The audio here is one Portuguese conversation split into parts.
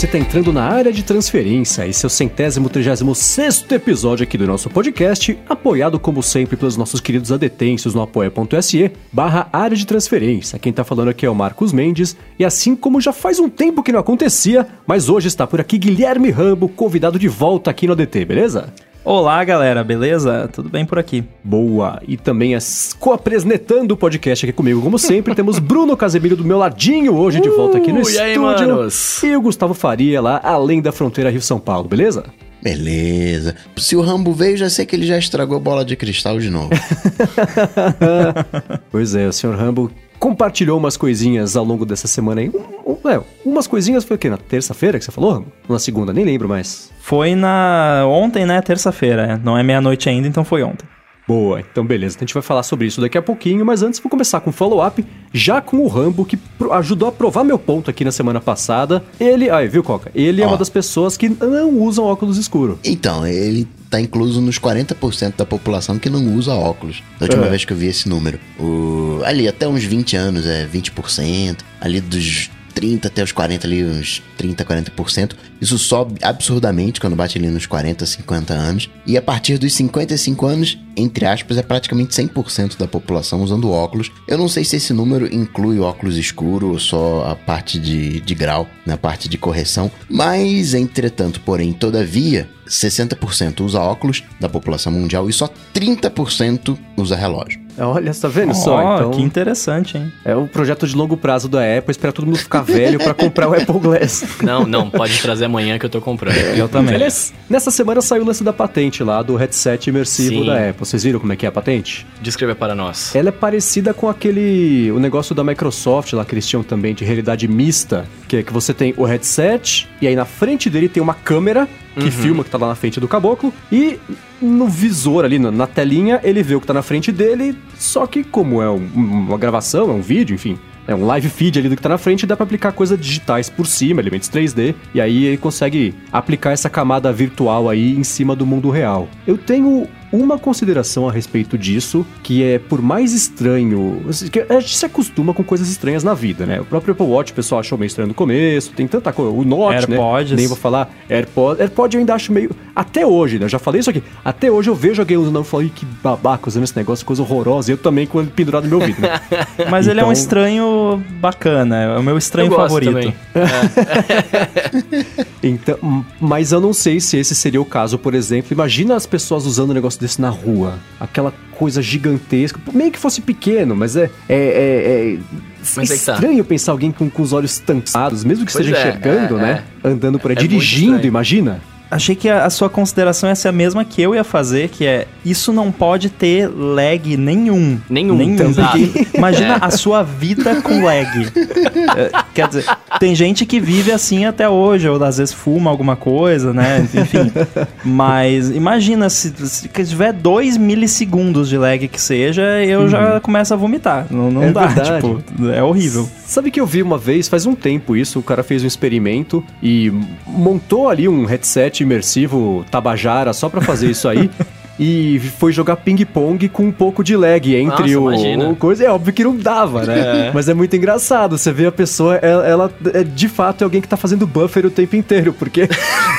você está entrando na área de transferência. Esse é o centésimo trigésimo sexto episódio aqui do nosso podcast, apoiado como sempre pelos nossos queridos adetêncios no apoia.se barra área de transferência. Quem está falando aqui é o Marcos Mendes, e assim como já faz um tempo que não acontecia, mas hoje está por aqui Guilherme Rambo, convidado de volta aqui no ADT, beleza? Olá, galera, beleza? Tudo bem por aqui? Boa! E também as co-apresentando o podcast aqui comigo, como sempre, temos Bruno Casemiro do meu ladinho hoje de volta aqui no Uh, e aí, estúdio. manos? E o Gustavo Faria lá, além da fronteira Rio-São Paulo, beleza? Beleza. Se o Rambo veio, já sei que ele já estragou bola de cristal de novo. Pois é, o senhor Rambo compartilhou umas coisinhas ao longo dessa semana aí. Um- um- é, umas coisinhas foi o quê? Na terça-feira que você falou, na segunda? Nem lembro mais. Foi na ontem, né? Terça-feira. é. Não é meia-noite ainda, então foi ontem. Boa, então beleza. A gente vai falar sobre isso daqui a pouquinho, mas antes vou começar com o follow-up, já com o Rambo, que ajudou a provar meu ponto aqui na semana passada. Ele, aí, viu, Coca? Ele é Ó. uma das pessoas que não usam óculos escuros. Então, ele tá incluso nos 40% da população que não usa óculos. Da última É. vez que eu vi esse número. O, ali, até uns 20 anos, é 20%. Ali dos 30 até os 40, ali uns 30, 40%. Isso sobe absurdamente quando bate ali nos 40, 50 anos. E a partir dos 55 anos, entre aspas, é praticamente 100% da população usando óculos. Eu não sei se esse número inclui óculos escuro ou só a parte de, de grau, na parte de correção. Mas, entretanto, porém, todavia, 60% usa óculos da população mundial e só 30% usa relógio. Olha, você tá vendo só? Ó, Então, que interessante, hein? é o projeto de longo prazo da Apple, esperar todo mundo ficar velho pra comprar o Apple Glass. Não, não, pode trazer amanhã que eu tô comprando. Eu também. Aliás, nessa semana saiu o lance da patente lá, do headset imersivo Sim. da Apple. Vocês viram como é que é a patente? Descreva para nós. Ela é parecida com aquele. o negócio da Microsoft lá que eles tinham também, de realidade mista, que é que você tem o headset, e aí na frente dele tem uma câmera que Uhum. filma que tá lá na frente do caboclo, e no visor ali, na, na telinha, ele vê o que tá na frente dele, só que como é um- uma gravação, é um vídeo, enfim. É um live feed ali do que tá na frente, dá pra aplicar coisas digitais por cima, elementos 3D, e aí ele consegue aplicar essa camada virtual aí em cima do mundo real. Eu tenho uma consideração a respeito disso, que é por mais estranho. que A gente se acostuma com coisas estranhas na vida, né? O próprio Apple Watch o pessoal achou meio estranho no começo, tem tanta coisa. O Note, AirPods. né? Nem vou falar. AirPod. AirPod eu ainda acho meio. Até hoje, né? Eu já falei isso aqui. Até hoje eu vejo alguém usando e falo, "Ih, que babaca usando esse negócio, coisa horrorosa. E eu também com ele pendurado no meu ouvido, né? Mas ele é um Então- estranho bacana, é o meu estranho Eu gosto favorito. também. Então, mas eu não sei se esse seria o caso, por exemplo. Imagina as pessoas usando um negócio desse na rua. Aquela coisa gigantesca. Meio que fosse pequeno, mas é. É, é, é Mas é tá. estranho pensar alguém com, com os olhos tampados, mesmo que Pois esteja é, enxergando, é, né? Andando por aí, É dirigindo, imagina. Achei que a, a sua consideração ia ser a mesma que eu ia fazer, que é isso não pode ter lag nenhum. Nenhum, Nenhum. Porque imagina a sua vida com lag. É, Quer dizer, tem gente que vive assim até hoje, ou às vezes fuma alguma coisa, né? Enfim. Mas imagina se, se tiver 2 milissegundos de lag que seja, eu já começo a vomitar. Não, não É dá, verdade. tipo, é horrível. Sabe que eu vi uma vez, faz um tempo isso, o cara fez um experimento e montou ali um headset imersivo Tabajara só pra fazer isso aí. E foi jogar ping-pong com um pouco de lag entre Nossa, o, o coisa. É óbvio que não dava, né? Mas é muito engraçado. Você vê a pessoa, ela, ela é, de fato é alguém que tá fazendo buffer o tempo inteiro, porque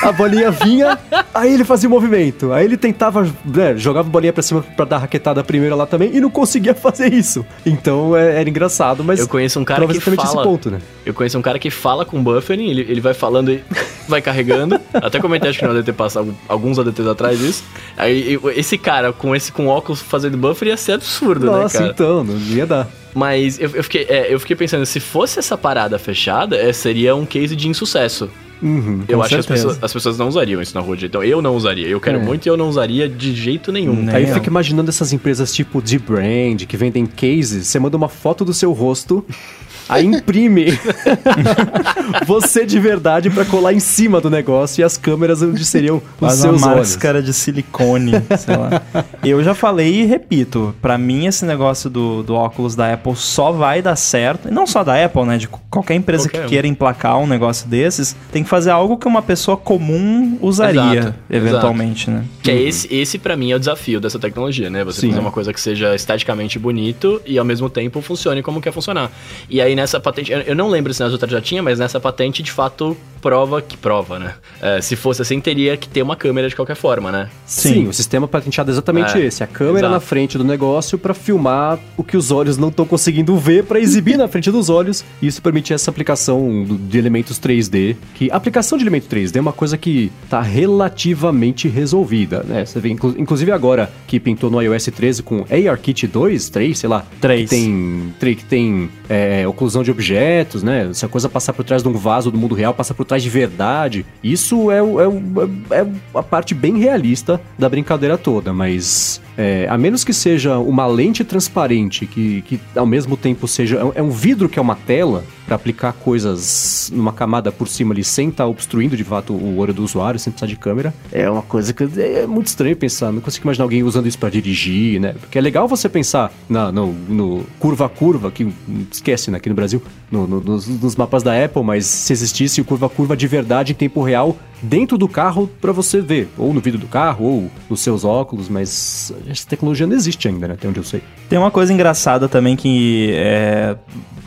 a bolinha vinha, aí ele fazia o movimento. Aí ele tentava, né, jogava a bolinha pra cima pra dar raquetada primeira lá também e não conseguia fazer isso. Então é- era engraçado, mas. Eu conheço um cara que exatamente fala. esse ponto, né? Eu conheço um cara que fala com buffering, ele, ele vai falando e vai carregando. Até comentei acho que no ADT passado, alguns ADTs atrás isso. Aí eu- esse cara com esse com óculos fazendo buffer ia ser absurdo, Nossa, né, cara? então, não ia dar. Mas eu, eu fiquei, é, eu fiquei pensando, se fosse essa parada fechada, é, seria um case de insucesso. Uhum. Eu acho que as certeza. pessoas, as pessoas não usariam isso na rua. de- Então eu não usaria. Eu quero É. muito e eu não usaria de jeito nenhum. Né? Aí eu fico imaginando essas empresas tipo de brand que vendem cases, você manda uma foto do seu rosto, aí imprime você de verdade pra colar em cima do negócio e as câmeras onde seriam os Faz uma seus olhos. máscara de silicone, sei lá. Eu já falei e repito, pra mim esse negócio do, do óculos da Apple só vai dar certo, e não só da Apple, né, de qualquer empresa Qualquer que um. queira emplacar um negócio desses, tem que fazer algo que uma pessoa comum usaria, Exato, eventualmente, né? Que é esse, esse para mim é o desafio dessa tecnologia, né? Você Sim. fazer uma coisa que seja esteticamente bonito e ao mesmo tempo funcione como quer funcionar. E aí nessa patente, eu- não lembro se nas outras já tinha, mas nessa patente de fato prova que prova, né? É, se fosse assim, teria que ter uma câmera de qualquer forma, né? Sim, Sim. o sistema patenteado é exatamente É, esse. A câmera exato. na frente do negócio para filmar o que os olhos não estão conseguindo ver para exibir na frente dos olhos. E isso permite essa aplicação de elementos 3D. Que a aplicação de elemento 3D é uma coisa que está relativamente resolvida, né? Você vê, inclu- inclusive agora que pintou no iOS 13 com ARKit 2, 3, sei lá, Três. que tem, que tem é, oclusão de objetos, né? Se a coisa passar por trás de um vaso do mundo real, passa por trás de verdade. Isso é, é, o- é a parte bem realista da brincadeira toda, mas é, a menos que seja uma lente transparente, que, que ao mesmo tempo seja. é um- É vidro que é uma tela para aplicar coisas numa camada por cima ali sem estar obstruindo de fato o olho do usuário, sem precisar de câmera. É uma coisa que é muito estranho pensar. Não consigo imaginar alguém usando isso para dirigir, né? Porque é legal você pensar na, no, no curva curva, que esquece, né, aqui no Brasil, no- no- nos, nos mapas da Apple, mas se existisse o curva curva de verdade em tempo real dentro do carro para você ver, ou no vidro do carro, ou nos seus óculos, mas essa tecnologia não existe ainda, né? Até onde eu sei. Tem uma coisa engraçada também que é,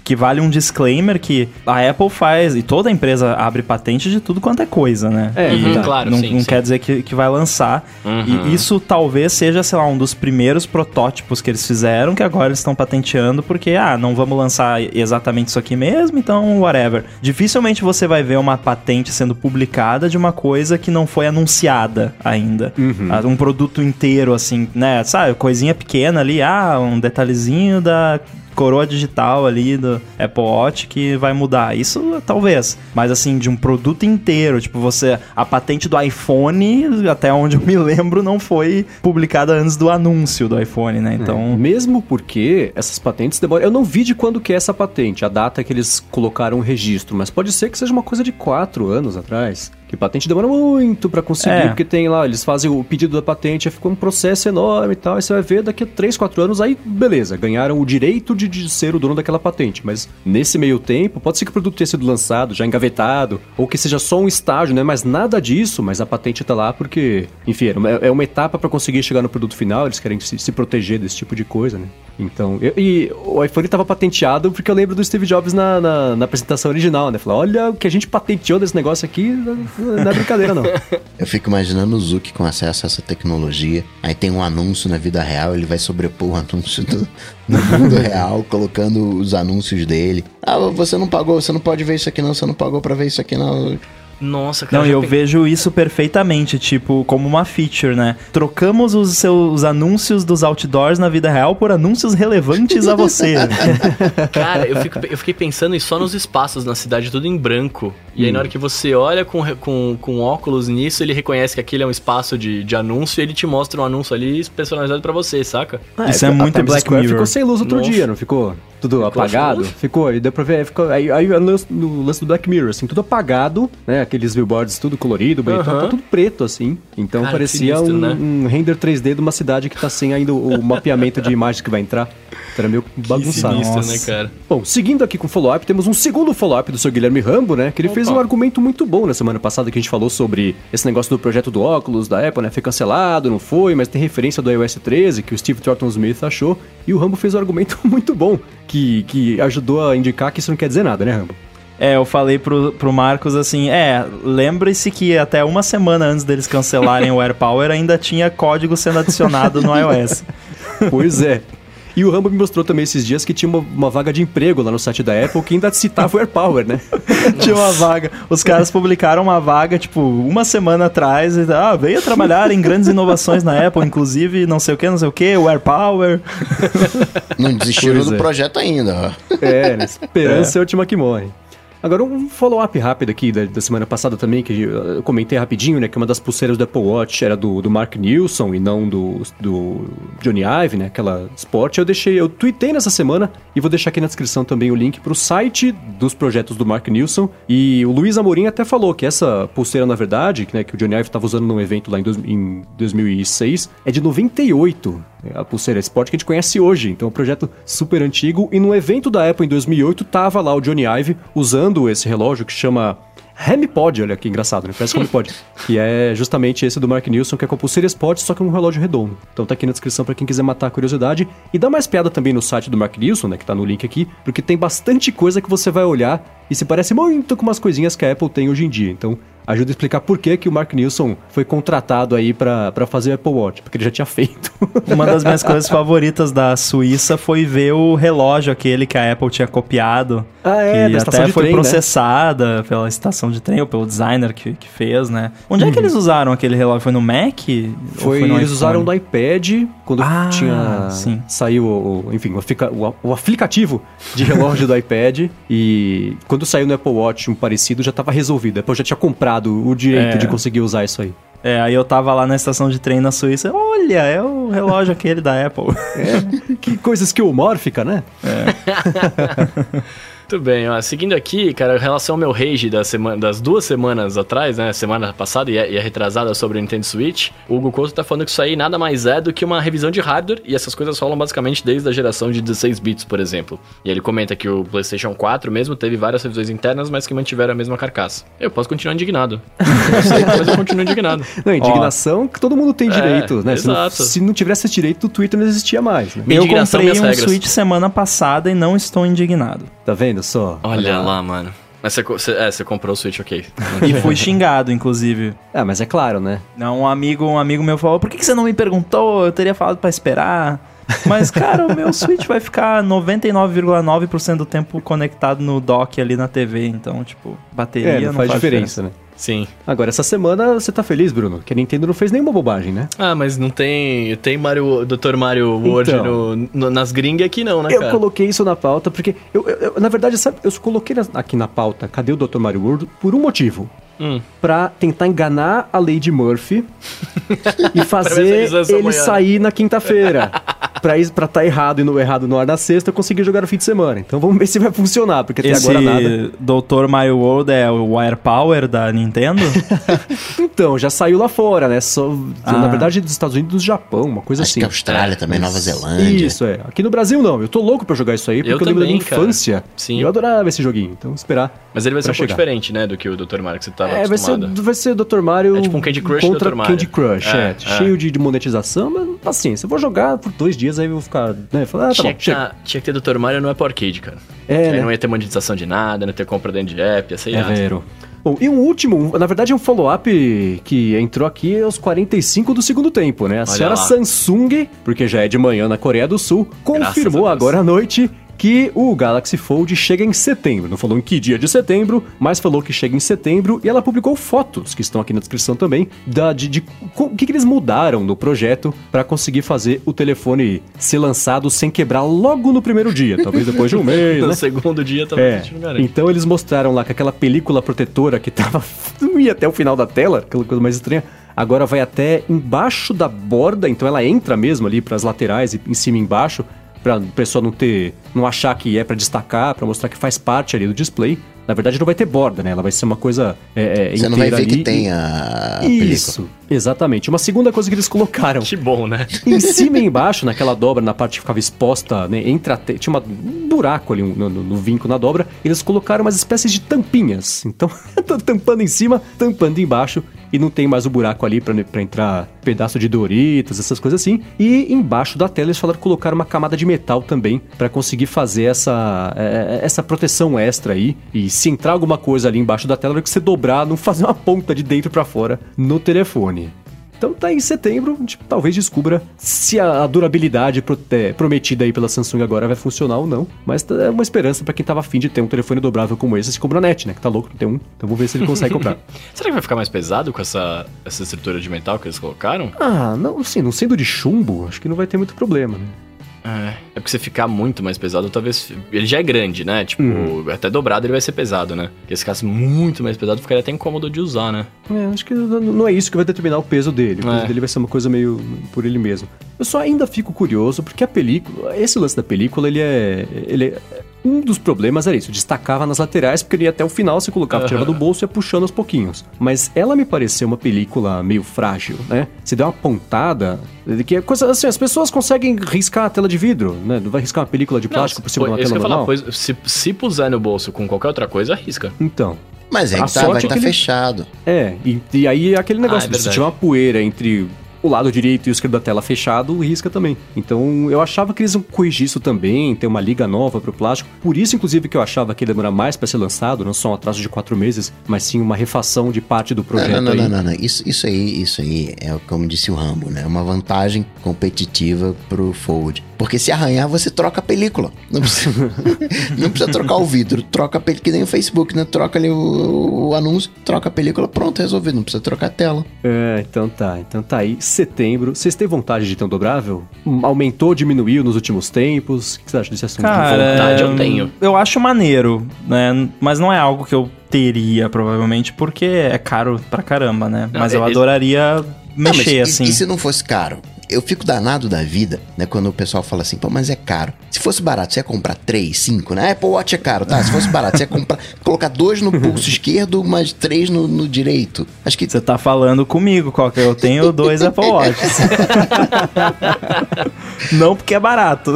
que vale um disclaimer que a Apple faz, e toda empresa abre patente de tudo quanto é coisa, né? É, e uhum, claro, não, sim, não sim. quer dizer que, que vai lançar. Uhum. E isso talvez seja, sei lá, um dos primeiros protótipos que eles fizeram, que agora eles estão patenteando, porque, ah, não vamos lançar exatamente isso aqui mesmo, então whatever. Dificilmente você vai ver uma patente sendo publicada de uma coisa que não foi anunciada ainda. Ah, Um produto inteiro, assim, né? Sabe, coisinha pequena ali, ah, um detalhezinho da coroa digital ali do Apple Watch que vai mudar. Isso talvez. Mas assim, de um produto inteiro, tipo, você. A patente do iPhone, até onde eu me lembro, não foi publicada antes do anúncio do iPhone, né? Então. Mesmo porque essas patentes demoram. Eu não vi de quando que é essa patente, a data que eles colocaram o registro, mas pode ser que seja uma coisa de quatro anos atrás. Que patente demora muito pra conseguir, É. porque tem lá, eles fazem o pedido da patente, aí ficou um processo enorme e tal, aí você vai ver daqui a 3, 4 anos, aí beleza, ganharam o direito de, de ser o dono daquela patente, mas nesse meio tempo, pode ser que o produto tenha sido lançado, já engavetado, ou que seja só um estágio, não é mais nada disso, mas a patente tá lá porque, enfim, é uma- é uma etapa pra conseguir chegar no produto final, eles querem se, se proteger desse tipo de coisa, né? Então, eu- e o iPhone tava patenteado porque eu lembro do Steve Jobs na, na, na apresentação original, né? Falou, olha o que a gente patenteou desse negócio aqui, não é brincadeira não. Eu fico imaginando o Zuki com acesso a essa tecnologia. Aí tem um anúncio na vida real, ele vai sobrepor o anúncio do, no mundo real, colocando os anúncios dele. Ah, você não pagou, você não pode ver isso aqui não, você não pagou pra ver isso aqui não. Nossa, cara. Não, já eu pe- vejo isso perfeitamente, tipo, como uma feature, né? Trocamos os seus anúncios dos outdoors na vida real por anúncios relevantes a você. Cara, eu, fico- eu fiquei pensando só nos espaços na cidade, tudo em branco. E aí, na hora que você olha com, com, com óculos nisso, ele reconhece que aquele é um espaço de, de anúncio e ele te mostra um anúncio ali personalizado pra você, saca? Isso é a muito Black Square Mirror. ficou sem luz outro Nossa. dia, não ficou? Tudo apagado? sem luz? Ficou, e deu pra ver, ficou, aí, aí no lance- no lance do Black Mirror, assim, tudo apagado, né, aqueles billboards tudo colorido, bonitão, Aham. tá tudo preto, assim, então Cara, parecia sinistro, um, né? um render 3D de uma cidade que tá sem ainda o, o mapeamento de imagens que vai entrar, era meio bagunçado. Sinistro, Nossa. né, cara? Bom, seguindo aqui com o follow-up, temos um segundo follow-up do seu Guilherme Rambo, né? Que ele fez um argumento muito bom na semana passada que a gente falou sobre esse negócio do projeto do óculos da Apple, né? Foi cancelado, não foi, mas tem referência do iOS 13 que o Steve Thornton Smith achou. E o Rambo fez um argumento muito bom que, que ajudou a indicar que isso não quer dizer nada, né, Rambo? É, eu falei pro, pro Marcos assim, é, lembre-se que até uma semana antes deles cancelarem o AirPower ainda tinha código sendo adicionado no iOS. Pois é. E o Rambo me mostrou também esses dias que tinha uma, uma vaga de emprego lá no site da Apple que ainda citava o AirPower, né? tinha uma vaga. Os caras publicaram uma vaga, tipo, uma semana atrás. E, ah, venha trabalhar em grandes inovações na Apple, inclusive não sei o que, não sei o que, o AirPower. Não desistiram Pois do é. projeto ainda. É, né? esperança é a última que morre. Agora, um follow-up rápido aqui da, da semana passada também, que eu comentei rapidinho, né? Que uma das pulseiras do Apple Watch era do, do Mark Nilsson e não do, do Johnny Ive, né? Aquela Sport. Eu deixei, eu tuitei nessa semana e vou deixar aqui na descrição também o link pro site dos projetos do Mark Nilsson. E o Luiz Amorim até falou que essa pulseira, na verdade, né, que o Johnny Ive estava usando num evento lá em, dois- em 2006, é de 98. É A pulseira Sport que a gente conhece hoje. Então é um projeto super antigo. E no evento da Apple em 2008, tava lá o Johnny Ive usando esse relógio que chama HemiPod, olha que engraçado, né? Parece HemiPod. que é justamente esse do Mark Nilsson, que é com a pulseira Sport, só que um relógio redondo. Então tá aqui na descrição pra quem quiser matar a curiosidade. E dá mais piada também no site do Mark Nilsson, né? Que tá no link aqui, porque tem bastante coisa que você vai olhar e se parece muito com umas coisinhas que a Apple tem hoje em dia. Então, ajuda a explicar por que, que o Mark Nilsson foi contratado aí pra pra fazer o Apple Watch, porque ele já tinha feito. Uma das minhas coisas favoritas da Suíça foi ver o relógio aquele que a Apple tinha copiado. Ah, é, que até de foi trem, né? processada pela estação de trem ou pelo designer que, que fez, né? Onde Uhum. é que eles usaram aquele relógio? Foi no Mac? Ou Foi, no eles iPhone? usaram no iPad, quando Ah, tinha. sim. Saiu, o, enfim, o, o, o aplicativo de relógio do iPad. E quando saiu no Apple Watch um parecido, já estava resolvido. Apple já tinha comprado o direito É. de conseguir usar isso aí. É, aí eu tava lá na estação de trem na Suíça. Olha, é o relógio aquele da Apple. Que coisa esquiomórfica, né? Muito bem, ó. Seguindo aqui, cara, em relação ao meu rage da semana, das duas semanas atrás, né? Semana passada e a, e a retrasada sobre o Nintendo Switch, o Hugo Couto tá falando que isso aí nada mais é do que uma revisão de hardware e essas coisas rolam basicamente desde a geração de 16 bits, por exemplo. E ele comenta que o PlayStation 4 mesmo teve várias revisões internas, mas que mantiveram a mesma carcaça. Eu posso continuar indignado. Eu sei, mas eu continuo indignado. Não, indignação que todo mundo tem É, direito, né? Se não, exato. se não tivesse esse direito, o Twitter não existia mais, né? Eu comprei um. Switch semana passada e não estou indignado. Tá vendo só? Olha lá, mano. Mas você, você- é, você comprou o Switch, ok. E fui xingado, inclusive. Ah, mas é claro, né? Não, um amigo, um amigo meu falou: por que, que você não me perguntou? Eu teria falado pra esperar. Mas, cara, o meu Switch vai ficar 99,9% do tempo conectado no dock ali na TV. Então, tipo, bateria É, não, não, faz, diferença, né? Sim. Agora, essa semana você tá feliz, Bruno? Que a Nintendo não fez nenhuma bobagem, né? Ah, mas não tem. Tem Mario, Dr. Mario World Então. no, no- nas gringas aqui não, né, Eu cara? coloquei isso na pauta porque, eu, eu- eu- na verdade, sabe, eu coloquei aqui na pauta, cadê o Dr. Mario World? Por um motivo. Hum. Pra tentar enganar a Lady Murphy e fazer ele amanhã. sair na quinta-feira. pra pra tá errado e no errado no ar na sexta, eu conseguir jogar no fim de semana. Então vamos ver se vai funcionar, porque até Esse agora nada. Dr. Mario World é o Wire Power da Nintendo? Então, já saiu lá fora, né? Só, Ah. Na verdade, dos Estados Unidos e do Japão, uma coisa Acho assim. que Austrália É, também, Nova Zelândia. Isso, é. Aqui no Brasil não. Eu tô louco pra jogar isso aí, porque eu, Eu lembro da minha também, cara. infância. Sim. E eu adorava esse joguinho. Então, esperar. Mas ele vai ser um pouco diferente, né, do que o Dr. Mario que você tava É, vai ser, acostumado. vai ser o Dr. Mario É tipo um Candy Crush contra Dr. Mario. Candy Crush, é. É, é. Cheio de, de monetização, mas paciência. Eu vou jogar por dois dias, aí eu vou ficar... Né, falar, ah, tá tinha, bom, que tá- tinha que ter Dr. Mario no Apple Arcade, cara. É, Aí né? não ia ter monetização de nada, não ia ter compra dentro de app, ia ser É vero. Bom, e um último, na verdade é um follow-up que entrou aqui aos 45 do segundo tempo, né? A senhora lá. Samsung, porque já é de manhã na Coreia do Sul, confirmou agora à noite que o Galaxy Fold chega em setembro. Não falou em que dia de setembro, mas falou que chega em setembro e ela publicou fotos, que estão aqui na descrição também, da, de, de o que, que eles mudaram no projeto para conseguir fazer o telefone ser lançado sem quebrar logo no primeiro dia, talvez depois de um mês, No né? segundo dia talvez a É, então eles mostraram lá que aquela película protetora que tava. não ia até o final da tela, aquela coisa mais estranha. Agora vai até embaixo da borda, então ela entra mesmo ali pras laterais e em cima e embaixo, pra pessoa não ter. não achar que é pra destacar, pra mostrar que faz parte ali do display. Na verdade não vai ter borda, né? Ela vai ser uma coisa. É, é, Você não vai ver que ali tem e- a película. Isso, exatamente. Uma segunda coisa que eles colocaram Que bom, né? em cima e embaixo, naquela dobra, na parte que ficava exposta, né, entre a te- tinha uma- um buraco ali no, no, no vinco na dobra, eles colocaram umas espécies de tampinhas. Então, tá tampando em cima, tampando embaixo, e não tem mais o buraco ali pra, pra entrar pedaço de Doritos, essas coisas assim. E embaixo da tela eles falaram que colocaram uma camada de metal também pra conseguir fazer essa, é, essa proteção extra aí. E se entrar alguma coisa ali embaixo da tela, hora que você dobrar, não fazer uma ponta de dentro pra fora no telefone. Então tá em setembro, talvez descubra se a, a durabilidade pro- é, prometida aí pela Samsung agora vai funcionar ou não. Mas tá- é uma esperança pra quem tava afim de ter um telefone dobrável como esse, se compra na net, né? Que tá louco, não tem um. Então vamos ver se ele consegue comprar. Será que vai ficar mais pesado com essa, essa estrutura de metal que eles colocaram? ah, não, assim, não sendo de chumbo, acho que não vai ter muito problema, né? É, é porque se ficar muito mais pesado, talvez. Ele já é grande, né? Tipo, Uhum. até dobrado ele vai ser pesado, né? Porque se ficasse muito mais pesado, ficaria até incômodo de usar, né? É, acho que não não é isso que vai determinar o peso dele. O peso É. dele vai ser uma coisa meio por ele mesmo. Eu só ainda fico curioso porque a película, esse lance da película, ele é, ele é um dos problemas era isso, destacava nas laterais porque ele ia até o final, você colocava, tirava do bolso e ia puxando aos pouquinhos. Mas ela me pareceu uma película meio frágil, né? Se der uma pontada, que é coisa assim, as pessoas conseguem riscar a tela de vidro, né? Não vai riscar uma película de plástico por cima de uma tela ia falar, normal. pois, se, se puser no bolso com qualquer outra coisa, arrisca. Então, Mas é A que tá, sorte vai é estar que ele- fechado. É, e, e aí é aquele negócio, Ah, é se tiver uma poeira entre o lado direito e o esquerdo da tela fechado, risca também. Então eu achava que eles iam corrigir isso também, ter uma liga nova pro plástico. Por isso, inclusive, que eu achava que ia demorar mais para ser lançado, não só um atraso de quatro meses, mas sim uma refação de parte do projeto. Não, não, não, não, não. Isso, isso aí, isso aí é como disse o Rambo, né? Uma vantagem competitiva pro Fold. Porque se arranhar, você troca a película. Não precisa, não precisa trocar o vidro, troca a película, que nem o Facebook, né? Troca ali o, o anúncio, troca a película, pronto, resolvido. Não precisa trocar a tela. É, então tá. Então tá aí. Setembro. Vocês têm vontade de ter um dobrável? Hum, Aumentou, diminuiu nos últimos tempos? O que você acha desse assunto? Cara, vontade eu tenho. Eu acho maneiro, né? Mas não é algo que eu teria, provavelmente, porque é caro pra caramba, né? Mas é- eu é- adoraria Não, mas mexer, e- assim. E, se não fosse caro? Eu fico danado da vida, né? Quando o pessoal fala assim, pô, mas é caro. Se fosse barato, você ia comprar três, cinco, né? Apple Watch é caro, tá? Se fosse barato, você ia comprar, colocar dois no pulso esquerdo, mas três no, no direito. Acho que Você tá falando comigo, qual que eu tenho dois Apple Watches. não porque é barato.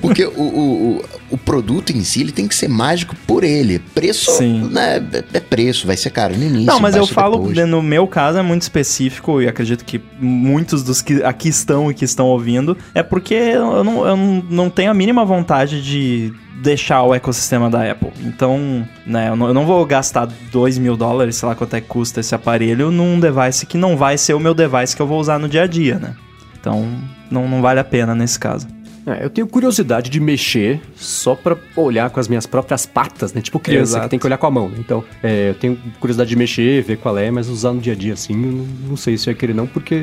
Porque o, o, o, produto em si, ele tem que ser mágico por ele. Preço, Sim. né? é- É preço, vai ser caro no início. Não, mas eu falo, depois. no meu caso é muito específico e acredito que muitos dos que aqui estão e que estão ouvindo é porque eu não, eu não tenho a mínima vontade de deixar o ecossistema da Apple. Então, né, eu não, eu não vou gastar 2 mil dólares, sei lá quanto é que custa esse aparelho, num device que não vai ser o meu device que eu vou usar no dia a dia, né? Então, não, não vale a pena nesse caso. É, eu tenho curiosidade de mexer só pra olhar com as minhas próprias patas, né? Tipo criança Exato. que tem que olhar com a mão, né? Então, é, eu tenho curiosidade de mexer, ver qual é, mas usar no dia a dia assim, eu não, não sei se ia querer não, porque.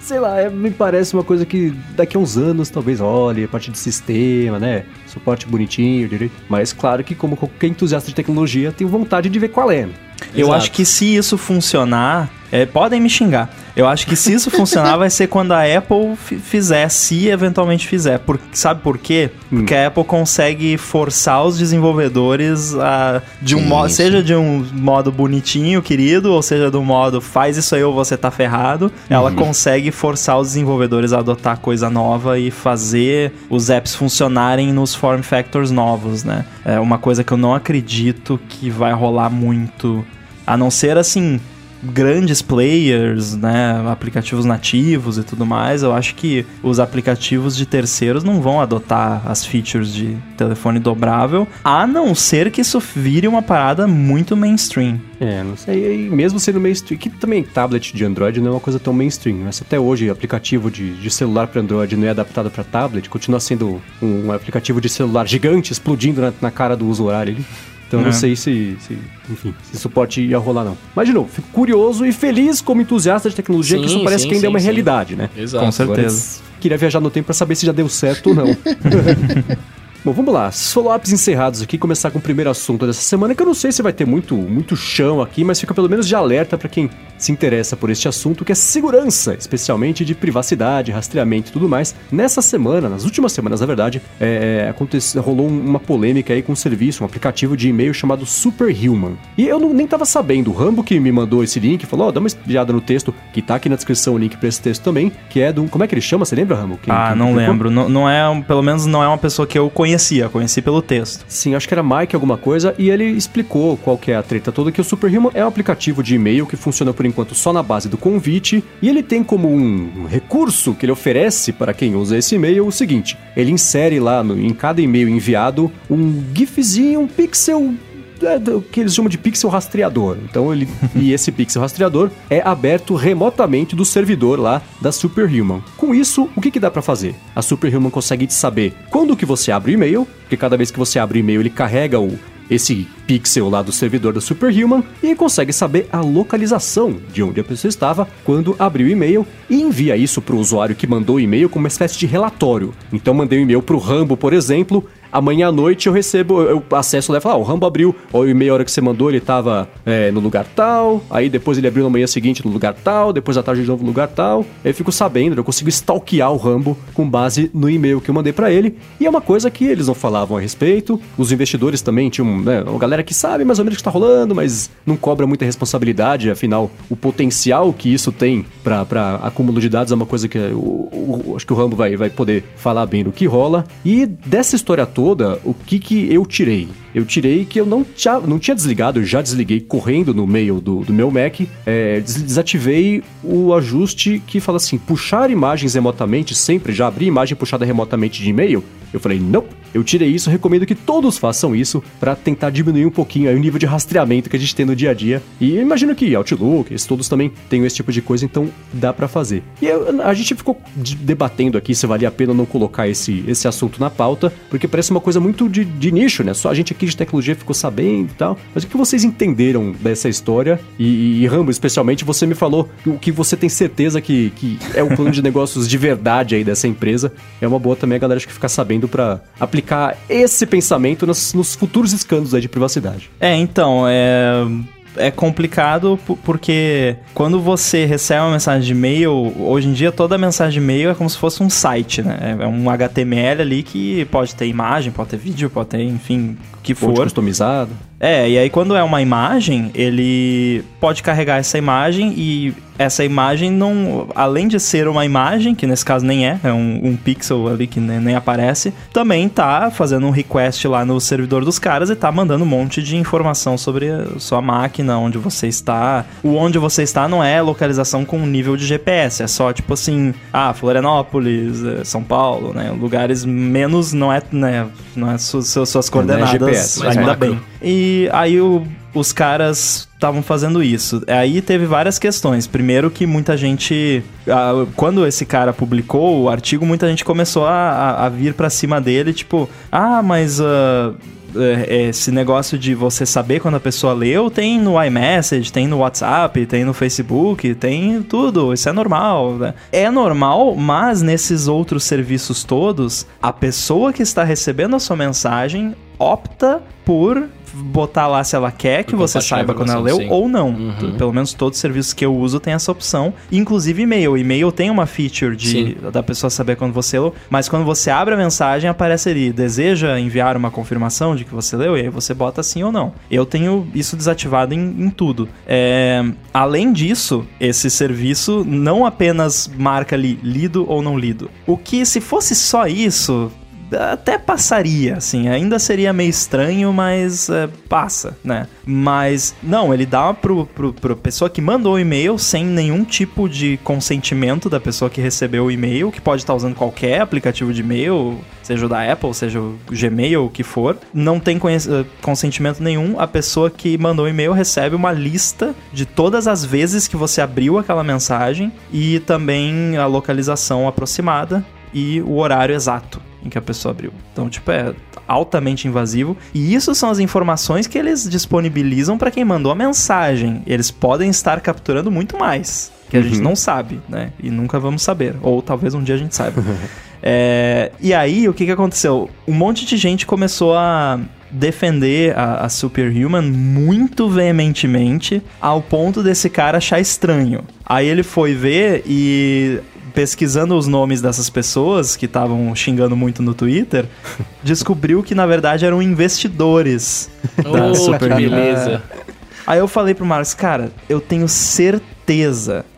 Sei lá, é, me parece uma coisa que daqui a uns anos talvez olhe, a parte de sistema, né? Suporte bonitinho, direito. Mas claro que, como qualquer entusiasta de tecnologia, tenho vontade de ver qual é. Eu Exato. acho que se isso funcionar, é, podem me xingar. Eu acho que se isso funcionar, vai ser quando a Apple fi- fizer, se eventualmente fizer. Por, sabe por quê? Porque a Apple consegue forçar os desenvolvedores a. De um modo, seja de um modo bonitinho, querido, ou seja do modo faz isso aí ou você tá ferrado. Ela consegue forçar os desenvolvedores a adotar coisa nova e fazer os apps funcionarem nos form factors novos, né? É uma coisa que eu não acredito que vai rolar muito. A não ser assim, grandes players, né, aplicativos nativos e tudo mais, eu acho que os aplicativos de terceiros não vão adotar as features de telefone dobrável, a não ser que isso vire uma parada muito mainstream. É, não sei. E mesmo sendo mainstream, que também tablet de Android não é uma coisa tão mainstream. Mas até hoje, aplicativo de, de celular para Android não é adaptado para tablet, continua sendo um, aplicativo de celular gigante explodindo na, na cara do usuário ali. Então eu não É. sei se, se, enfim, se isso pode ia rolar não. Mas de novo, fico curioso e feliz como entusiasta de tecnologia que Sim, isso parece sim, que ainda é sim, uma sim. realidade, né? Exato. Com certeza. Agora, queria viajar no tempo para saber se já deu certo ou não. Bom, vamos lá. Follow-ups encerrados aqui. Começar com o primeiro assunto dessa semana, que eu não sei se vai ter muito, muito chão aqui, mas fica pelo menos de alerta para quem se interessa por este assunto, que é segurança, especialmente de privacidade, rastreamento e tudo mais. Nessa semana, nas últimas semanas, na verdade, é, aconteceu, rolou um- uma polêmica aí com um serviço, um aplicativo de e-mail chamado Superhuman. E eu não, nem tava sabendo. O Rambo que me mandou esse link falou: ó, dá uma espiada no texto, que tá aqui na descrição o link pra esse texto também, que é do. Como é que ele chama? Você lembra, Rambo? Quem- ah, quem não lembro. Não, não é, um- pelo menos não é uma pessoa que eu conhecia, conheci pelo texto. Sim, acho que era Mike alguma coisa, e ele explicou qual que é a treta toda, que o Superhuman é um aplicativo de e-mail que funciona por enquanto só na base do convite, e ele tem como um recurso que ele oferece para quem usa esse e-mail o seguinte, ele insere lá no- em cada e-mail enviado um gifzinho, um pixel é, do que eles chamam de pixel rastreador. Então ele e esse pixel rastreador é aberto remotamente do servidor lá da Superhuman. Com isso, o que, que dá para fazer? A Superhuman consegue saber quando que você abre o e-mail, porque cada vez que você abre o e-mail ele carrega o esse pixel lá do servidor da Superhuman e consegue saber a localização de onde a pessoa estava quando abriu o e-mail e envia isso para o usuário que mandou o e-mail como uma espécie de relatório. Então mandei um e-mail para o Rambo, por exemplo, amanhã à noite eu recebo, eu acesso lá e falo, ah, o Rambo abriu, ó, o e-mail a hora que você mandou ele tava é, no lugar tal, aí depois ele abriu na manhã seguinte no lugar tal, depois à tarde de novo no lugar tal, eu fico sabendo, eu consigo stalkear o Rambo com base no e-mail que eu mandei pra ele, e é uma coisa que eles não falavam a respeito, os investidores também tinham, né, uma galera que sabe mais ou menos o que tá rolando, mas não cobra muita responsabilidade, afinal, o potencial que isso tem pra acúmulo de dados é uma coisa que o, o- acho que o Rambo vai, vai poder falar bem do que rola, e dessa história toda, toda, o que que eu tirei? Eu tirei que eu não tinha, não tinha desligado, eu já desliguei correndo no meio do, do meu Mac, é, des- desativei o ajuste que fala assim, puxar imagens remotamente sempre, já abri imagem puxada remotamente de e-mail. Eu falei, não, eu tirei isso, recomendo que todos façam isso para tentar diminuir um pouquinho o nível de rastreamento que a gente tem no dia a dia. E eu imagino que Outlook, esses todos também tenham esse tipo de coisa, então dá para fazer. E eu- a gente ficou de- debatendo aqui se valia a pena não colocar esse, esse assunto na pauta, porque parece uma coisa muito de, de nicho, né? Só a gente aqui de tecnologia ficou sabendo e tal. Mas o que vocês entenderam dessa história? E, e Rambo, especialmente, você me falou o que você tem certeza que, que é o plano de negócios de verdade aí dessa empresa. É uma boa também a galera acho que ficar sabendo para aplicar esse pensamento nos, nos futuros escândalos aí de privacidade. É, então, é. É complicado po- porque quando você recebe uma mensagem de e-mail, hoje em dia toda mensagem de e-mail é como se fosse um site, né? É um HTML ali que pode ter imagem, pode ter vídeo, pode ter, enfim, o que for. customizado. É, e aí quando é uma imagem, ele pode carregar essa imagem e essa imagem não. Além de ser uma imagem, que nesse caso nem é, é um, um pixel ali que nem, nem aparece, também tá fazendo um request lá no servidor dos caras e tá mandando um monte de informação sobre a sua máquina, onde você está. O onde você está não é localização com nível de GPS, é só tipo assim, ah, Florianópolis, eh, São Paulo, né? Lugares menos não é, né? Não é su- su- suas coordenadas, GPS, mas ainda macro. bem. E aí o- os caras estavam fazendo isso. Aí teve várias questões. Primeiro que muita gente, quando esse cara publicou o artigo, muita gente começou a, a- vir pra cima dele, tipo, ah, mas é, esse negócio de você saber quando a pessoa leu tem no iMessage, tem no WhatsApp, tem no Facebook, tem tudo. Isso é normal. né? É normal, mas nesses outros serviços todos, a pessoa que está recebendo a sua mensagem opta por botar lá se ela quer que você saiba quando ela leu sim. ou não. Uhum. Pelo menos todos os serviços que eu uso tem essa opção, inclusive e-mail. E-mail tem uma feature de Sim. da pessoa saber quando você leu, mas quando você abre a mensagem aparece ali, deseja enviar uma confirmação de que você leu e aí você bota sim ou não. Eu tenho isso desativado em, em tudo. É, além disso, esse serviço não apenas marca ali lido ou não lido. O que se fosse só isso até passaria, assim, ainda seria meio estranho, mas é, passa, né? Mas, não, ele dá pro, pro, pro pessoa que mandou o e-mail sem nenhum tipo de consentimento da pessoa que recebeu o e-mail, que pode estar usando qualquer aplicativo de e-mail, seja o da Apple, seja o Gmail, o que for, não tem eh, consentimento nenhum, a pessoa que mandou o e-mail recebe uma lista de todas as vezes que você abriu aquela mensagem e também a localização aproximada e o horário exato em que a pessoa abriu. Então, tipo, é altamente invasivo. E isso são as informações que eles disponibilizam para quem mandou a mensagem. Eles podem estar capturando muito mais, que a gente não sabe, né? E nunca vamos saber. Ou talvez um dia a gente saiba. É, e aí, o que, que aconteceu? Um monte de gente começou a defender a, a Superhuman muito veementemente, ao ponto desse cara achar estranho. Aí ele foi ver e pesquisando os nomes dessas pessoas que estavam xingando muito no Twitter, descobriu que na verdade eram investidores da Oh, que Superhuman. beleza. Aí eu falei pro Marcos, cara, eu tenho certeza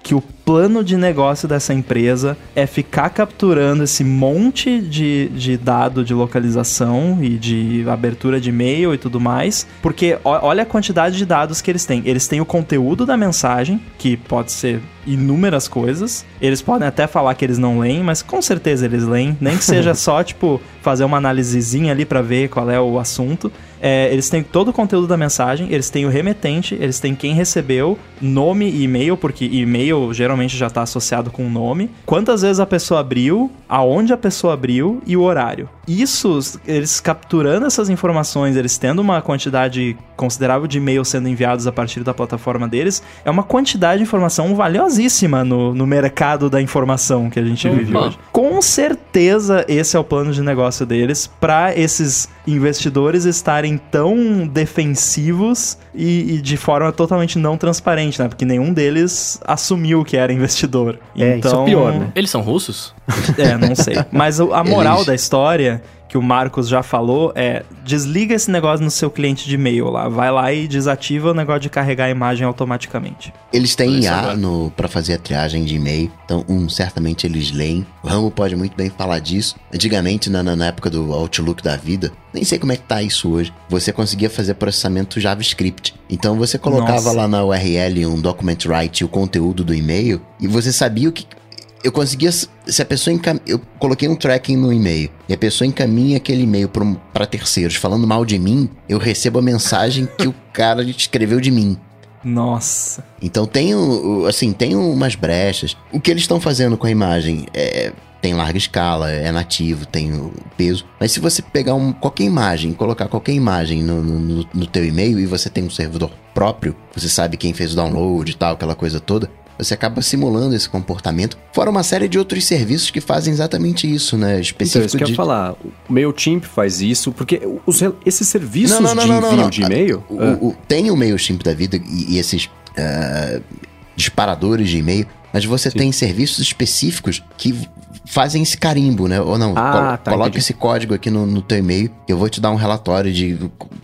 que o plano de negócio dessa empresa é ficar capturando esse monte de, de dado de localização e de abertura de e-mail e tudo mais, porque olha a quantidade de dados que eles têm. Eles têm o conteúdo da mensagem, que pode ser inúmeras coisas. Eles podem até falar que eles não leem, mas com certeza eles leem. Nem que seja só, tipo, fazer uma análisezinha ali pra ver qual é o assunto. É, eles têm todo o conteúdo da mensagem, eles têm o remetente, eles têm quem recebeu, nome e e-mail, porque e-mail geralmente já está associado com o nome, quantas vezes a pessoa abriu, aonde a pessoa abriu e o horário. Isso, eles capturando essas informações, eles tendo uma quantidade considerável de e-mails sendo enviados a partir da plataforma deles, é uma quantidade de informação valiosíssima no, no mercado da informação que a gente vive Opa. hoje. Com certeza esse é o plano de negócio deles para esses investidores estarem tão defensivos e, e de forma totalmente não transparente, né? Porque nenhum deles assumiu que era investidor. É, isso é pior, né? Eles são russos? É, não sei. Mas a moral Eles- da história que o Marcos já falou é desliga esse negócio no seu cliente de e-mail lá, vai lá e desativa o negócio de carregar a imagem automaticamente. Eles têm IA pra fazer a triagem de e-mail, então, um, certamente eles leem. O Rambo pode muito bem falar disso. Antigamente, na, na- na época do Outlook da vida, nem sei como é que tá isso hoje, você conseguia fazer processamento JavaScript. Então, você colocava Nossa. lá na URL um document write o conteúdo do e-mail e você sabia o que. Eu conseguia. Se a pessoa encam... Eu coloquei um tracking no e-mail e a pessoa encaminha aquele e-mail pra pra terceiros falando mal de mim, eu recebo a mensagem que o cara escreveu de mim. Nossa. Então tem, assim, tem umas brechas. O que eles estão fazendo com a imagem é tem larga escala, é nativo, tem peso. Mas se você pegar um, qualquer imagem, colocar qualquer imagem no, no, no- no teu e-mail e você tem um servidor próprio, você sabe quem fez o download e tal, aquela coisa toda, você acaba simulando esse comportamento. Fora uma série de outros serviços que fazem exatamente isso, né? Então, Específico isso que eu de... ia falar. O MailChimp faz isso, porque os, esses serviços Não, não, não, de não, não, envio não. de e-mail... O- Ah, o- tem o MailChimp da vida e, e esses ah, disparadores de e-mail, mas você tem serviços específicos que fazem esse carimbo, né? Ou não, Ah, colo- tá, coloca entendi. esse código aqui no, no teu e-mail e eu vou te dar um relatório de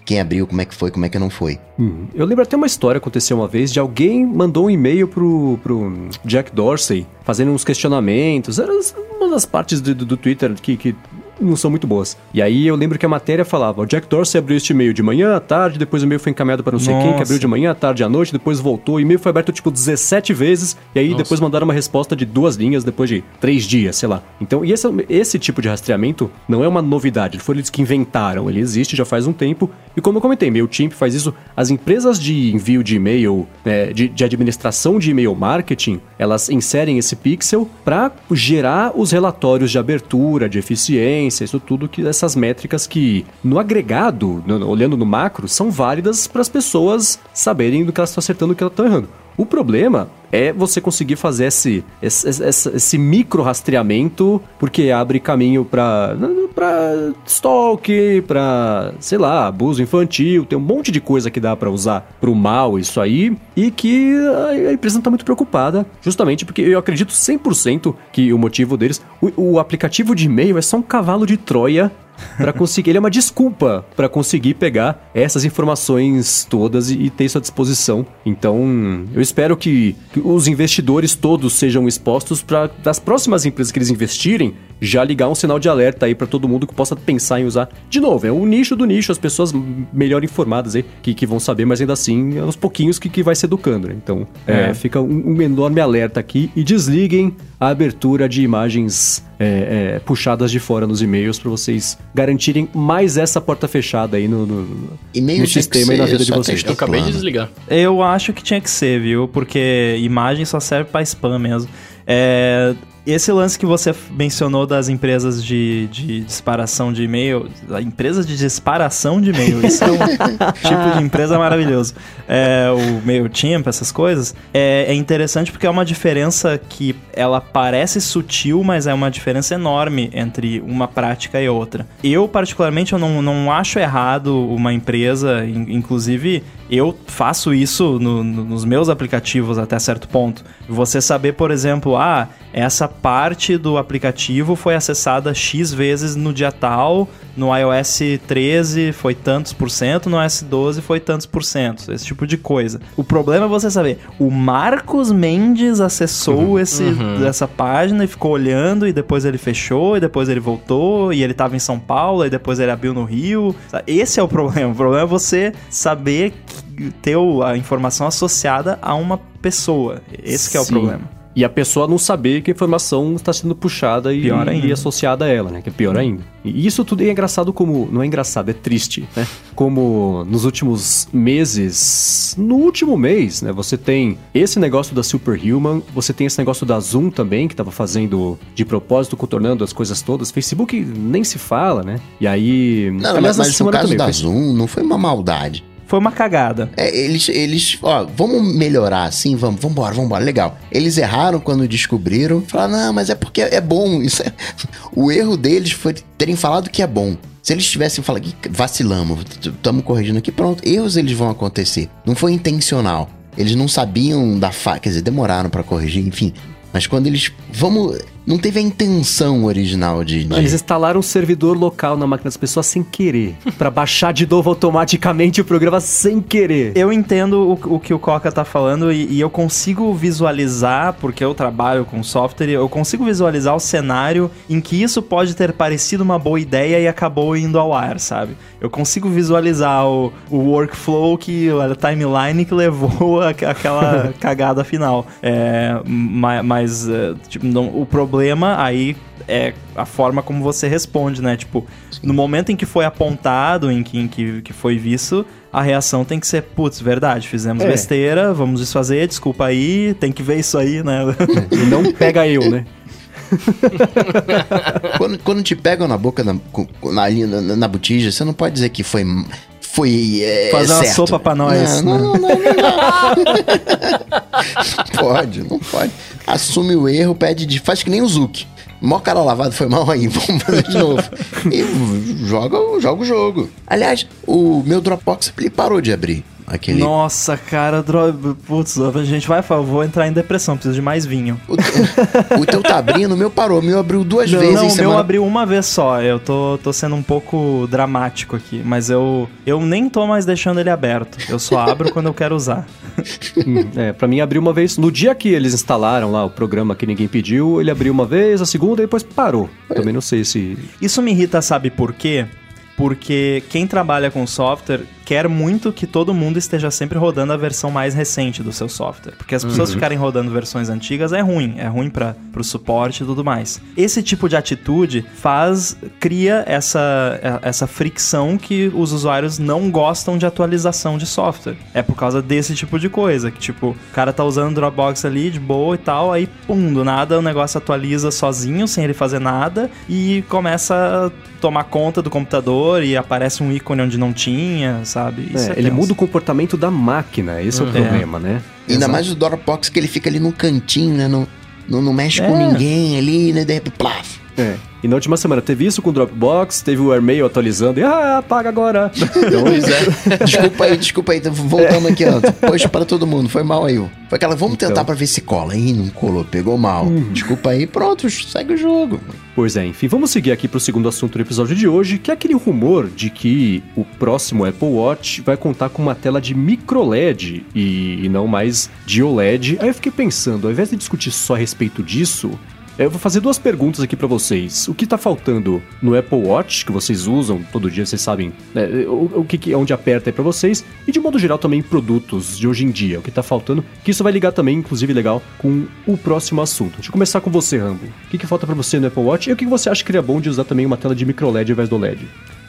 quem abriu, como é que foi, como é que não foi. Hum, Eu lembro até uma história que aconteceu uma vez de alguém mandou um e-mail pro, pro Jack Dorsey fazendo uns questionamentos. Era uma das partes do, do- do Twitter que, que não são muito boas. E aí eu lembro que a matéria falava: o Jack Dorsey abriu este e-mail de manhã à tarde, depois o e-mail foi encaminhado para não sei quem, que Nossa. abriu de manhã à tarde à noite, depois voltou. O e-mail foi aberto tipo 17 vezes, e aí depois mandaram uma resposta de duas linhas depois de três dias, sei lá. Então, e esse, esse tipo de rastreamento não é uma novidade, foi eles que inventaram, ele existe já faz um tempo. E como eu comentei, MailChimp faz isso. As empresas de envio de e-mail, né, de, de administração de e-mail marketing, elas inserem esse pixel para gerar os relatórios de abertura, de eficiência, isso tudo que essas métricas que no agregado, no- olhando no macro, são válidas para as pessoas saberem do que elas estão acertando e do que elas estão errando. O problema é você conseguir fazer esse, esse, esse, esse micro rastreamento, porque abre caminho para para stalk, para sei lá, abuso infantil, tem um monte de coisa que dá para usar pro mal isso aí, e que a a empresa não tá muito preocupada, justamente porque eu acredito 100% que o motivo deles, o, o aplicativo de e-mail é só um cavalo de Troia Pra conseguir, ele é uma desculpa pra conseguir pegar essas informações todas e, e ter isso à disposição. Então, eu espero que, que os investidores todos sejam expostos para das próximas empresas que eles investirem já ligar um sinal de alerta aí pra todo mundo que possa pensar em usar. De novo, é o nicho do nicho, as pessoas melhor informadas aí que, que vão saber, mas ainda assim, é aos pouquinhos que, que vai se educando, né? Então, é, É. fica um, um enorme alerta aqui e desliguem a abertura de imagens é, é, puxadas de fora nos e-mails para vocês garantirem mais essa porta fechada aí no, no, no sistema e na vida de vocês. Eu acabei de desligar. Eu acho que tinha que ser, viu? Porque imagem só serve pra spam mesmo. É, esse lance que você mencionou das empresas de, de disparação de e-mail, a empresa de disparação de e-mail, isso é um tipo de empresa maravilhoso. É, o MailChimp, essas coisas, é, é interessante porque é uma diferença que ela parece sutil, mas é uma diferença enorme entre uma prática e outra. Eu, particularmente, eu não, não acho errado uma empresa, in- inclusive eu faço isso no- no- nos meus aplicativos até certo ponto. Você saber, por exemplo, ah, essa parte do aplicativo foi acessada X vezes no dia tal, no iOS 13 foi tantos por cento, no iOS 12 foi tantos por cento, esse tipo de coisa. O problema é você saber, o Marcos Mendes acessou esse, essa página e ficou olhando, e depois ele fechou, e depois ele voltou, e ele tava em São Paulo, e depois ele abriu no Rio. Esse é o problema. O problema é você saber que- ter a informação associada a uma pessoa. Esse que é o problema. E a pessoa não saber que a informação está sendo puxada e, Pior ainda. e associada a ela, né? Que é pior ainda. E isso tudo é engraçado como. Não é engraçado, é triste, né? Como nos últimos meses. No último mês, né? Você tem esse negócio da Superhuman, você tem esse negócio da Zoom também, que estava fazendo de propósito, contornando as coisas todas. Facebook nem se fala, né? E aí. Não, aliás, mas, mas semana caso também, da foi- Zoom, não foi uma maldade. Foi uma cagada. É, eles, eles, ó, vamos melhorar assim, vamos, vambora, vambora, legal. Eles erraram quando descobriram, falaram, não, mas é porque é bom. Isso é... O erro deles foi terem falado que é bom. Se eles tivessem falado, "Ih, vacilamos, estamos corrigindo aqui, pronto, erros eles vão acontecer. Não foi intencional. Eles não sabiam da fa... quer dizer, demoraram pra corrigir, enfim. Mas quando eles, vamos, não teve a intenção original de. de... Eles instalaram um servidor local na máquina das pessoas sem querer. pra baixar de novo automaticamente o programa sem querer. Eu entendo o, o que o Coca tá falando e, e eu consigo visualizar, porque eu trabalho com software, eu consigo visualizar o cenário em que isso pode ter parecido uma boa ideia e acabou indo ao ar, sabe? Eu consigo visualizar o, o workflow que a timeline que levou a, aquela cagada final. É, ma- mas, é, tipo, não- o problema aí é a forma como você responde, né? Tipo, no momento em que foi apontado, em que, em que, que foi visto, a reação tem que ser, putz, verdade, fizemos É. besteira, vamos desfazer, desculpa aí, tem que ver isso aí, né? E não pega eu, né? Quando, quando te pegam na boca, na, na, na, na botija, você não pode dizer que foi. Foi. É, Fazer uma certo. sopa pra nós, Não, né? não, não, não, não. Não pode, não pode. Assume o erro, pede de. Faz que nem o Zuki. Mó cara lavado foi mal aí, vamos fazer de novo. E joga, joga o jogo. Aliás, o meu Dropbox ele parou de abrir. Aquele. Nossa, cara, dro... putz, a gente vai, eu vou entrar em depressão, preciso de mais vinho. O, teu- o teu tá abrindo, o meu parou. O meu abriu duas Não, vezes não, o semana. meu abriu uma vez só. Eu tô, tô sendo um pouco dramático aqui, mas eu, eu nem tô mais deixando ele aberto. Eu só abro quando eu quero usar. É, pra mim abriu uma vez. No dia que eles instalaram lá o programa que ninguém pediu, ele abriu uma vez, a segunda e depois parou. Também não sei se. Isso me irrita, sabe por quê? Porque quem trabalha com software quer muito que todo mundo esteja sempre rodando a versão mais recente do seu software. Porque as pessoas ficarem rodando versões antigas é ruim, é ruim para o suporte e tudo mais. Esse tipo de atitude faz, cria essa, é- essa fricção que os usuários não gostam de atualização de software. É por causa desse tipo de coisa, que tipo, o cara tá usando o Dropbox ali de boa e tal, aí pum, do nada o negócio atualiza sozinho, sem ele fazer nada, e começa a tomar conta do computador e aparece um ícone onde não tinha, sabe? É, ele tenso. muda o comportamento da máquina, esse é o problema, né? Ainda Exato. mais o Dropbox que ele fica ali no cantinho, né? Não, não, não mexe com É. ninguém ali, né? De repente, plaf. É. E na última semana teve isso com o Dropbox, teve o AirMail atualizando e ah, apaga agora. Então, Pois é. Desculpa aí, desculpa aí. Voltando aqui, ó. Poxa, para todo mundo. Foi mal aí. Foi aquela, vamos Então. tentar pra ver se cola. Ih, não colou, pegou mal. Desculpa aí, pronto, segue o jogo. Pois é, enfim, vamos seguir aqui pro segundo assunto do episódio de hoje, que é aquele rumor de que o próximo Apple Watch vai contar com uma tela de micro LED e, e não mais de OLED. Aí eu fiquei pensando, ao invés de discutir só a respeito disso, eu vou fazer duas perguntas aqui pra vocês. O que tá faltando no Apple Watch, que vocês usam todo dia, vocês sabem né, o, o que, onde aperta aí pra vocês, e de modo geral também produtos de hoje em dia, o que tá faltando, que isso vai ligar também, inclusive legal, com o próximo assunto. Deixa eu começar com você, Rambo. O que, que falta pra você no Apple Watch e o que que você acha que seria bom de usar também uma tela de micro LED ao invés do LED?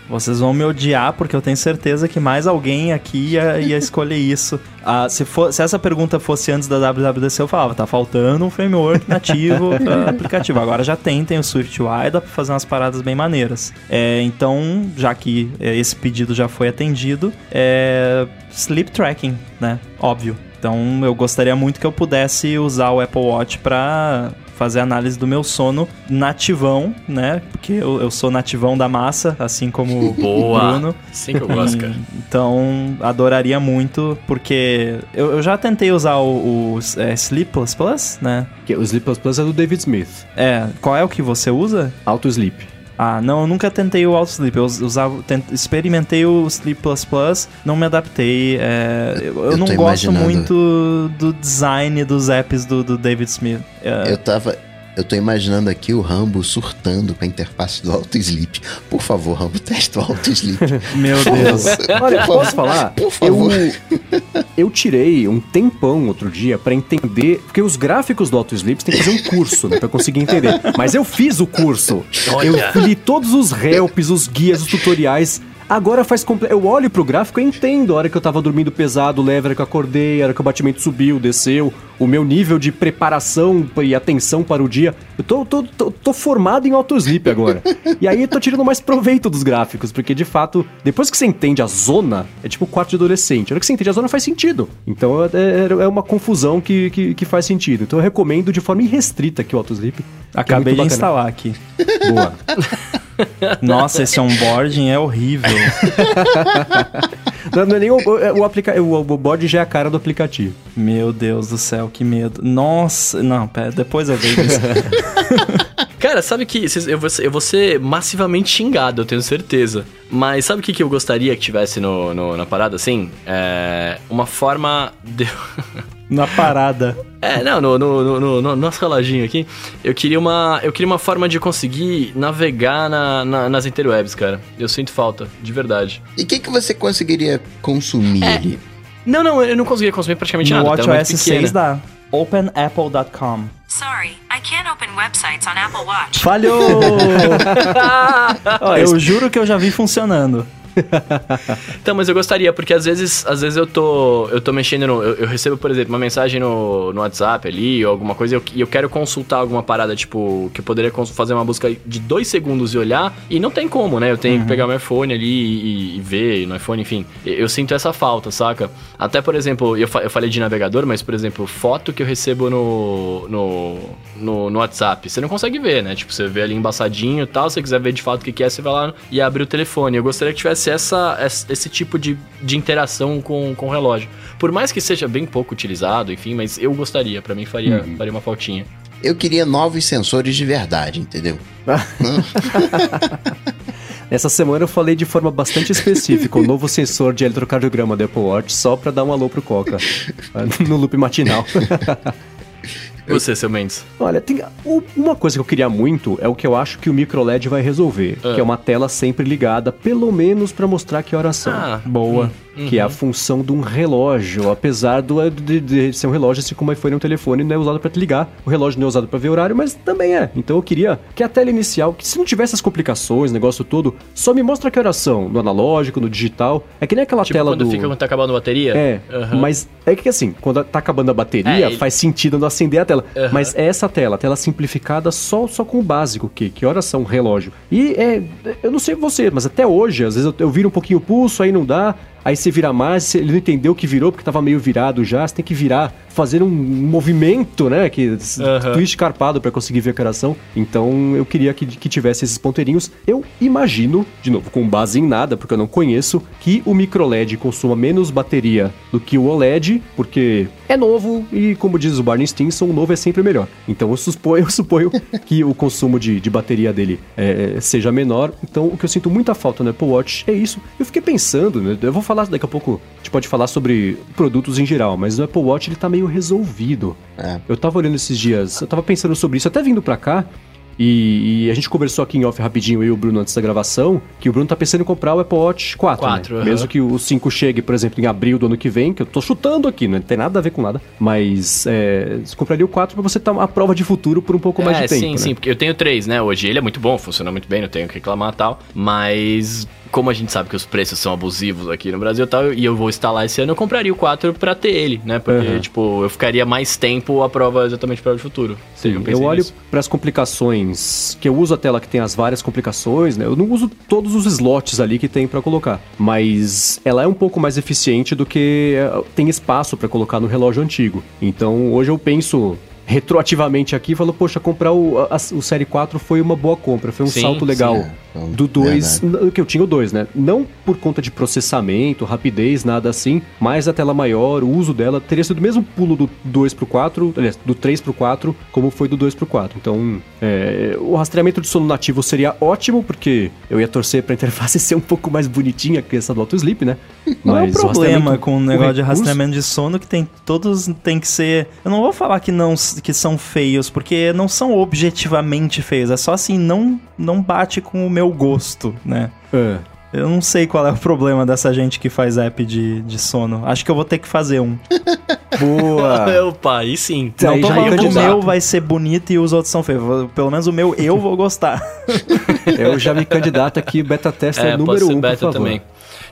Vocês vão me odiar porque eu tenho certeza que mais alguém aqui ia, ia escolher isso. Ah, se, for, se essa pergunta fosse antes da WWDC, eu falava, tá faltando um framework nativo para aplicativo. Agora já tem, tem o SwiftUI, dá pra fazer umas paradas bem maneiras. É, então, já que é, esse pedido já foi atendido, é sleep tracking, né? Óbvio. Então, eu gostaria muito que eu pudesse usar o Apple Watch para fazer análise do meu sono nativão, né? Porque eu, eu sou nativão da massa, assim como o. Bruno. Assim que eu gosto, cara. Então, adoraria muito, porque eu, eu já tentei usar o, o é, Sleep Plus Plus, né? Que o Sleep é do David Smith. É, qual é o que você usa? Auto Sleep. Ah, não, eu nunca tentei o Auto Sleep. Eu usava, tent- experimentei o Sleep Plus Plus, não me adaptei. é, eu, eu Eu não gosto imaginando. muito do design dos apps do, do David Smith. É, Eu tava. Eu tô imaginando aqui o Rambo surtando com a interface do Auto Sleep. Por favor, Rambo, testa o Auto Sleep. meu Deus. Olha, posso falar? Por favor. Eu, eu tirei um tempão outro dia pra entender, porque os gráficos do Auto Sleep você tem que fazer um curso, né, pra conseguir entender. Mas eu fiz o curso. Olha. Eu li todos os helps, os guias, os tutoriais. Agora faz completo. Eu olho pro gráfico e entendo a hora que eu tava dormindo pesado, leve, a hora que eu acordei, a hora que o batimento subiu, desceu, o meu nível de preparação e atenção para o dia. Eu tô, tô, tô, tô formado em auto sleep agora. e aí eu tô tirando mais proveito dos gráficos, porque de fato, depois que você entende a zona, é tipo quarto de adolescente. A hora que você entende a zona faz sentido. Então é, é- é uma confusão que, que, que faz sentido. Então eu recomendo de forma irrestrita aqui o auto sleep. que é Acabei de muito bacana. instalar aqui. Boa. Nossa, esse onboarding é horrível. Não, não é nem o, o, o, aplica, o, o bode já é a cara do aplicativo. Meu Deus do céu, que medo. Nossa, não, pera, depois eu vejo isso. Cara, sabe que eu vou, ser, eu vou ser massivamente xingado, eu tenho certeza. Mas sabe o que, que eu gostaria que tivesse no, no na parada, assim? É, uma forma de... Na parada. É, não, no, no, no, no, no nosso reloginho aqui, eu queria uma, eu queria uma forma de conseguir navegar na, na nas interwebs, cara. Eu sinto falta, de verdade. E o que, que você conseguiria consumir é, ali? Não, não, eu não conseguia consumir praticamente no nada. No WatchOS 6 dá. OpenApple.com. Sorry, I can't open websites on Apple Watch. Falhou! eu juro que eu já vi funcionando. então, mas eu gostaria, porque às vezes, às vezes eu tô, eu tô mexendo no. Eu, eu recebo, por exemplo, uma mensagem no, no WhatsApp ali, ou alguma coisa, e eu, eu quero consultar alguma parada, tipo, que eu poderia fazer uma busca de dois segundos e olhar, e não tem como, né? Eu tenho uhum. que pegar meu iPhone ali e, e, ver no iPhone, enfim. Eu sinto essa falta, saca? Até, por exemplo, eu, eu falei de navegador, mas, por exemplo, foto que eu recebo no, no, no, no WhatsApp, você não consegue ver, né? Tipo, você vê ali embaçadinho e tal, se você quiser ver de fato o que é, você vai lá e abre o telefone. Eu gostaria que tivesse essa, esse tipo de, de interação com, com o relógio. Por mais que seja bem pouco utilizado, enfim, mas eu gostaria, para mim faria, uhum. faria uma faltinha. Eu queria novos sensores de verdade, entendeu? Essa semana eu falei de forma bastante específica o novo sensor de eletrocardiograma da Apple Watch só para dar um alô pro Coca no loop matinal. Você, seu Mendes. Olha, tem uma coisa que eu queria muito é o que eu acho que o micro LED vai resolver, ah. que é uma tela sempre ligada, pelo menos para mostrar que horas são. Ah, boa. Hum. Uhum. que é a função de um relógio. Apesar do, de, de, ser um relógio, assim como o iPhone é um telefone, não é usado para te ligar. O relógio não é usado para ver horário, mas também é. Então eu queria que a tela inicial, que se não tivesse as complicações, negócio todo, só me mostra que horas são, no analógico, no digital. É que nem aquela tipo tela quando do... fica quando tá acabando a bateria? É, uhum. mas é que assim, quando tá acabando a bateria, é, faz sentido não acender a tela. Uhum. Mas é essa tela, tela simplificada só, só com o básico, que, que horas são relógio. E é, eu não sei você, mas até hoje, às vezes eu, eu viro um pouquinho o pulso, aí não dá aí você vira mais, ele não entendeu que virou porque estava meio virado já, você tem que virar, fazer um movimento, né, que uhum. twist carpado para conseguir ver a caração. Então eu queria que, que tivesse esses ponteirinhos. Eu imagino, de novo, com base em nada, porque eu não conheço, que o micro LED consuma menos bateria do que o OLED, porque é novo e, como diz o Barney Stinson, o novo é sempre melhor. Então eu suponho, eu suponho que o consumo de, de bateria dele é, seja menor. Então o que eu sinto muita falta no Apple Watch é isso. Eu fiquei pensando, né, eu vou falar daqui a pouco, a gente pode falar sobre produtos em geral, mas o Apple Watch ele tá meio resolvido. É. Eu tava olhando esses dias, eu tava pensando sobre isso, até vindo pra cá, e, e, a gente conversou aqui em off rapidinho, eu e o Bruno, antes da gravação, que o Bruno tá pensando em comprar o Apple Watch 4. 4 né? uhum. Mesmo que o 5 chegue, por exemplo, em abril do ano que vem, que eu tô chutando aqui, não tem nada a ver com nada. Mas é, você compraria o 4 pra você estar tá a prova de futuro por um pouco é, mais de tempo. Sim, né? sim, porque eu tenho 3, né? Hoje ele é muito bom, funciona muito bem, não tenho que reclamar e tal. Mas como a gente sabe que os preços são abusivos aqui no Brasil e tal, e eu vou instalar esse ano, eu compraria o 4 pra ter ele, né? Porque, uhum. tipo, eu ficaria mais tempo à prova exatamente para o futuro. Sim, eu, eu olho para as complicações, que eu uso a tela que tem as várias complicações, né? Eu não uso todos os slots ali que tem para colocar, mas ela é um pouco mais eficiente do que eh, tem espaço para colocar no relógio antigo. Então, hoje eu penso retroativamente aqui falou, poxa, comprar o, a, o Série 4 foi uma boa compra, foi um sim, salto legal. Sim, então, do 2, que eu tinha o 2, né? Não por conta de processamento, rapidez, nada assim, mas a tela maior, o uso dela teria sido o mesmo pulo do 2 pro 4, aliás, do 3 pro 4, como foi do 2 pro 4. Então, é, o rastreamento de sono nativo seria ótimo, porque eu ia torcer pra interface ser um pouco mais bonitinha que essa do Auto Sleep, né? Não é o problema com o negócio o de rastreamento de sono que tem todos tem que ser. Eu não vou falar que não que são feios, porque não são objetivamente feios. É só assim, não, não bate com o meu gosto, né? É. Eu não sei qual é o problema dessa gente que faz app de, de sono. Acho que eu vou ter que fazer um. Boa! Opa, aí sim. Não aí tô falando que o meu vai ser bonito e os outros são feios. Pelo menos o meu eu vou gostar. eu já me candidato aqui, beta tester é, número 1, um, beta por favor. também.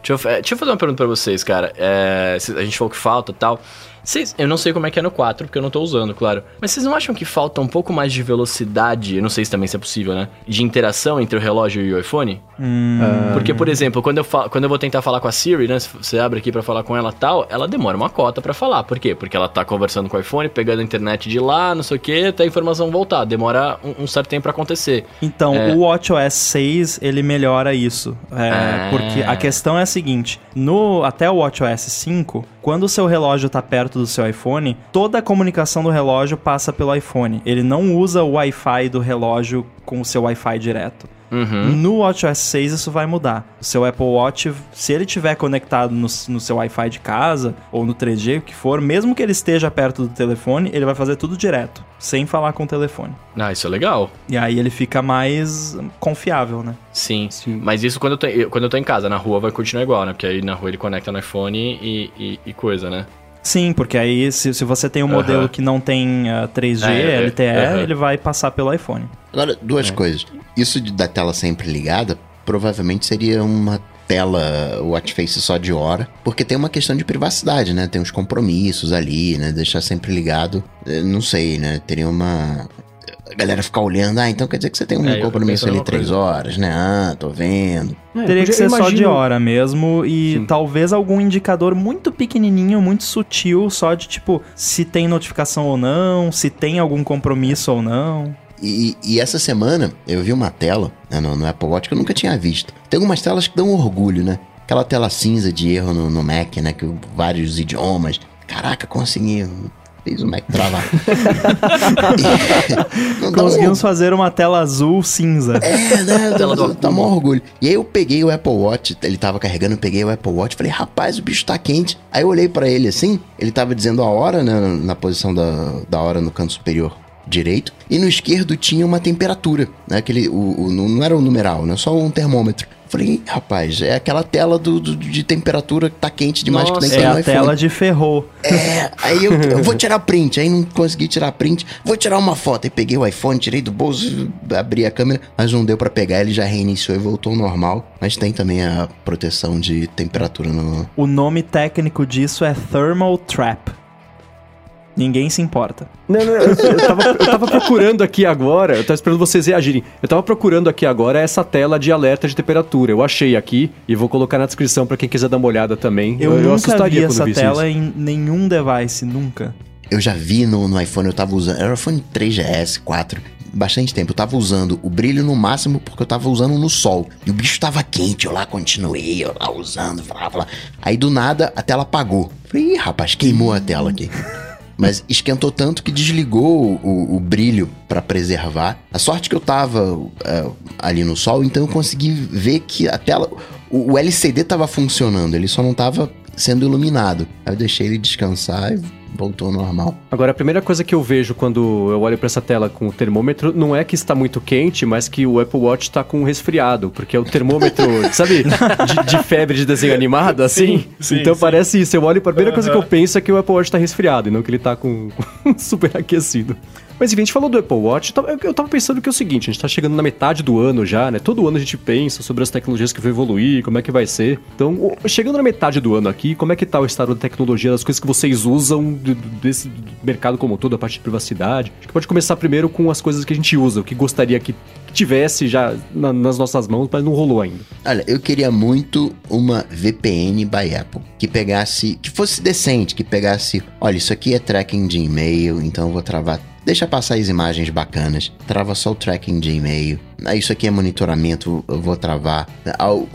Deixa eu, é, deixa eu fazer uma pergunta pra vocês, cara. É, a gente falou que falta e tal. Vocês, eu não sei como é que é no 4, porque eu não tô usando, claro. Mas vocês não acham que falta um pouco mais de velocidade? Eu não sei se também se é possível, né? De interação entre o relógio e o iPhone? Hum. Porque, por exemplo, quando eu, quando eu vou tentar falar com a Siri, né? Você abre aqui para falar com ela tal, ela demora uma cota para falar. Por quê? Porque ela tá conversando com o iPhone, pegando a internet de lá, não sei o que, até a informação voltar. Demora um, um certo tempo para acontecer. Então, é... o WatchOS 6, ele melhora isso. É, ah. Porque a questão questão é a seguinte: no até o WatchOS 5, quando o seu relógio está perto do seu iPhone, toda a comunicação do relógio passa pelo iPhone. Ele não usa o Wi-Fi do relógio com o seu Wi-Fi direto. No WatchOS 6 isso vai mudar. O seu Apple Watch, se ele estiver conectado no, no seu Wi-Fi de casa ou no 3G, o que for, mesmo que ele esteja perto do telefone, ele vai fazer tudo direto, sem falar com o telefone. Ah, isso é legal. E aí ele fica mais confiável, né? Sim. Mas isso quando eu, tô, quando eu tô em casa, na rua vai continuar igual, né? Porque aí na rua ele conecta no iPhone e, e- e coisa, né? Sim, porque aí se, se você tem um Aham. modelo que não tem ah, 3G, É, é, LTE, aham. ele vai passar pelo iPhone. Agora, duas coisas. Isso de, da tela sempre ligada, provavelmente seria uma tela watch face só de hora, porque tem uma questão de privacidade, né? Tem uns compromissos ali, né? Deixar sempre ligado, eh, não sei, né? Teria uma... A galera ficar olhando, ah, então quer dizer que você tem um É, compromisso ali três coisa. horas, né? Ah, tô vendo. É, Teria que ser só de imagino- hora mesmo e Sim. talvez algum indicador muito pequenininho, muito sutil, só de tipo se tem notificação ou não, se tem algum compromisso ou não. E, e essa semana eu vi uma tela né, no, no Apple Watch que eu nunca tinha visto. Tem algumas telas que dão orgulho, né? Aquela tela cinza de erro no, no Mac, né? Que vários idiomas. Caraca, consegui. Fiz o Mac travar. Dá um Conseguimos fazer uma tela azul cinza. é, né? Tela do Dá, dá maior orgulho. E aí eu peguei o Apple Watch, ele tava carregando, eu peguei o Apple Watch, falei, rapaz, o bicho tá quente. Aí eu olhei pra ele assim, ele tava dizendo a hora, né, na posição da, da hora no canto superior direito, e no esquerdo tinha uma temperatura, né, aquele, o, o- não era um numeral, né, só um termômetro. Falei, "Ih, rapaz, é aquela tela do, do- de temperatura que tá quente demais que Nossa, nem É tem no a tela de ferrou. É, aí eu, eu vou tirar print, aí não consegui tirar print, vou tirar uma foto. Aí peguei o iPhone, tirei do bolso, abri a câmera, mas não deu pra pegar, ele já reiniciou e voltou ao normal. Mas tem também a proteção de temperatura no. O nome técnico disso é Thermal Trap. Ninguém se importa. Não, não, eu, eu tava, eu tava procurando aqui agora, eu tava esperando vocês reagirem. Eu tava procurando aqui agora essa tela de alerta de temperatura. Eu achei aqui e vou colocar na descrição pra quem quiser dar uma olhada também. Eu, nunca assustaria vi essa visse tela isso. em nenhum device, nunca. Eu já vi no, no iPhone, eu tava usando. Era o iPhone 3GS, 4. Bastante tempo. Eu tava usando o brilho no máximo porque eu tava usando no sol. E o bicho tava quente, eu lá continuei, eu lá usando, blá, blá. Aí do nada a tela apagou. Falei, ih, rapaz, queimou a tela aqui. Mas esquentou tanto que desligou o, o brilho pra preservar. A sorte que eu tava é, ali no sol, então eu consegui ver que a tela. O, o LCD tava funcionando, ele só não tava sendo iluminado. Aí eu deixei ele descansar e voltou ao normal. Agora, a primeira coisa que eu vejo quando eu olho pra essa tela com o termômetro não é que está muito quente, mas que o Apple Watch tá com um resfriado, porque é o termômetro, sabe, de, de febre de desenho animado, assim. sim, então sim. parece isso. Eu olho e a primeira coisa que eu penso é que o Apple Watch tá resfriado, e não que ele tá com super aquecido. Mas enfim, a gente falou do Apple Watch, eu tava- pensando que é o seguinte, a gente tá chegando na metade do ano já, né? Todo ano a gente pensa sobre as tecnologias que vão evoluir, como é que vai ser. Então, chegando na metade do ano aqui, como é que tá o estado da tecnologia, das coisas que vocês usam desse mercado como todo, a parte de privacidade? Acho que pode começar primeiro com as coisas que a gente usa, o que gostaria que tivesse já na- nas nossas mãos, mas não rolou ainda. Olha, eu queria muito uma VPN by Apple. Que pegasse. Que fosse decente, que pegasse. Olha, isso aqui é tracking de e-mail, então eu vou travar. Deixa passar as imagens bacanas. Trava só o tracking de e-mail. Ah, isso aqui é monitoramento, eu vou travar. Ah, um-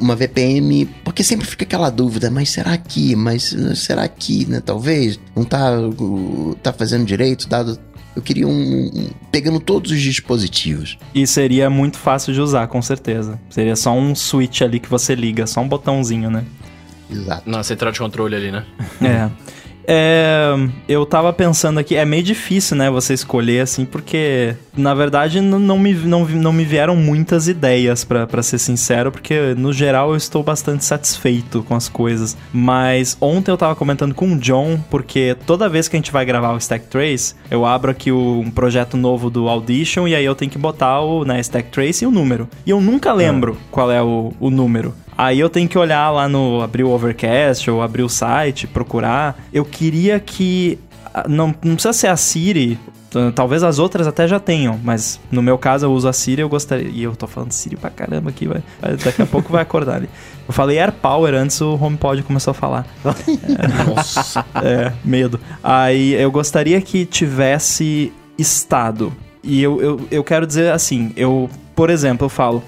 Uma VPN, porque sempre fica aquela dúvida, mas será que? Mas uh, será que, né? Talvez não tá, tá fazendo direito, dado. Eu queria um, um- pegando todos os dispositivos. E seria muito fácil de usar, com certeza. Seria só um switch ali que você liga, só um botãozinho, né? Exato. Na central de controle ali, né? É. É, eu tava pensando aqui, é meio difícil, né, você escolher assim, porque na verdade não me, não, não me vieram muitas ideias, pra pra ser sincero, porque no geral eu estou bastante satisfeito com as coisas. Mas ontem eu tava comentando com o John, porque toda vez que a gente vai gravar o Stack Trace, eu abro aqui o- um projeto novo do Audition e aí eu tenho que botar o né, Stack Trace e o número. E eu nunca lembro qual é o, o número. Aí eu tenho que olhar lá no abrir o Overcast ou abrir o site, procurar. Eu queria que ah, não, não precisa ser a Siri. Talvez as outras até já tenham, mas no meu caso eu uso a Siri eu gostaria. E eu tô falando Siri pra caramba aqui, vai. Daqui a pouco vai acordar ali. Eu falei AirPower antes o HomePod começou a falar. Nossa. É, medo. Aí eu gostaria que tivesse estado. E eu, eu, eu quero dizer assim, eu, por exemplo, eu falo,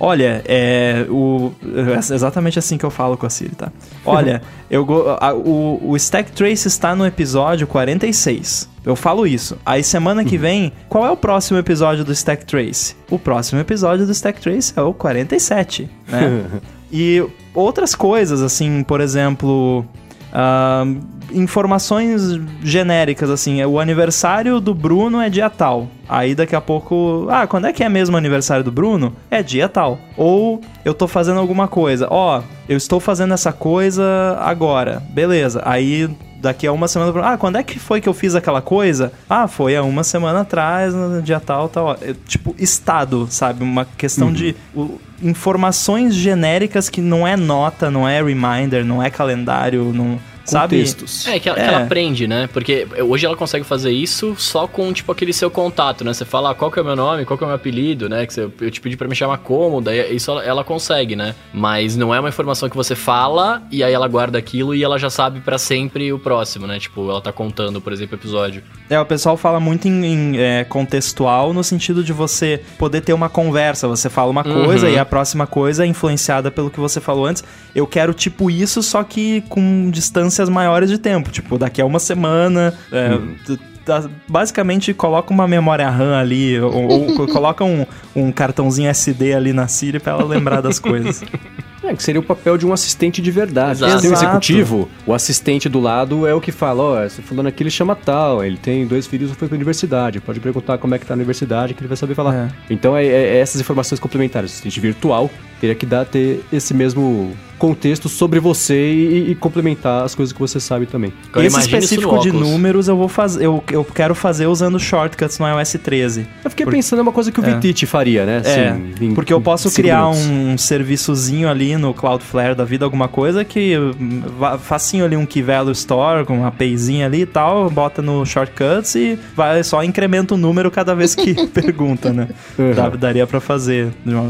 Olha, é o é exatamente assim que eu falo com a Siri, tá? Olha, eu go- a- o, o Stack Trace está no episódio 46. Eu falo isso. Aí semana que vem, qual é o próximo episódio do Stack Trace? O próximo episódio do Stack Trace é o 47, né? e outras coisas, assim, por exemplo, ahn, informações genéricas, assim, é o aniversário do Bruno é dia tal. Aí daqui a pouco, ah, quando é que é mesmo o aniversário do Bruno? É dia tal. Ou eu tô fazendo alguma coisa, ó, eu estou fazendo essa coisa agora, beleza. Aí daqui a uma semana, ah, quando é que foi que eu fiz aquela coisa? Ah, foi há uma semana atrás, no dia tal, tal. É, tipo, estado, sabe? Uma questão de o- informações genéricas que não é nota, não é reminder, não é calendário, não. Sabe? Contextos. É, que ela, É. que ela aprende, né? Porque hoje ela consegue fazer isso só com, tipo, aquele seu contato, né? Você fala ah, qual que é o meu nome, qual que é o meu apelido, né? Que você, eu te pedi pra me chamar como, daí isso ela, ela consegue, né? Mas não é uma informação que você fala e aí ela guarda aquilo e ela já sabe pra sempre o próximo, né? Tipo, ela tá contando, por exemplo, o episódio. É, o pessoal fala muito em, em, é, contextual no sentido de você poder ter uma conversa. Você fala uma Uhum. coisa e a próxima coisa é influenciada pelo que você falou antes. Eu quero tipo isso, só que com distâncias maiores de tempo. Tipo, daqui a uma semana. é, tu- tá- Basicamente, coloca uma memória RAM ali, ou, ou co- coloca um, um cartãozinho SD ali na Siri pra ela lembrar das coisas. É, que seria o papel de um assistente de verdade. Exato. Se tem um executivo, o assistente do lado é o que fala, ó, esse fulano aqui ele chama tal, ele tem dois filhos e foi pra universidade, pode perguntar como é que tá na universidade que ele vai saber falar. Então é, é- é essas informações complementares. O assistente virtual teria que dar, ter esse mesmo contexto sobre você e, e complementar as coisas que você sabe também. Agora, Esse específico de números eu vou fazer. Eu, eu quero fazer usando shortcuts no iOS 13. Eu fiquei pensando, é uma coisa que o É. Vitite faria, né? É, Assim, em- porque eu posso criar minutos. um serviçozinho ali no Cloudflare da vida, alguma coisa que hum, facinho ali um Key Value Store com uma APIzinha ali e tal, bota no Shortcuts e vai só incrementa o número cada vez que pergunta, né? Uhum. Daria pra fazer.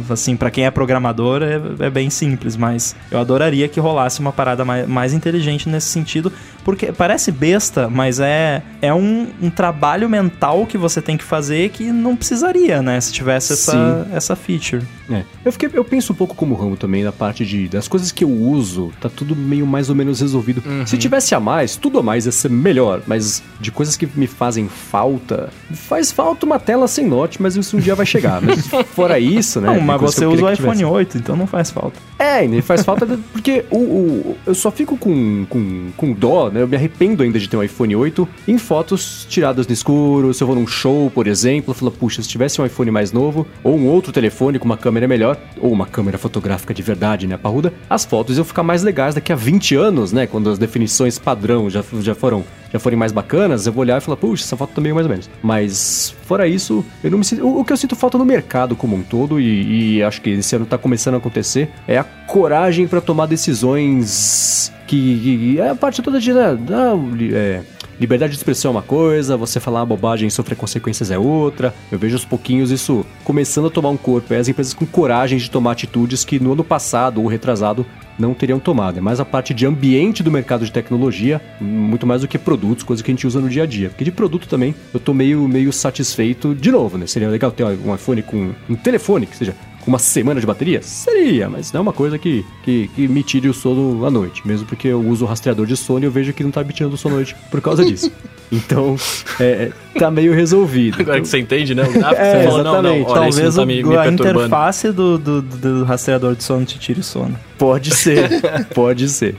Assim, pra quem é programador é, é bem simples, mas eu adoraria que rolasse uma parada mais, mais inteligente nesse sentido, porque parece besta, mas é, é um, um trabalho mental que você tem que fazer que não precisaria, né? Se tivesse essa, Sim. essa feature. É. Eu, fiquei, eu penso um pouco como Ramo também na parte de das coisas que eu uso, tá tudo meio mais ou menos resolvido. Se tivesse a mais, tudo a mais ia ser melhor, mas de coisas que me fazem falta, faz falta uma tela sem note, mas isso um dia vai chegar. Mas fora isso, né? Não, mas você usa o iPhone tivesse. 8, então não faz falta. É, e faz falta porque o, o- eu só fico com, com, com dó, né? Eu me arrependo ainda de ter um iPhone 8 em fotos tiradas no escuro. Se eu vou num show, por exemplo, eu falo, puxa, se tivesse um iPhone mais novo, ou um outro telefone com uma câmera melhor, ou uma câmera fotográfica de verdade, né, parruda, as fotos iam ficar mais legais daqui a 20 anos, né? Quando as definições padrão já, já foram. Já forem mais bacanas, eu vou olhar e falar, puxa, essa foto também é mais ou menos. Mas, fora isso, eu não me sinto. O, o que eu sinto falta no mercado como um todo, e, e acho que esse ano tá começando a acontecer, é a coragem para tomar decisões que, que- é a parte toda de né, da, é, liberdade de expressão é uma coisa, você falar uma bobagem e sofrer consequências é outra. Eu vejo aos pouquinhos isso começando a tomar um corpo. É as empresas com coragem de tomar atitudes que no ano passado ou retrasado não teriam tomado. É mais a parte de ambiente do mercado de tecnologia, muito mais do que produtos, coisa que a gente usa no dia a dia. Porque de produto também eu tô meio, meio satisfeito de novo, né? Seria legal ter um iPhone com um telefone que seja uma semana de bateria? Seria, mas não é uma coisa que, que, que me tire o sono à noite. Mesmo porque eu uso o rastreador de sono e eu vejo que não tá me tirando o sono à noite por causa disso. Então, é, tá meio resolvido. Agora que você entende, né? O gráfico, É, você fala, não, não, olha, isso Talvez não tá o- me, me a interface do, do, do rastreador de sono te tire sono. Pode ser, pode ser.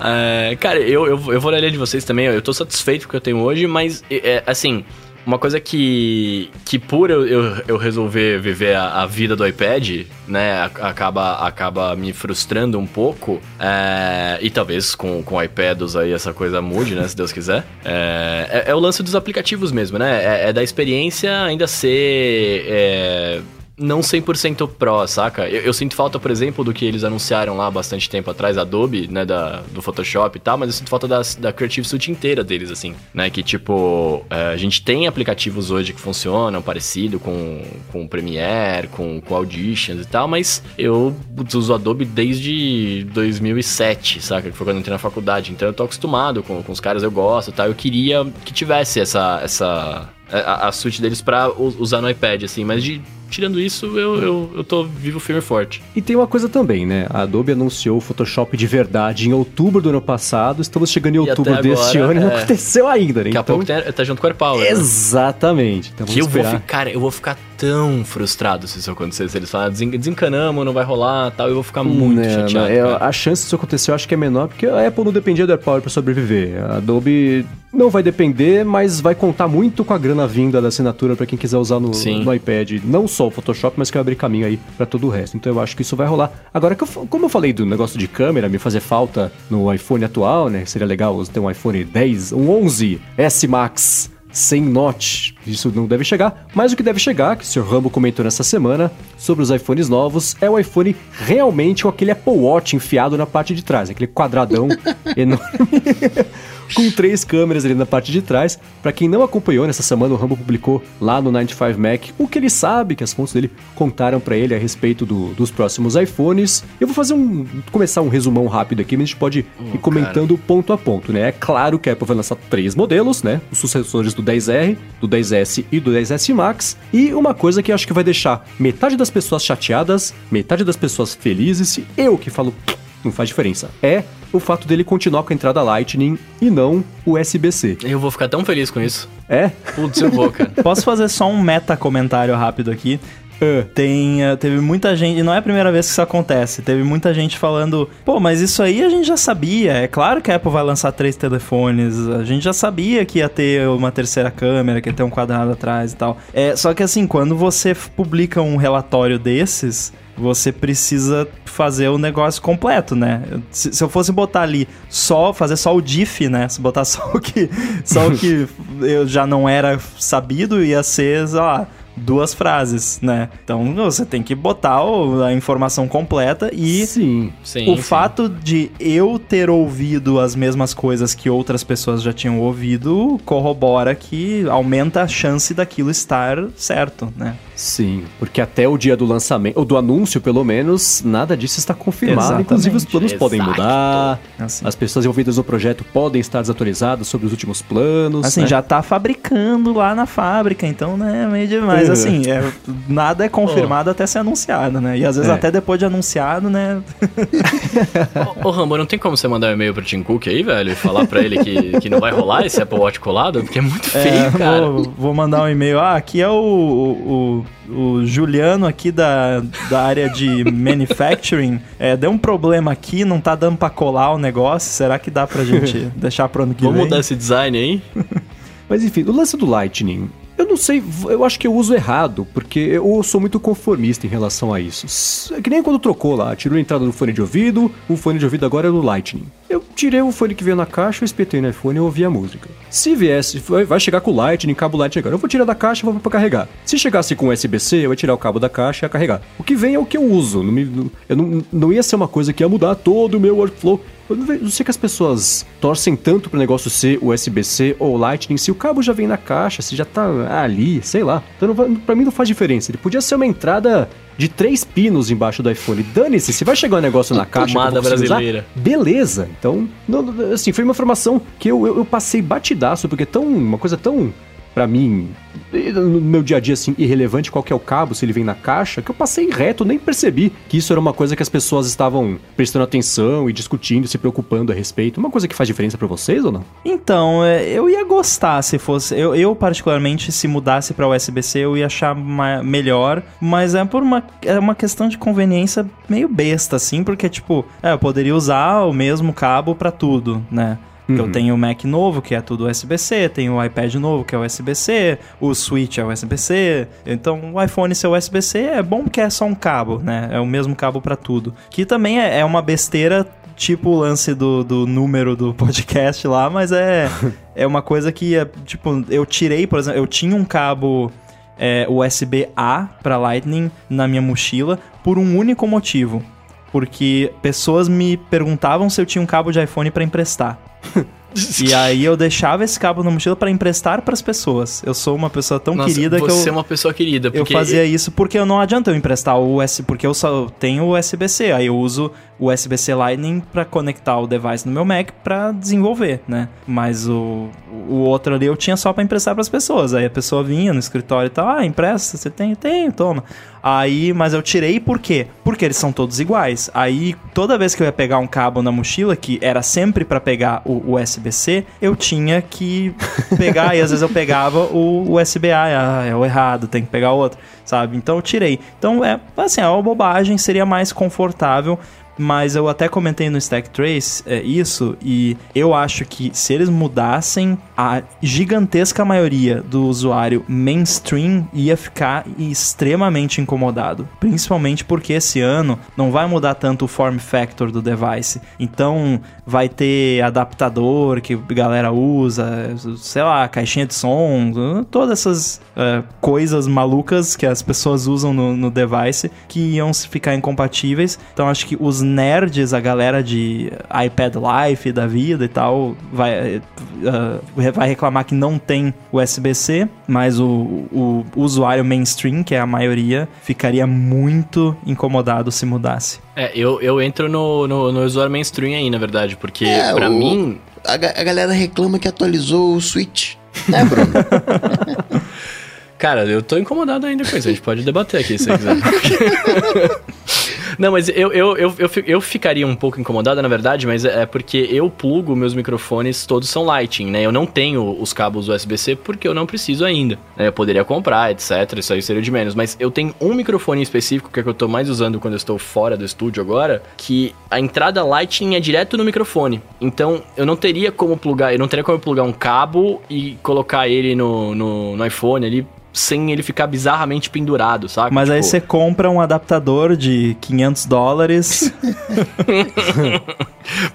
É, cara, eu, eu, eu vou na linha de vocês também. Eu tô satisfeito com o que eu tenho hoje, mas, é, assim, uma coisa que, que por eu, eu, eu resolver viver a, a vida do iPad, né, acaba, acaba me frustrando um pouco. é, e talvez com, com iPads aí essa coisa mude, né, se Deus quiser. É, é, é o lance dos aplicativos mesmo, né? É, é da experiência ainda ser. Não 100% pró, saca? Eu, eu sinto falta, por exemplo, do que eles anunciaram lá bastante tempo atrás, Adobe, né, da, do Photoshop e tal, mas eu sinto falta das, da Creative Suite inteira deles, assim, né, que tipo, é, a gente tem aplicativos hoje que funcionam parecido com, com Premiere, com, com Auditions e tal, mas eu uso Adobe desde 2007, saca? Que foi quando eu entrei na faculdade, então eu tô acostumado com, com os caras, eu gosto e tal, eu queria que tivesse essa... essa a, a suíte deles pra usar no iPad, assim, mas de tirando isso, eu, eu, eu tô vivo, firme e forte. E tem uma coisa também, né? A Adobe anunciou o Photoshop de verdade em outubro do ano passado. Estamos chegando em outubro até deste agora, ano e não é. aconteceu ainda, né? Daqui a pouco tá, tá junto com o AirPower. né? Exatamente. Então Que eu vou ficar, eu vou ficar tão frustrado se isso acontecer. Se eles "Desen- desencanamos, não vai rolar tal, eu vou ficar muito Né, chateado. né, é, a chance disso acontecer eu acho que é menor, porque a Apple não dependia do AirPower para sobreviver. A Adobe não vai depender, mas vai contar muito com a grana vinda da assinatura para quem quiser usar no, no iPad. Não só o Photoshop, mas que vai abrir caminho aí para todo o resto. Então eu acho que isso vai rolar. Agora, eu como eu falei do negócio de câmera, me fazer falta no iPhone atual, né? Seria legal ter um iPhone 10, um 11 S Max sem notch. Isso não deve chegar, mas o que deve chegar, que o Sr. Rambo comentou nessa semana sobre os iPhones novos, é o iPhone realmente com aquele Apple Watch enfiado na parte de trás, aquele quadradão enorme. Com três câmeras ali na parte de trás. Pra quem não acompanhou, nessa semana o Rambo publicou lá no 95 Mac o que ele sabe, que as fontes dele contaram pra ele a respeito do- dos próximos iPhones. Eu vou fazer um. começar um resumão rápido aqui, mas a gente pode ir comentando ponto a ponto, né? É claro que a Apple vai lançar três modelos, né? Os sucessores do 10R, do 10S e do 10S Max. E uma coisa que eu acho que vai deixar metade das pessoas chateadas, metade das pessoas felizes, e eu que falo não faz diferença. É o fato dele continuar com a entrada Lightning e não USB-C. Eu vou ficar tão feliz com isso. É? Putz, eu vou, cara. Posso fazer só um meta comentário rápido aqui? Tem, eh, teve muita gente, e não é a primeira vez que isso acontece, teve muita gente falando, pô, mas isso aí a gente já sabia, é claro que a Apple vai lançar três telefones, a gente já sabia que ia ter uma terceira câmera, que ia ter um quadrado atrás e tal. É, só que assim, quando você publica um relatório desses, você precisa fazer o negócio completo, né? Se, se eu fosse botar ali só, fazer só o diff, né? Se botar só o que, só o que eu já não era sabido, ia ser, sei lá, duas frases, né? Então você tem que botar a informação completa e Sim. Sim, o sim. fato de eu ter ouvido as mesmas coisas que outras pessoas já tinham ouvido corrobora que aumenta a chance daquilo estar certo, né? Sim, porque até o dia do lançamento, ou do anúncio pelo menos, nada disso está confirmado. Exatamente. Inclusive os planos podem Exato. mudar, Assim. as pessoas envolvidas no projeto podem estar desatualizadas sobre os últimos planos. Assim, né? já tá fabricando lá na fábrica, então, né, meio demais. Uhum. Assim, é, nada é confirmado até ser anunciado, né? E às vezes É. até depois de anunciado, né? Ô, ô, Rambo, não tem como você mandar um e-mail pro Tim Cook aí, velho, e falar pra ele que, que não vai rolar esse Apple Watch colado? Porque é muito feio, É, cara. Vou, vou mandar um e-mail. Ah, aqui é o, o, o Juliano aqui da, da área de manufacturing. É, deu um problema aqui, não tá dando pra colar o negócio. Será que dá pra gente deixar pro ano que Vamos vem? mudar esse design aí? Mas enfim, o lance do Lightning, eu não sei, eu acho que eu uso errado, porque eu sou muito conformista em relação a isso. É que nem quando trocou lá, tirou a entrada do fone de ouvido, o fone de ouvido agora é do Lightning. Eu tirei o fone que veio na caixa, eu espetei no iPhone e ouvi a música. Se viesse, vai vai chegar com o Lightning, cabo Lightning agora, eu vou tirar da caixa e vou pra carregar. Se chegasse com USB-C, eu ia tirar o cabo da caixa e ia carregar. O que vem é o que eu uso, não, me- não- eu não, não ia ser uma coisa que ia mudar todo o meu workflow. Eu não, sei que as pessoas torcem tanto pro negócio ser USB-C ou Lightning, se o cabo já vem na caixa, se já tá ali, sei lá. Então vai- pra mim não faz diferença. Ele podia ser uma entrada de três pinos embaixo do iPhone. Dane-se, se vai chegar um negócio na caixa. Tomada conseguir usar, brasileira. beleza. Então, não- assim, foi uma informação que eu, eu, eu passei batidaço, porque é tão, uma coisa tão, pra mim, no meu dia a dia, assim, irrelevante qual que é o cabo, se ele vem na caixa, que eu passei reto, nem percebi que isso era uma coisa que as pessoas estavam prestando atenção e discutindo, se preocupando a respeito. Uma coisa que faz diferença pra vocês ou não? Então, é, eu ia gostar se fosse. Eu, eu, particularmente, se mudasse pra USB-C, eu ia achar melhor. Mas é por uma, é uma questão de conveniência meio besta, assim, porque, tipo, é, eu poderia usar o mesmo cabo pra tudo, né? Porque eu tenho o Mac novo, que é tudo USB-C, tenho o iPad novo, que é USB-C, o Switch é USB-C. Então, o iPhone ser USB-C é bom porque é só um cabo, né? É o mesmo cabo pra tudo. Que também é, é uma besteira tipo o lance do, do número do podcast lá, mas é, é uma coisa que, é, tipo, eu tirei, por exemplo, eu tinha um cabo é, USB-A para Lightning na minha mochila por um único motivo. Porque pessoas me perguntavam se eu tinha um cabo de iPhone para emprestar. E aí eu deixava esse cabo na mochila para emprestar para as pessoas. Eu sou uma pessoa tão Nossa, querida que você eu é uma pessoa querida. eu Porque fazia isso porque eu não adianta eu emprestar o USB, porque eu só tenho o USB-C, aí eu uso USB-C Lightning para conectar o device no meu Mac para desenvolver, né? Mas o, o outro ali eu tinha só para emprestar para as pessoas. Aí a pessoa vinha no escritório e tal, ah, empresta, você tem? Tem, toma. Aí, mas eu tirei por quê? Porque eles são todos iguais. Aí, toda vez que eu ia pegar um cabo na mochila, que era sempre para pegar o USB-C, eu tinha que pegar, e às vezes eu pegava o USB-A, ah, é o errado, tem que pegar outro, sabe? Então eu tirei. Então, é assim, é uma bobagem, seria mais confortável mas eu até comentei no Stack Trace é, isso, e eu acho que se eles mudassem, a gigantesca maioria do usuário mainstream ia ficar extremamente incomodado. Principalmente porque esse ano não vai mudar tanto o form factor do device. Então vai ter adaptador que a galera usa, sei lá, caixinha de som, todas essas uh, coisas malucas que as pessoas usam no, no device que iam ficar incompatíveis. Então acho que os nerds, a galera de iPad Life da vida e tal, vai, uh, vai reclamar que não tem USB-C, mas o, o, usuário mainstream, que é a maioria, ficaria muito incomodado se mudasse. É, eu, eu entro no, no, no usuário mainstream aí, na verdade, porque É, pra o- mim. A, a galera reclama que atualizou o Switch. Né, Bruno? Cara, eu tô incomodado ainda com isso. A gente pode debater aqui se você quiser. Não, mas eu, eu, eu, eu, eu ficaria um pouco incomodado, na verdade, mas é porque eu plugo meus microfones, todos são Lighting, né? Eu não tenho os cabos USB-C porque eu não preciso ainda. né? Eu poderia comprar, etc. Isso aí seria de menos. Mas eu tenho um microfone específico, que é que eu tô mais usando quando eu estou fora do estúdio agora, que a entrada Lightning é direto no microfone. Então eu não teria como plugar, eu não teria como plugar um cabo e colocar ele no, no, no iPhone ali. Sem ele ficar bizarramente pendurado, sabe? Mas aí Tipo, você compra um adaptador de 500 dólares.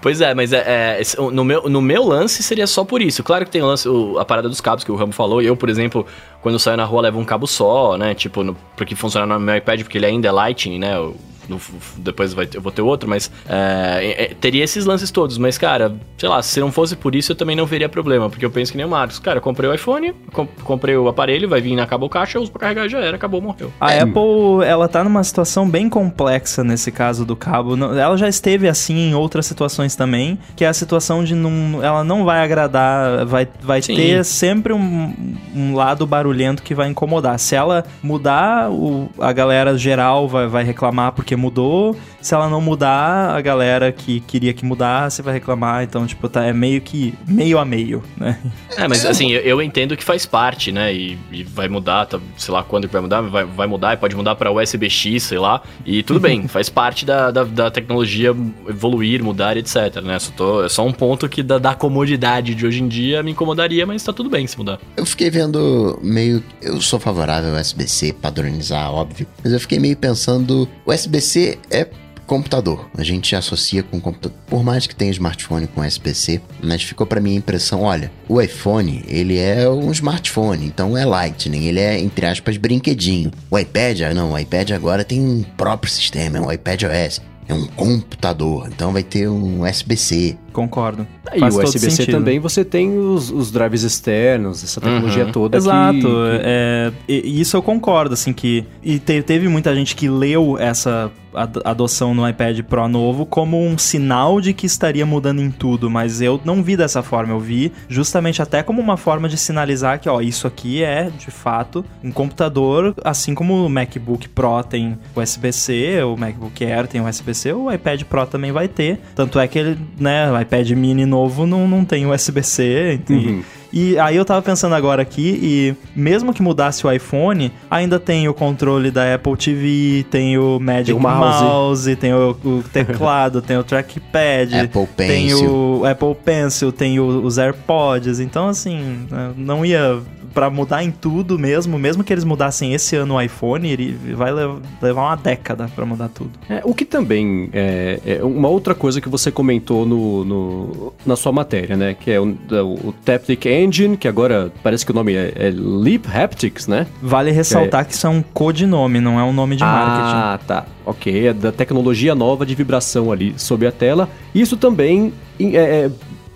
Pois é, mas é, é, no, meu, no meu lance seria só por isso. Claro que tem o lance, o- a parada dos cabos que o Rambo falou. Eu, por exemplo, quando saio na rua, levo um cabo só, né? Tipo, no, porque funciona no meu iPad, porque ele ainda é Lightning, né? Eu- no- depois vai ter- eu vou ter outro, mas é, é, teria esses lances todos. Mas, cara, sei lá, se não fosse por isso, eu também não veria problema. Porque eu penso que nem o Marcos. Cara, comprei o iPhone, com- comprei o aparelho, vai vir na cabo caixa, eu uso pra carregar já era, acabou, morreu. A Apple, ela tá numa situação bem complexa nesse caso do cabo. Ela já esteve assim em outras situações também, que é a situação de não, ela não vai agradar, vai, vai Sim. ter sempre um, um lado barulhento que vai incomodar. Se ela mudar, o, a galera geral vai, vai reclamar porque mudou. Se ela não mudar, a galera que queria que mudasse vai reclamar. Então, tipo, tá, é meio que meio a meio, né? É, mas assim, eu, eu entendo que faz parte, né? E, e vai mudar, tá, sei lá quando que vai mudar, vai, vai mudar e pode mudar pra USB-X, sei lá. E tudo bem, faz parte da, da, da tecnologia evoluir, mudar, etc, né? Só tô, é só um ponto que da, da comodidade de hoje em dia me incomodaria, mas tá tudo bem se mudar. Eu fiquei vendo meio. Eu sou favorável ao USB-C, padronizar, óbvio. Mas eu fiquei meio pensando. O USB-C é computador. A gente associa com computador. Por mais que tenha smartphone com USB-C, mas ficou pra mim a impressão: olha, o iPhone, ele é um smartphone, então é Lightning, ele é, entre aspas, brinquedinho. O iPad, ah, não, o iPad agora tem um próprio sistema, é um iPad OS. É um computador, então vai ter um USB-C. Concordo. E o USB-C também você tem os, os drives externos, essa tecnologia Uhum. toda Exato, que- é, e- isso eu concordo, assim, que... E te- teve muita gente que leu essa ad- adoção no iPad Pro novo como um sinal de que estaria mudando em tudo, mas eu não vi dessa forma, eu vi justamente até como uma forma de sinalizar que, ó, isso aqui é, de fato, um computador, assim como o MacBook Pro tem USB-C, o MacBook Air tem USB-C, o iPad Pro também vai ter, tanto é que ele, né, iPad mini novo não, não tem USB-C, e- Uhum. e aí eu tava pensando agora aqui, e mesmo que mudasse o iPhone, ainda tem o controle da Apple TV, tem o Magic Tem o mouse. mouse. tem o, o teclado, tem o trackpad, Apple tem Pencil. o Apple Pencil, tem o- os AirPods. Então, assim, né, não ia pra mudar em tudo mesmo, mesmo que eles mudassem esse ano o iPhone, ele vai lev- levar uma década pra mudar tudo. É, o que também é, é uma outra coisa que você comentou no, no- na sua matéria, né? Que é o, o Taptic Engine, que agora parece que o nome é, é Leap Haptics, né? Vale ressaltar que isso é um codinome, não é um nome de marketing. Ah, tá. Ok, é da tecnologia nova de vibração ali sob a tela. Isso também é, é,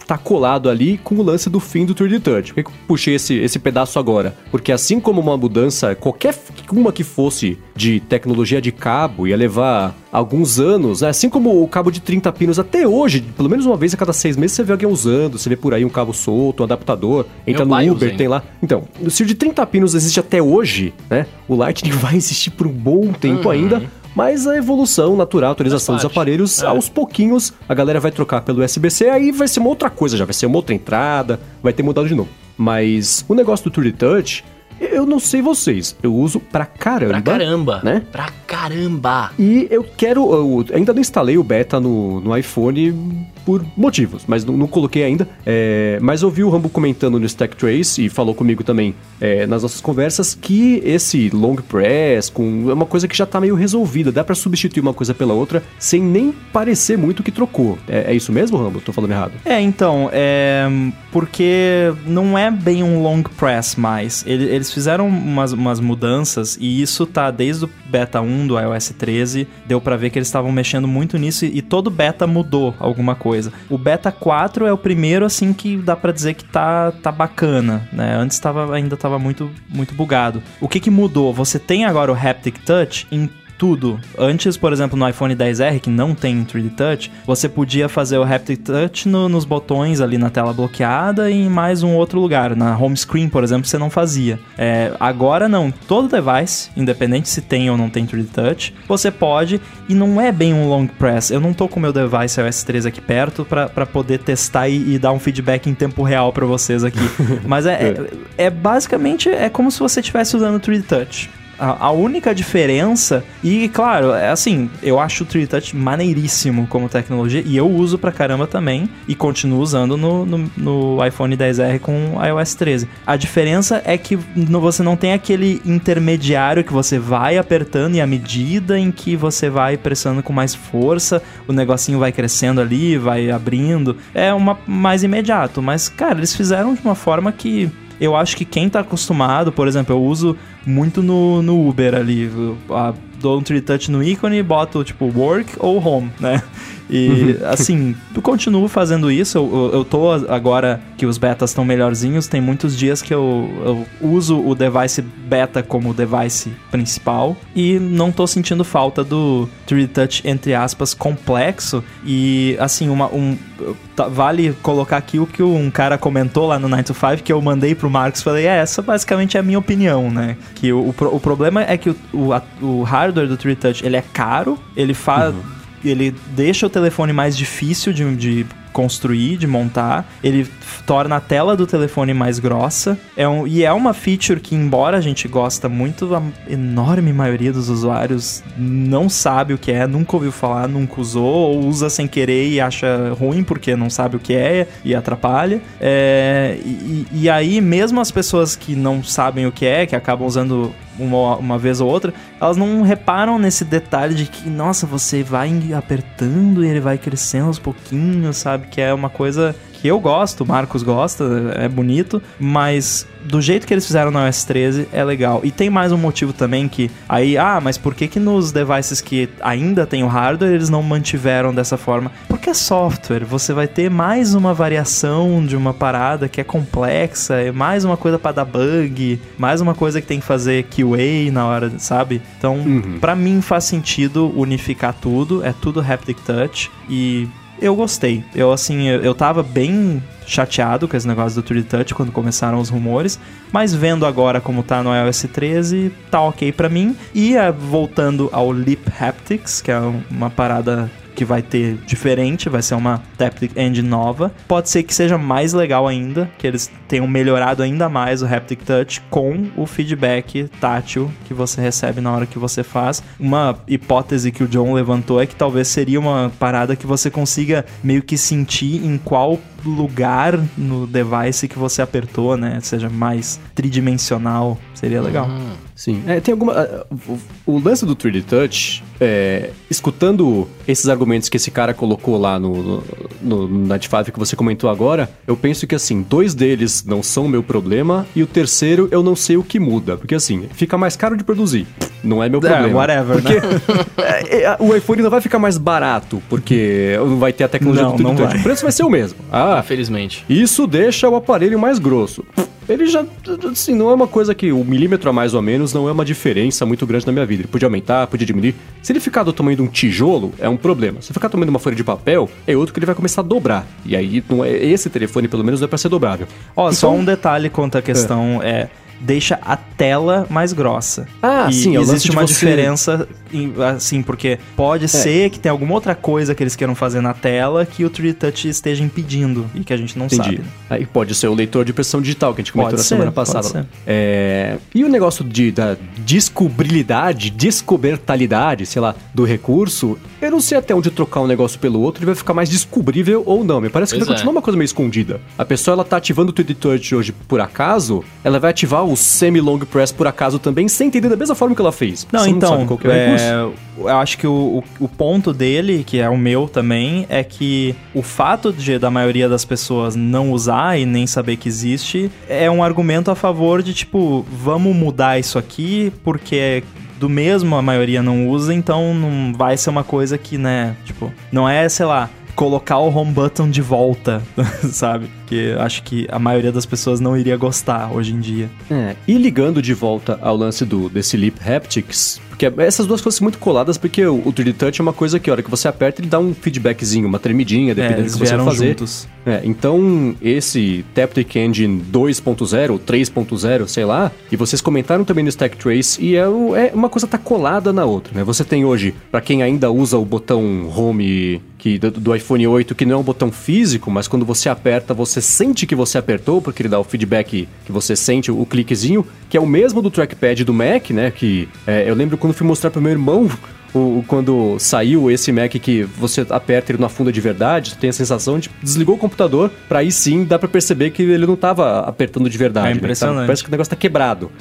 tá colado ali com o lance do fim do 3D Touch. Por que que eu puxei esse, esse pedaço agora? Porque assim como uma mudança, qualquer uma que fosse de tecnologia de cabo, ia levar alguns anos, né? assim como o cabo de 30 pinos até hoje, pelo menos uma vez a cada seis meses você vê alguém usando, você vê por aí um cabo solto, um adaptador, entra Meu no Uber, usa, tem lá. Então, se o de 30 pinos existe até hoje, né? O Lightning vai existir por um bom tempo ainda. Mas a evolução natural, a atualização dos aparelhos, É. aos pouquinhos, a galera vai trocar pelo USB-C, aí vai ser uma outra coisa, já vai ser uma outra entrada, vai ter mudado de novo. Mas o negócio do 3D Touch, eu não sei vocês, eu uso pra caramba. Pra caramba. Né? Pra caramba. E eu quero. Eu ainda não instalei o beta no, no iPhone por motivos, mas não, não coloquei ainda. É, mas eu vi o Rambo comentando no Stack Trace e falou comigo também é, nas nossas conversas que esse long press com, é uma coisa que já tá meio resolvida. Dá pra substituir uma coisa pela outra sem nem parecer muito que trocou. É, é isso mesmo, Rambo? Tô falando errado. É, então, é. Porque não é bem um long press mais. Ele- Eles fizeram umas, umas mudanças e isso tá desde o beta 1 do iOS 13. Deu pra ver que eles estavam mexendo muito nisso e, e todo beta mudou alguma coisa. O beta 4 é o primeiro, assim, que dá pra dizer que tá, tá bacana, né? Antes tava, ainda tava muito, muito bugado. O que que mudou? Você tem agora o Haptic Touch em tudo. Antes, por exemplo, no iPhone 10R, que não tem 3D Touch, você podia fazer o Haptic Touch no- nos botões ali na tela bloqueada e em mais um outro lugar. Na home screen, por exemplo, você não fazia. É, agora não. Todo device, independente se tem ou não tem 3D Touch, você pode e não é bem um long press. Eu não tô com o meu device iOS 13 aqui perto pra poder testar e, e dar um feedback em tempo real pra vocês aqui. Mas é, é, é basicamente é como se você estivesse usando o 3D Touch. A, a única diferença, e claro, é assim, eu acho o 3D Touch maneiríssimo como tecnologia e eu uso pra caramba também e continuo usando no, no, no iPhone 10R com iOS 13. A diferença é que você não tem aquele intermediário que você vai apertando e à medida em que você vai pressionando com mais força, o negocinho vai crescendo ali, vai abrindo. É uma mais imediato, mas cara, eles fizeram de uma forma que eu acho que quem tá acostumado, por exemplo, eu uso muito no, no Uber ali. ah, dou um 3D touch no ícone e boto tipo work ou home, né? E assim, eu continuo fazendo isso. Eu, eu, tô agora que os betas estão melhorzinhos. Tem muitos dias que eu, eu uso o device beta como device principal e não tô sentindo falta do 3D touch, entre aspas, complexo. E assim, uma, um, vale colocar aqui o que um cara comentou lá no 9 to 5 que eu mandei pro Marcos. Falei, é, essa basicamente é a minha opinião, né? Que o, o, o problema é que o, o, a- o hardware do 3D touch ele é caro, ele faz ele deixa o telefone mais difícil de, de construir, de montar. Ele torna a tela do telefone mais grossa. É um, e é uma feature que, embora a gente gosta muito, a enorme maioria dos usuários não sabe o que é, nunca ouviu falar, nunca usou, ou usa sem querer e acha ruim porque não sabe o que é e atrapalha. É, e, e aí, mesmo as pessoas que não sabem o que é, que acabam usando uma, uma vez ou outra, elas não reparam nesse detalhe de que, nossa, você vai apertando e ele vai crescendo aos pouquinhos, sabe? Que é uma coisa que eu gosto, o Marcos gosta, é bonito, mas do jeito que eles fizeram no iOS 13 é legal. E tem mais um motivo também que aí, ah, mas por que que nos devices que ainda tem o hardware eles não mantiveram dessa forma? Porque é software, você vai ter mais uma variação de uma parada que é complexa, é mais uma coisa para dar bug, mais uma coisa que tem que fazer QA na hora, sabe? Então, pra mim faz sentido unificar tudo, é tudo haptic touch e eu gostei. Eu, assim, eu, eu tava bem chateado com esse negócio do 3D Touch quando começaram os rumores, mas vendo agora como tá no iOS 13, tá ok pra mim. E eh, voltando ao Lip Haptics, que é um- uma parada que vai ter diferente, vai ser uma Haptic Engine nova. Pode ser que seja mais legal ainda, que eles tenham melhorado ainda mais o Haptic Touch com o feedback tátil que você recebe na hora que você faz. Uma hipótese que o John levantou é que talvez seria uma parada que você consiga meio que sentir em qual lugar no device que você apertou, né? Seja mais tridimensional, seria legal. Hum, Sim. É, tem alguma. ah, O, o lance do 3D Touch, é, escutando esses argumentos que esse cara colocou lá no, no, no, Night Five que você comentou agora, eu penso que assim, dois deles não são o meu problema e o terceiro eu não sei o que muda. Porque assim, fica mais caro de produzir. Não é meu É, problema. whatever, Porque é, é, o iPhone não vai ficar mais barato, porque não vai ter a tecnologia Não, do 3D não Touch. O preço vai ser o mesmo. Ah, Infelizmente. isso deixa o aparelho mais grosso. Ele já, assim, não é uma coisa que um milímetro a mais ou menos não é uma diferença muito grande na minha vida. Ele podia aumentar, podia diminuir. Se ele ficar do tamanho de um tijolo, é um problema. Se ficar do tamanho de uma folha de papel, é outro que ele vai começar a dobrar. E aí, não é, esse telefone, pelo menos, não é pra ser dobrável. Ó, só Então- um detalhe quanto à questão é. Deixa a tela mais grossa. Ah, e sim, é existe uma você- diferença, em- assim, porque pode ser que tenha alguma outra coisa que eles queiram fazer na tela que o 3D Touch esteja impedindo e que a gente não Entendi. sabe. né? Aí pode ser o leitor de impressão digital que a gente comentou Pode na ser, semana pode passada. ser. É, E o negócio de, da descobrilidade, descobertalidade, sei lá, do recurso, eu não sei até onde trocar um negócio pelo outro ele vai ficar mais descobrível ou não. Me parece que Pois vai é. continuar uma coisa meio escondida. A pessoa ela tá ativando o 3D Touch hoje por acaso, ela vai ativar o semi-long press por acaso também, sem entender da mesma forma que ela fez. Não, Você então, sabe qual que é o é, eu acho que o, o, o ponto dele, que é o meu também, é que o fato de da maioria das pessoas não usar e nem saber que existe é um argumento a favor de tipo, vamos mudar isso aqui porque do mesmo a maioria não usa, então não vai ser uma coisa que, né, tipo, não é, sei lá, colocar o home button de volta, sabe? Que acho que a maioria das pessoas não iria gostar hoje em dia. É, e ligando de volta ao lance do desse Lip Haptics, porque essas duas coisas são muito coladas, porque o, o 3D Touch é uma coisa que a hora que você aperta, ele dá um feedbackzinho, uma tremidinha, É, dependendo eles do que você fazer. juntos. É, então, esse Taptic Engine 2.0 ou 3.0, sei lá, e vocês comentaram também no Stack Trace, e é, é uma coisa tá colada na outra, né? Você tem hoje, pra quem ainda usa o botão Home que, do, do iPhone 8, que não é um botão físico, mas quando você aperta, você sente que você apertou, porque ele dá o feedback que você sente, o cliquezinho, que é o mesmo do trackpad do Mac, né? Que é, eu lembro quando fui mostrar pro meu irmão o, quando saiu esse Mac que você aperta ele não afunda de verdade, tem a sensação de desligou o computador, pra aí sim dá pra perceber que ele não tava apertando de verdade. É né? impressionante. Tá- parece que o negócio tá quebrado.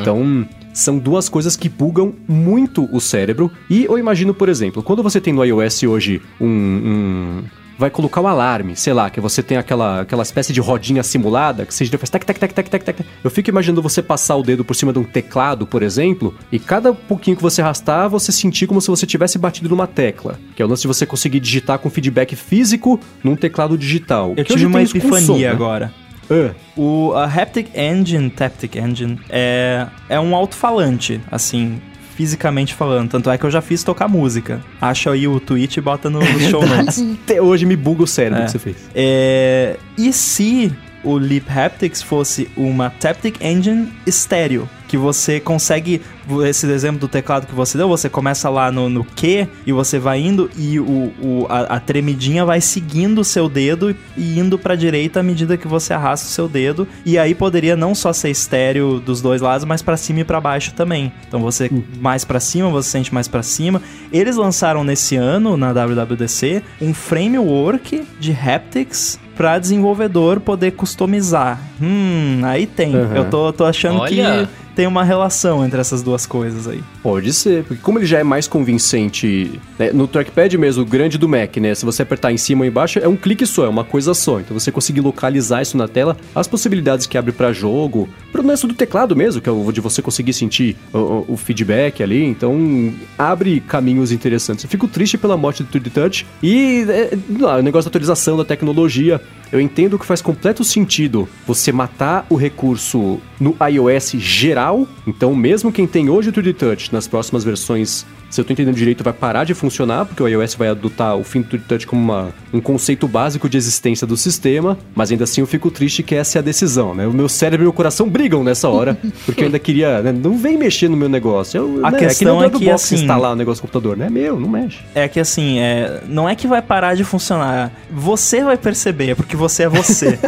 Então, são duas coisas que bugam muito o cérebro. E eu imagino, por exemplo, quando você tem no iOS hoje um. um- Vai colocar um alarme, sei lá, que você tem aquela, aquela espécie de rodinha simulada, que você gira faz tac, tac, tac, tac, tac, tac. Eu fico imaginando você passar o dedo por cima de um teclado, por exemplo, e cada pouquinho que você arrastar, você sentir como se você tivesse batido numa tecla. Que é o lance de você conseguir digitar com feedback físico num teclado digital. Eu Que tive uma epifania som, né? agora. Ah, O a Haptic Engine, Taptic Engine, é, é um alto-falante, assim, fisicamente falando. Tanto é que eu já fiz tocar música. Acha aí o tweet e bota no show notes. até hoje me buga o cérebro É. que você fez. É, e se o Leap Haptics fosse uma Taptic Engine estéreo? Que você consegue, esse exemplo do teclado que você deu, você começa lá no, no Q e você vai indo e o, o- a, a tremidinha vai seguindo o seu dedo e indo pra direita à medida que você arrasta o seu dedo. E aí poderia não só ser estéreo dos dois lados, mas pra cima e pra baixo também. Então você mais pra cima, você sente mais pra cima. Eles lançaram nesse ano na WWDC um framework de haptics para desenvolvedor poder customizar. Hum, aí tem. Uhum. Eu tô, tô achando Olha. que tem uma relação entre essas duas coisas aí. Pode ser, porque como ele já é mais convincente né, no trackpad mesmo, o grande do Mac, né? Se você apertar em cima ou embaixo, é um clique só, é uma coisa só. Então você conseguir localizar isso na tela, as possibilidades que abre pra jogo, pro lance do teclado mesmo, que é o de você conseguir sentir o, o- feedback ali, então abre caminhos interessantes. Eu fico triste pela morte do 3D Touch e é, o negócio da atualização da tecnologia. Eu entendo que faz completo sentido você matar o recurso no iOS geral. Então, mesmo quem tem hoje o 3D Touch nas próximas versões, se eu tô entendendo direito, vai parar de funcionar, porque o iOS vai adotar o fim do 3D Touch como uma- um conceito básico de existência do sistema. Mas ainda assim eu fico triste que essa é a decisão, né? O meu cérebro e meu coração brigam nessa hora, porque eu ainda queria. né, Não vem mexer no meu negócio. Eu, A né, questão nem o é que, assim- instalar o negócio no computador, né? É meu, não mexe. É que assim, é, não é que vai parar de funcionar. Você vai perceber, porque você é você.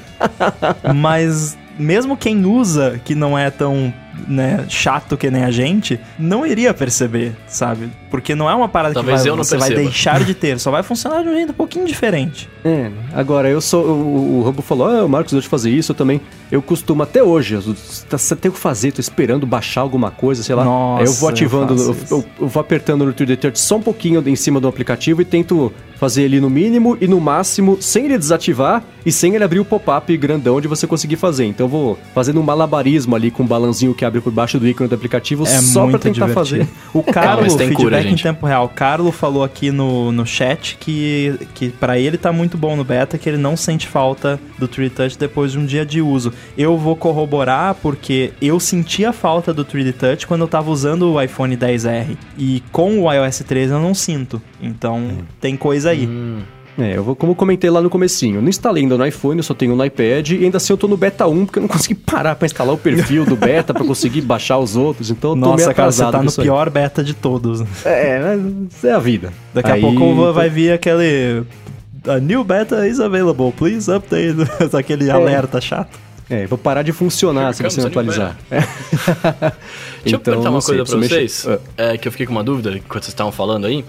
Mas mesmo quem usa, que não é tão né, chato que nem a gente, não iria perceber, sabe? Porque não é uma parada Talvez que vai- eu não você vai perceba. deixar de ter, só vai funcionar de um jeito um pouquinho diferente. É, agora eu sou. O, o Rambo falou, ah, Marcos, deixa eu fazer isso, eu também. Eu costumo até hoje. eu- tá- Você tem o que fazer, tô esperando baixar alguma coisa, sei lá. Nossa, Aí eu vou ativando, eu eu, eu- eu vou apertando no 3D Touch só um pouquinho em cima do aplicativo e tento fazer ele no mínimo e no máximo, sem ele desativar e sem ele abrir o pop-up grandão de você conseguir fazer. Então eu vou fazendo um malabarismo ali com um balanzinho que abre por baixo do ícone do aplicativo É só pra tentar divertido. fazer. O Carlo, mas tem feedback cura, em tempo real. O Carlo falou aqui no, no chat que, que para ele tá muito bom no beta, que ele não sente falta do 3D Touch depois de um dia de uso. Eu vou corroborar porque eu sentia falta do 3D Touch quando eu tava usando o iPhone 10R. E com o iOS 13 eu não sinto. Então tem coisa aí. É, eu vou, como eu comentei lá no comecinho, eu não instalei ainda no iPhone, eu só tenho no iPad e ainda assim eu tô no beta 1 porque eu não consegui parar pra instalar o perfil do beta pra conseguir baixar os outros, então eu tô meio Nossa, cara, você tá no isso aí. pior beta de todos. É, mas é a vida. Daqui Aí, a pouco então- vai vir aquele. A new beta is available, please update. aquele alerta chato. É, vou parar de funcionar se você não atualizar. Deixa eu perguntar uma Então, coisa mexer. vocês, é, que eu fiquei com uma dúvida enquanto vocês estavam falando aí.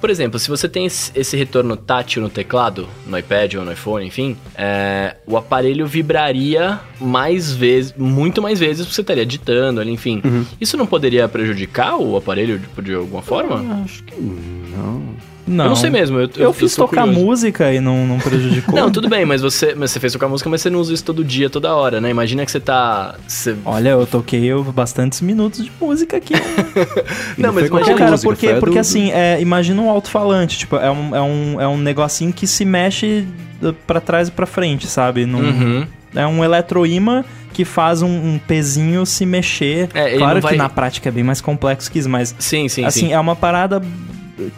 Por exemplo, se você tem esse retorno tátil no teclado, no iPad ou no iPhone, enfim, é, o aparelho vibraria mais vezes, muito mais vezes, porque você estaria digitando ali, enfim. Uhum. Isso não poderia prejudicar o aparelho de, de alguma forma? Ah, Acho que não. Não. Eu não sei mesmo. Eu, Eu, fiz sou tocar curioso. música e não, não prejudicou. Não, tudo bem, mas você, mas você fez tocar música, mas você não usa isso todo dia, toda hora, né? Imagina que você tá. Você... Olha, eu toquei eu- bastantes minutos de música aqui. Não, mas imagina, cara, música, porque, a porque do- assim, é, imagina um alto-falante, tipo, é um, é, um, é um negocinho que se mexe uh, pra trás e pra frente, sabe? Num- Uhum. É um eletroímã que faz um, um pezinho se mexer. É, claro não que vai- na prática é bem mais complexo que isso, mas Sim, sim, assim, sim. é uma parada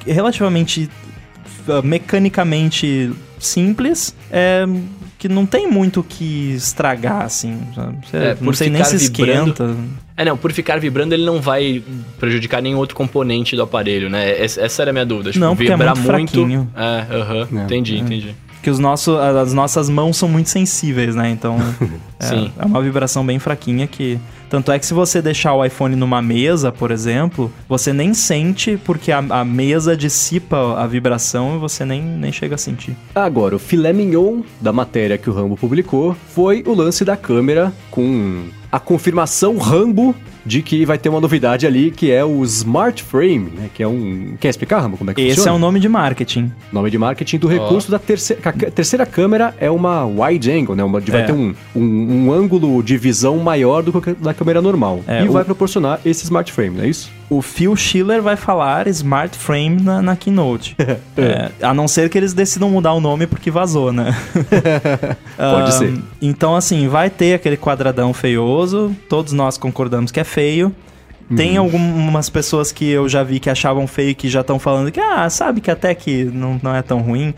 relativamente uh, mecanicamente simples, é, que não tem muito o que estragar, assim. Você- É, não por sei nem se vibrando. esquenta. É, não, por ficar vibrando, ele não vai prejudicar nenhum outro componente do aparelho, né? Essa, essa era a minha dúvida. Tipo, Não, porque é vibrar muito fraquinho. É, aham, É, entendi, entendi. Que os nossos, as nossas mãos são muito sensíveis, né? Então, é, Sim. é uma vibração bem fraquinha que... Tanto é que se você deixar o iPhone numa mesa, por exemplo, você nem sente porque a, a mesa dissipa a vibração e você nem, nem chega a sentir. Agora, o filé mignon da matéria que o Rambo publicou foi o lance da câmera com a confirmação Rambo de que vai ter uma novidade ali, que é o Smart Frame, né? Que é um... Quer explicar, Rambo, como é que Esse funciona? é o nome de marketing. Nome de marketing do recurso da terceira... A terceira câmera é uma wide angle, né? Uma, vai É. ter um, um, um ângulo de visão maior do que da câmera normal. É, e o- vai proporcionar esse Smart Frame, não é isso? O Phil Schiller vai falar Smart Frame na, na keynote. É, a não ser que eles decidam mudar o nome porque vazou, né? Pode Ah, ser. Então, assim, vai ter aquele quadradão feioso. Todos nós concordamos que é feio. Tem Uhum. algumas pessoas que eu já vi que achavam feio que já estão falando que, ah, sabe que até que não, não é tão ruim.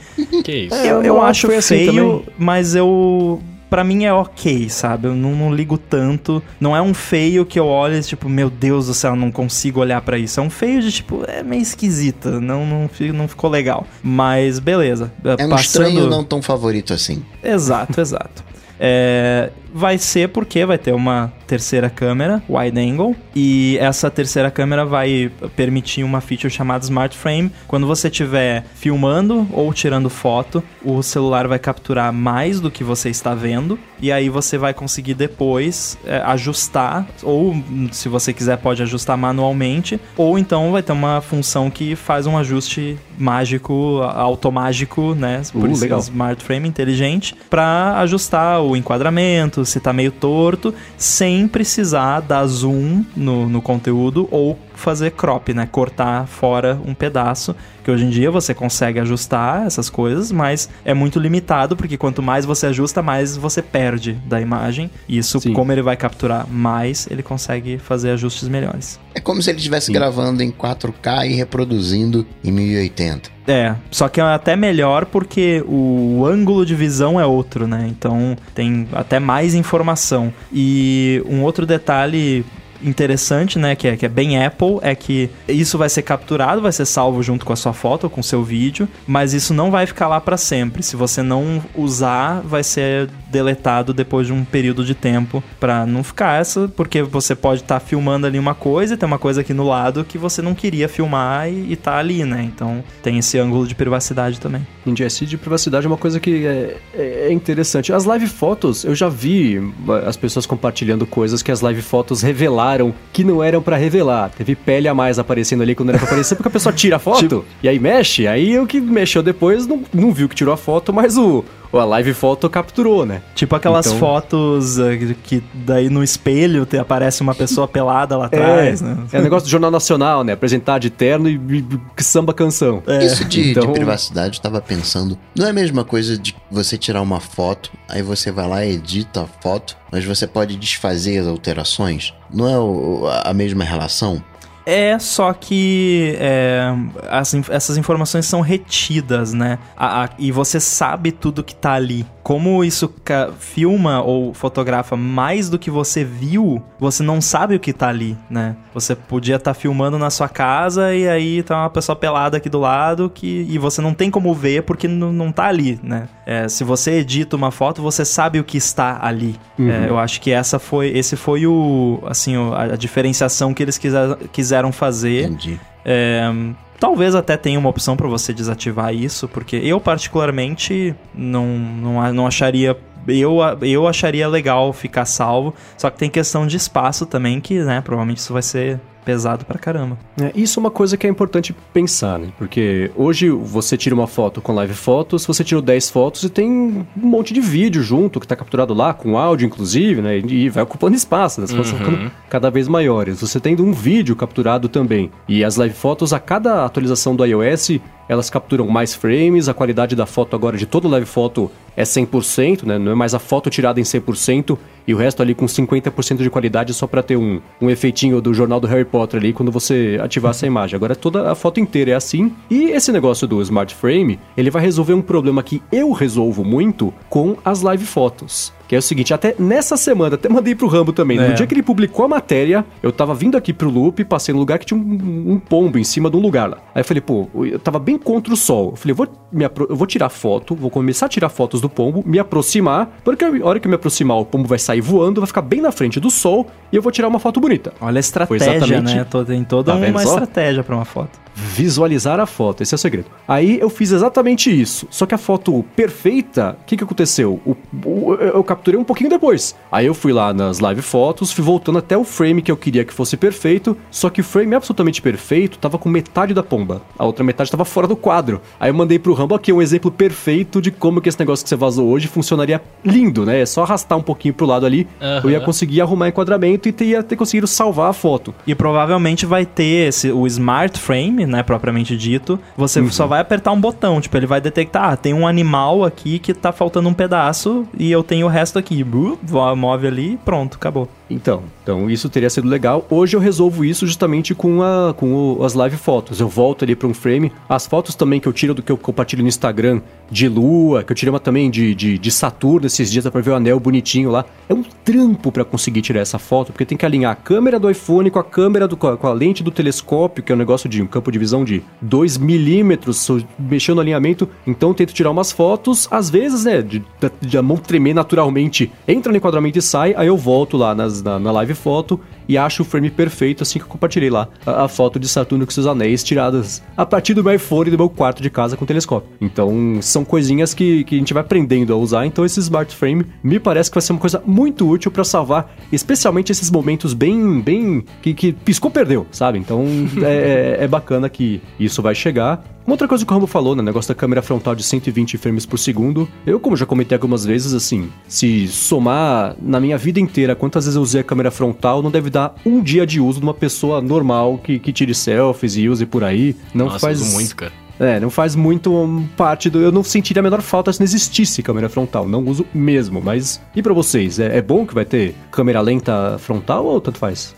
Que isso? É, eu eu eu não acho assim feio, também. mas eu. Pra mim é ok, sabe? Eu não, não ligo tanto. Não é um feio que eu olho e, tipo, meu Deus do céu, não consigo olhar pra isso. É um feio de, tipo, é meio esquisita. Não, não, não ficou legal. Mas beleza. É um estranho não tão favorito assim. Exato, exato. É, vai ser porque vai ter uma terceira câmera, wide angle, e essa terceira câmera vai permitir uma feature chamada Smart Frame. Quando você estiver filmando ou tirando foto, o celular vai capturar mais do que você está vendo, e aí você vai conseguir depois é, ajustar, ou se você quiser pode ajustar manualmente, ou então vai ter uma função que faz um ajuste mágico, automágico, né? Por Uh, isso legal. smart frame inteligente para ajustar o enquadramento, se tá meio torto, sem precisar dar zoom no, no conteúdo ou fazer crop, né? Cortar fora um pedaço, que hoje em dia você consegue ajustar essas coisas, mas é muito limitado porque quanto mais você ajusta, mais você perde da imagem. E isso, Sim. como ele vai capturar mais, ele consegue fazer ajustes melhores. É como se ele estivesse gravando em 4K e reproduzindo em 1080. É, só que é até melhor porque o ângulo de visão é outro, né? Então tem até mais informação. E um outro detalhe interessante, né, que é, que é bem Apple, é que isso vai ser capturado, vai ser salvo junto com a sua foto ou com o seu vídeo, mas isso não vai ficar lá para sempre. Se você não usar, vai ser deletado depois de um período de tempo pra não ficar essa, porque você pode estar filmando ali uma coisa e tem uma coisa aqui no lado que você não queria filmar e, e tá ali, né? Então tem esse ângulo de privacidade também. Em GSC de privacidade é uma coisa que é, é- é interessante. As live fotos, eu já vi eh, as pessoas compartilhando coisas que as live fotos revelaram que não eram pra revelar. Teve pele a mais aparecendo ali quando era pra aparecer, porque a pessoa tira a foto e aí mexe. Aí o que mexeu depois não, não viu que tirou a foto, mas o, a live foto capturou, né? Tipo aquelas Então- fotos eh, que daí no espelho te aparece uma pessoa pelada lá atrás, é, né? é negócio do Jornal Nacional, né? Apresentar de terno e, e- e samba canção. Isso de, de então- privacidade, eu tava pensando. Não é a mesma coisa de você tirar uma foto, aí você vai lá e edita a foto, mas você pode desfazer as alterações. Não é o- a mesma relação? É, só que é, as essas informações são retidas, né? A- a- e você sabe tudo que tá ali. Como isso filma ou fotografa mais do que você viu, você não sabe o que tá ali, né? Você podia estar filmando na sua casa e aí tá uma pessoa pelada aqui do lado que, e você não tem como ver porque não, tá ali, né? É, se você edita uma foto, você sabe o que está ali. É, eu acho que essa foi, esse foi o, assim, a, a diferenciação que eles quiser- quiseram fazer. Entendi. É, talvez até tenha uma opção para você desativar isso, porque eu particularmente não, não, não acharia. Eu, eu acharia legal ficar salvo, só que tem questão de espaço também, que, né, provavelmente isso vai ser pesado pra caramba. É, isso é uma coisa que é importante pensar, né? Porque hoje você tira uma foto com live fotos, você tirou 10 fotos e tem um monte de vídeo junto que tá capturado lá, com áudio inclusive, né? E vai ocupando espaço, né? As fotos vão ficando cada vez maiores. Você tendo um vídeo capturado também. E as live fotos, a cada atualização do iOS, elas capturam mais frames, a qualidade da foto agora de toda live foto é 100%, né? Não é mais a foto tirada em 100% e o resto ali com 50% de qualidade só pra ter um, um efeitinho do jornal do Harry Potter ali quando você ativar essa imagem. Agora toda a foto inteira é assim. E esse negócio do Smart Frame, ele vai resolver um problema que eu resolvo muito com as live fotos. Que é o seguinte, até nessa semana, até mandei pro Rambo também. É. No dia que ele publicou a matéria, eu tava vindo aqui pro loop, passei num lugar que tinha um, um pombo em cima de um lugar lá. Aí eu falei, pô, eu tava bem contra o sol. Eu falei, eu vou, me eu vou tirar foto, vou começar a tirar fotos do pombo, me aproximar, porque a hora que eu me aproximar, o pombo vai sair voando, vai ficar bem na frente do sol e eu vou tirar uma foto bonita. Olha a estratégia, exatamente- né? Tem toda Tá uma só? estratégia pra uma foto. Visualizar a foto, esse é o segredo. Aí eu fiz exatamente isso, só que a foto perfeita, o que, que aconteceu? O- o- eu capturei um pouquinho depois. Aí eu fui lá nas live fotos, fui voltando até o frame que eu queria que fosse perfeito, só que o frame absolutamente perfeito tava com metade da pomba, a outra metade tava fora do quadro. Aí eu mandei pro Rambo aqui um exemplo perfeito de como que esse negócio que você vazou hoje funcionaria lindo, né? É só arrastar um pouquinho pro lado ali, eu ia conseguir arrumar enquadramento e ter- ia ter conseguido salvar a foto. E provavelmente vai ter esse, o Smart Frame, né, propriamente dito. Você Uhum. só vai apertar um botão, tipo, ele vai detectar, ah, tem um animal aqui que tá faltando um pedaço e eu tenho o resto aqui. Vo- Move ali, pronto, acabou. Então, então isso teria sido legal. Hoje eu resolvo isso justamente com, a, com o- as live fotos. Eu volto ali para um frame. As fotos também que eu tiro do que eu compartilho no Instagram de lua, que eu tirei uma também de, de, de Saturno esses dias, dá pra ver o anel bonitinho lá. É um trampo para conseguir tirar essa foto, porque tem que alinhar a câmera do iPhone com a câmera do, com a, com a lente do telescópio, que é um negócio de um campo de visão de 2 milímetros, mexendo no alinhamento. Então eu tento tirar umas fotos, às vezes, né, de, da- de a mão tremer naturalmente, entra no enquadramento e sai, aí eu volto lá nas- na, na live foto e acho o frame perfeito, assim que eu compartilhei lá a, a foto de Saturno com seus anéis tiradas a partir do meu iPhone do meu quarto de casa com telescópio. Então são coisinhas que, que a gente vai aprendendo a usar, então esse Smart Frame me parece que vai ser uma coisa muito útil para salvar, especialmente esses momentos bem, bem, que, que piscou, perdeu, sabe? Então é, é- é bacana que isso vai chegar. Uma outra coisa que o Rambo falou, né? Negócio da câmera frontal de 120 frames por segundo. Eu, como já comentei algumas vezes, assim, se somar na minha vida inteira quantas vezes eu usei a câmera frontal, não deve dar um dia de uso de uma pessoa normal que, que tire selfies e use por aí. Não Nossa, faz uso muito, cara. É, não faz muito parte do. Eu não sentiria a menor falta se não existisse câmera frontal. Não uso mesmo. Mas e pra vocês? É, é bom que vai ter câmera lenta frontal ou tanto faz?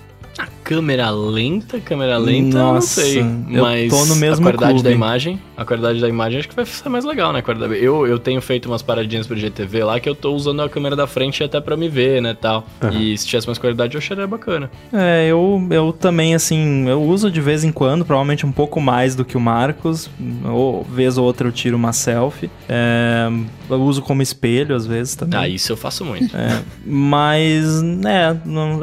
Câmera lenta, câmera lenta, eu não Nossa, sei. eu Mas tô no mesmo a qualidade clube. da imagem, a qualidade da imagem acho que vai ser mais legal, né? qualidade- Eu, eu tenho feito umas paradinhas pro GTV lá que eu tô usando a câmera da frente até pra me ver, né, tal. E se tivesse mais qualidade eu acharia bacana. É, eu, eu também, assim, eu uso de vez em quando, provavelmente um pouco mais do que o Marcos. Ou vez ou outra eu tiro uma selfie. É, eu uso como espelho às vezes também. Ah, isso eu faço muito. É, mas, né,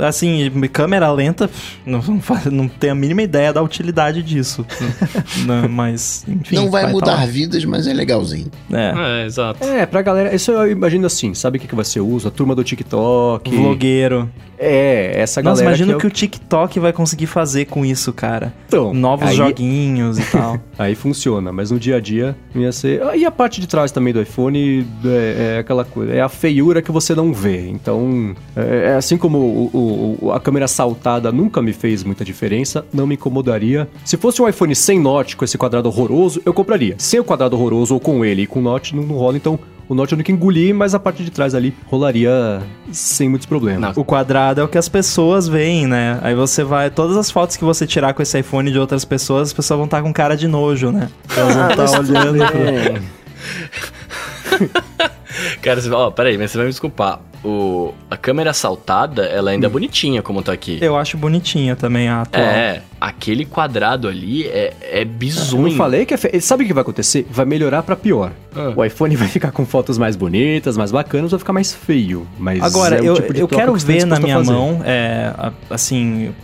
assim, câmera lenta, não, não, faz- não tenho a mínima ideia da utilidade disso. Não, mas, enfim. não vai, tá mudar lá. vidas, mas é legalzinho. É, É, exato. É, pra galera, isso eu imagino assim, sabe o que, que vai ser o uso? A turma do TikTok. vlogueiro. É, essa Nossa, galera. imagina é o que o TikTok vai conseguir fazer com isso, cara. Então, Novos aí- joguinhos e tal. Aí funciona, mas no dia a dia ia ser. Ah, E a parte de trás também do iPhone é, é aquela coisa, é a feiura que você não vê. Então, é, é assim como o- o- a câmera saltada nunca me fez muita diferença, não me incomodaria. Se fosse um iPhone sem Note, com esse quadrado horroroso, eu compraria. Sem o quadrado horroroso ou com ele e com Note, não, não rola. Então, o Note eu nunca engoli, mas a parte de trás ali rolaria sem muitos problemas. O quadrado é o que as pessoas veem, né? Aí você vai. Todas as fotos que você tirar com esse iPhone de outras pessoas, as pessoas vão estar com cara de nojo, né? Elas vão estar olhando. pro- Cara, você, ó, peraí, mas você vai me desculpar. O, a câmera saltada, ela ainda é bonitinha como tá aqui. Eu acho bonitinha também a atual. É, aquele quadrado ali é, é Eu bizonho. não falei que é fe... Sabe o que vai acontecer? Vai melhorar pra pior. Ah. O iPhone vai ficar com fotos mais bonitas, mais bacanas, vai ficar mais feio. Mas Agora, é o eu, tipo de eu quero que tá ver na minha fazer. mão, é, assim,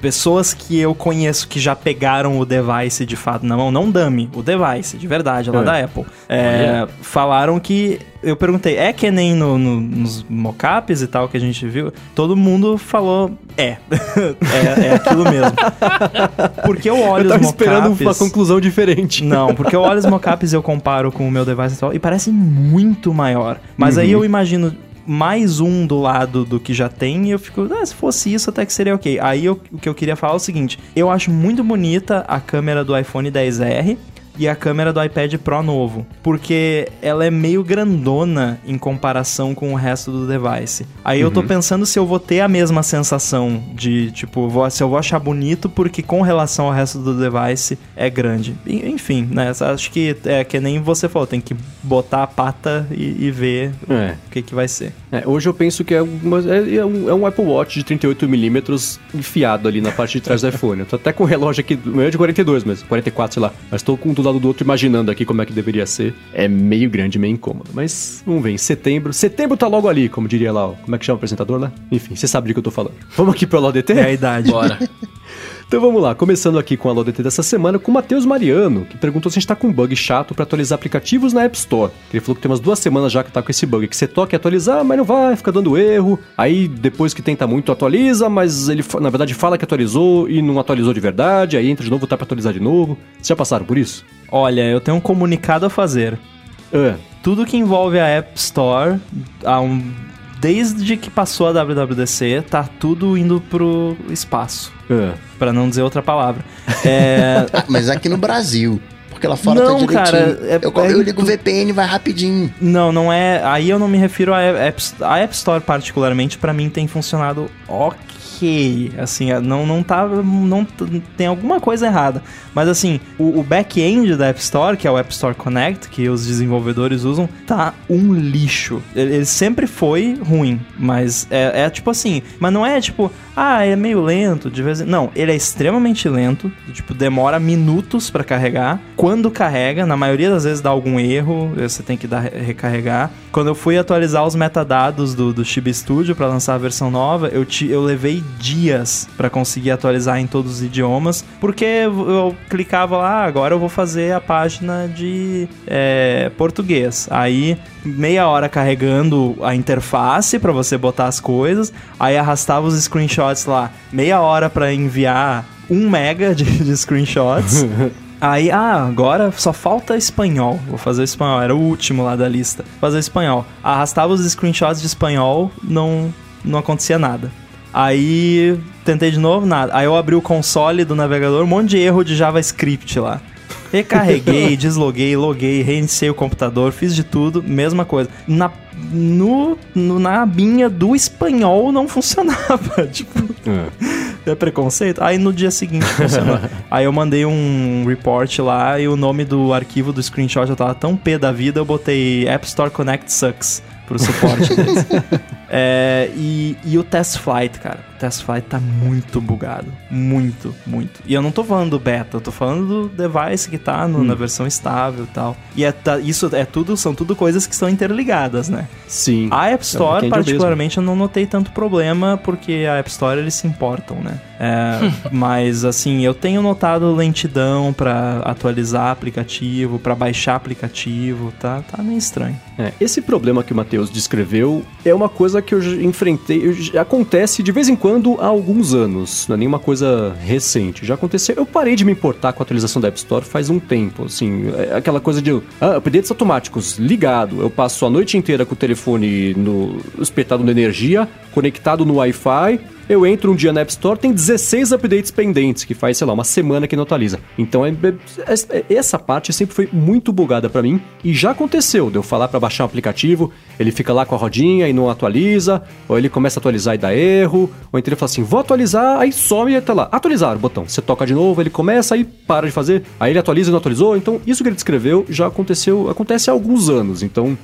pessoas que eu conheço que já pegaram o device de fato na mão, não dummy, o device, de verdade, lá É. da Apple. É, falaram que. Eu perguntei, é que nem no, no- nos mockups e tal que a gente viu? Todo mundo falou, é. é, é aquilo mesmo. Porque eu olho Eu tava os esperando uma mockups- conclusão diferente. não, porque eu olho os mockups e eu comparo com o meu device atual e parece muito maior. Mas aí eu imagino mais um do lado do que já tem e eu fico, ah, se fosse isso até que seria ok. Aí eu- o que eu queria falar é o seguinte, eu acho muito bonita a câmera do iPhone 10R e a câmera do iPad Pro novo, porque ela é meio grandona em comparação com o resto do device. Aí eu tô pensando se eu vou ter a mesma sensação de, tipo, vou- se eu vou achar bonito, porque com relação ao resto do device é grande. Enfim, né? Acho que é que nem você falou, tem que botar a pata e, e ver É. o que, que vai ser. É, hoje eu penso que é, uma- é- é um, é um Apple Watch de 38mm enfiado ali na parte de trás do iPhone. Eu tô até com o relógio aqui, meu é de 42 mesmo, 44, sei lá. Mas tô com do lado do outro imaginando aqui como é que deveria ser. É meio grande, meio incômodo. Mas vamos ver, em setembro. Setembro tá logo ali, como diria lá, o- como é que chama o apresentador lá? Enfim, você sabe do que eu tô falando. Vamos aqui pro LODT? É a idade. Bora. Então vamos lá, começando aqui com a LODT dessa semana, com o Matheus Mariano, que perguntou se a gente tá com um bug chato pra atualizar aplicativos na App Store. Ele falou que tem umas duas semanas já que tá com esse bug, que você toca e atualizar, mas não vai, fica dando erro. Aí depois que tenta muito, atualiza, mas ele na verdade fala que atualizou e não atualizou de verdade, aí entra de novo, tá pra atualizar de novo. Vocês já passaram por isso? Olha, eu tenho um comunicado a fazer. Ah, Tudo que envolve a App Store, há um- desde que passou a WWDC, tá tudo indo pro espaço. ah. Pra não dizer outra palavra. É, mas aqui no Brasil. Porque lá fora Não, tá direitinho. cara, é- eu, é- eu ligo o VPN, vai rapidinho. não, não é. Aí eu não me refiro à App, a App Store, particularmente, pra mim tem funcionado ok. Assim, não, não tá. Não, tem alguma coisa errada. Mas assim, o, o back-end da App Store, que é o App Store Connect, que os desenvolvedores usam, tá um lixo. Ele, ele sempre foi ruim, mas é, é tipo assim. Mas não é tipo, ah, é meio lento, de vez em... Não, ele é extremamente lento, tipo, demora minutos pra carregar. Quando carrega, na maioria das vezes dá algum erro, você tem que dar, recarregar. Quando eu fui atualizar os metadados do, do Chibi Studio pra lançar a versão nova, eu, ti, eu levei dias pra conseguir atualizar em todos os idiomas, porque eu clicava lá, "Ah, agora eu vou fazer a página de é, português. Aí meia hora carregando a interface pra você botar as coisas, aí arrastava os screenshots lá, meia hora pra enviar um mega de, de screenshots. Aí, ah, agora só falta espanhol. Vou fazer espanhol, era o último lá da lista. Fazer espanhol. Arrastava os screenshots de espanhol, não, não acontecia nada. Aí tentei de novo, nada. Aí eu abri o console do navegador, um monte de erro de JavaScript lá. Recarreguei, desloguei, loguei, reiniciei o computador, fiz de tudo, mesma coisa. Na, no, no- na abinha do espanhol não funcionava. tipo, É preconceito? Aí no dia seguinte funcionou. Aí eu mandei um report lá e o nome do arquivo do screenshot eu tava tão pé da vida, eu botei App Store Connect Sucks pro suporte deles. É, e, e o Test Flight, cara. O Test Flight tá muito bugado. Muito, muito. E eu não tô falando do beta, eu tô falando do device que tá no- na versão estável e tal. E é, tá- isso é tudo, são tudo coisas que estão interligadas, né? Sim. A App Store, é o particularmente, eu não notei tanto problema, porque a App Store eles se importam, né? É, mas, assim, eu tenho notado lentidão pra atualizar aplicativo, pra baixar aplicativo, tá, tá meio estranho. É, esse problema que o Matheus descreveu é uma coisa que eu enfrentei, acontece de vez em quando há alguns anos, não é nenhuma coisa recente. Já aconteceu, eu parei de me importar com a atualização da App Store faz um tempo, assim, é aquela coisa de ah, updates automáticos, ligado. Eu passo a noite inteira com o telefone no espetado na energia, conectado no Wi-Fi, eu entro um dia na App Store, tem 16 updates pendentes, que faz, sei lá, uma semana que não atualiza. Então, é- é- é- essa parte sempre foi muito bugada pra mim. E já aconteceu de eu falar pra baixar um aplicativo, ele fica lá com a rodinha e não atualiza, ou ele começa a atualizar e dá erro, ou então ele fala assim, vou atualizar, aí some e tá lá, atualizar o botão. Você toca de novo, ele começa, aí para de fazer, aí ele atualiza e não atualizou. Então, isso que ele descreveu já aconteceu, acontece há alguns anos. Então,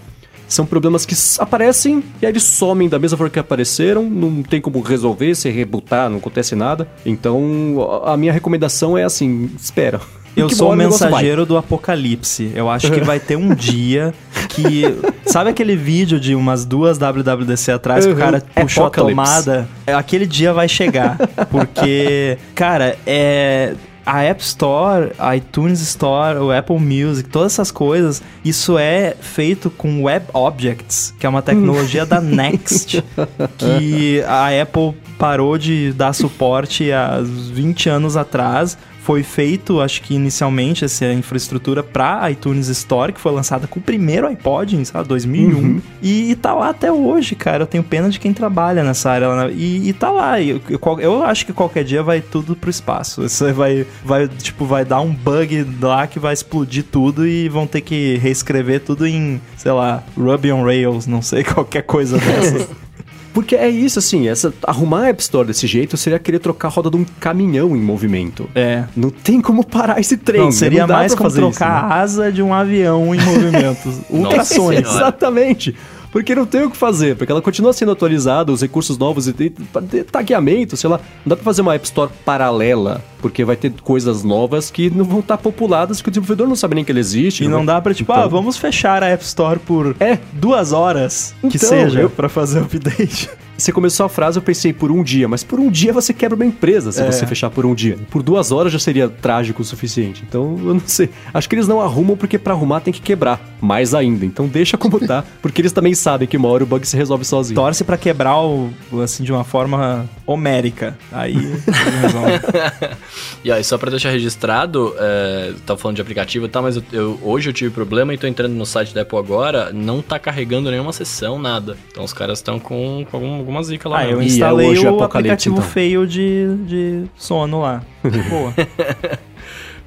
são problemas que aparecem e aí eles somem da mesma forma que apareceram, não tem como resolver, se rebutar, não acontece nada. Então, a minha recomendação é assim, espera. Eu sou o mensageiro do apocalipse. Eu acho que vai ter um dia que. Sabe aquele vídeo de umas duas WWDC atrás que o Uhum. cara puxou Apocalypse. a tomada? É, Aquele dia vai chegar. Porque, cara, é. A App Store, a iTunes Store, o Apple Music, todas essas coisas, isso é feito com Web Objects, que é uma tecnologia da Next, que a Apple parou de dar suporte há 20 anos atrás. Foi feito, acho que inicialmente, essa infraestrutura para iTunes Store, que foi lançada com o primeiro iPod, em sabe, 2001. E, e tá lá até hoje, cara. Eu tenho pena de quem trabalha nessa área. lá? E, e tá lá. Eu, eu, eu acho que qualquer dia vai tudo pro espaço. Isso vai, vai, tipo, vai dar um bug lá que vai explodir tudo e vão ter que reescrever tudo em, sei lá, Ruby on Rails, não sei, qualquer coisa dessas. Porque é isso, assim, essa, arrumar a App Store desse jeito seria querer trocar a roda de um caminhão em movimento. É. Não tem como parar esse trem. Não, seria dá mais como fazer isso, trocar né? a asa de um avião em movimentos. Senhora. Exatamente. Porque não tem o que fazer, porque ela continua sendo atualizada, os recursos novos e tagueamento, sei lá. Não dá pra fazer uma App Store paralela, porque vai ter coisas novas que não vão estar populadas, que o desenvolvedor não sabe nem que ele existe. E não dá pra, tipo, Então- ah, vamos fechar a App Store por É. duas horas, que Então, seja, eu- pra fazer o update. Você começou a frase, eu pensei por um dia, mas por um dia você quebra uma empresa se É. você fechar por um dia. Por duas horas já seria trágico o suficiente. Então, eu não sei. Acho que eles não arrumam porque pra arrumar tem que quebrar. Mais ainda. Então deixa como tá, porque eles também sabem que uma hora o bug se resolve sozinho. Torce pra quebrar o, assim, de uma forma homérica. Aí resolve. E aí, só pra deixar registrado, é, tava falando de aplicativo e tal, mas eu, eu- hoje eu tive problema e tô entrando no site da Apple agora, não tá carregando nenhuma sessão, nada. Então os caras estão com, com algum- alguma zica lá. Ah, eu mesmo. E é instalei hoje o Apocalipse, aplicativo então. feio de, de sono lá. Boa.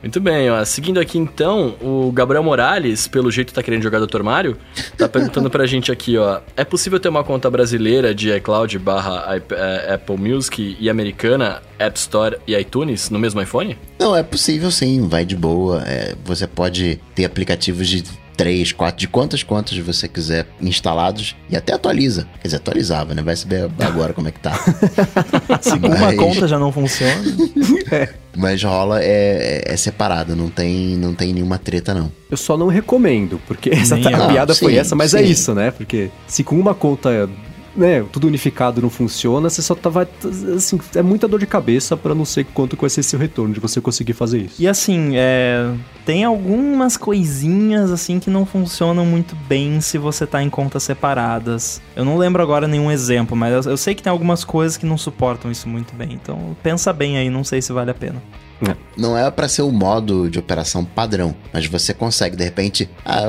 Muito bem, ó. Seguindo aqui então, o Gabriel Morales, pelo jeito tá querendo jogar Dr. Mario, tá perguntando pra gente aqui, ó. É possível ter uma conta brasileira de iCloud barra eh, Apple Music e americana, App Store e iTunes no mesmo iPhone? Não, é possível sim, vai de boa. É, você pode ter aplicativos de 3, 4, de quantas contas você quiser instalados e até atualiza. Quer dizer, atualizava, né? Vai saber agora como é que tá. Se uma Mas- conta já não funciona. Mas rola, é, é separado, não tem, não tem nenhuma treta, não. Eu só não recomendo, porque essa Nem a piada Ah, foi sim, essa, mas é sim. isso, né? Porque se com uma conta, né, tudo unificado não funciona, você só tá vai assim, é muita dor de cabeça pra não sei quanto que vai ser seu retorno de você conseguir fazer isso. E assim, é, tem algumas coisinhas assim que não funcionam muito bem se você tá em contas separadas. Eu não lembro agora nenhum exemplo, mas eu, eu sei que tem algumas coisas que não suportam isso muito bem. Então pensa bem aí, não sei se vale a pena. É. não é pra ser o modo de operação padrão, mas você consegue, de repente, ah,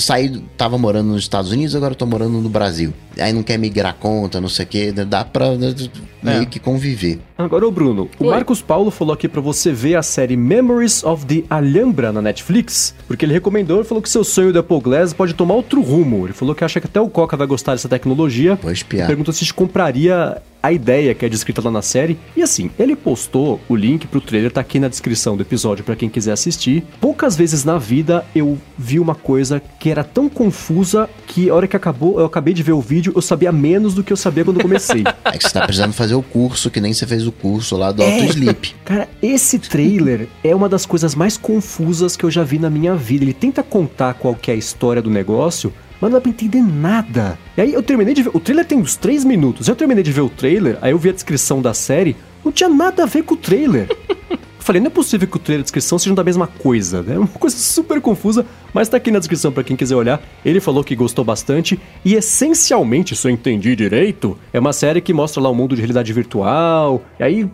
saí, tava morando nos Estados Unidos, agora eu tô morando no Brasil. Aí não quer migrar conta, não sei o que, dá pra né, meio que conviver. Agora, ô Bruno, o Oi. Marcos Paulo falou aqui pra você ver a série Memories of the Alhambra na Netflix, porque ele recomendou e falou que seu sonho do Apple Glass pode tomar outro rumo. Ele falou que acha que até o Coca vai gostar dessa tecnologia. Vou espiar. Perguntou se a gente compraria a ideia que é descrita lá na série. E assim, ele postou o link pro trailer, tá aqui na descrição do episódio pra quem quiser assistir. Poucas vezes na vida eu vi uma coisa que era tão confusa que a hora que acabou, eu acabei de ver o vídeo, eu sabia menos do que eu sabia quando comecei. É que você tá precisando fazer o curso, que nem você fez o curso lá do É. Auto Sleep. Cara, esse trailer é uma das coisas mais confusas que eu já vi na minha vida. Ele tenta contar qual que é a história do negócio, mas não dá pra entender nada. E aí eu terminei de ver. O trailer tem uns 3 minutos. Eu terminei de ver o trailer, aí eu vi a descrição da série. Não tinha nada a ver com o trailer. Eu falei, não é possível que o trailer e a descrição sejam da mesma coisa, né? Uma coisa super confusa, mas tá aqui na descrição pra quem quiser olhar. Ele falou que gostou bastante e essencialmente, se eu entendi direito, é uma série que mostra lá o mundo de realidade virtual. E aí,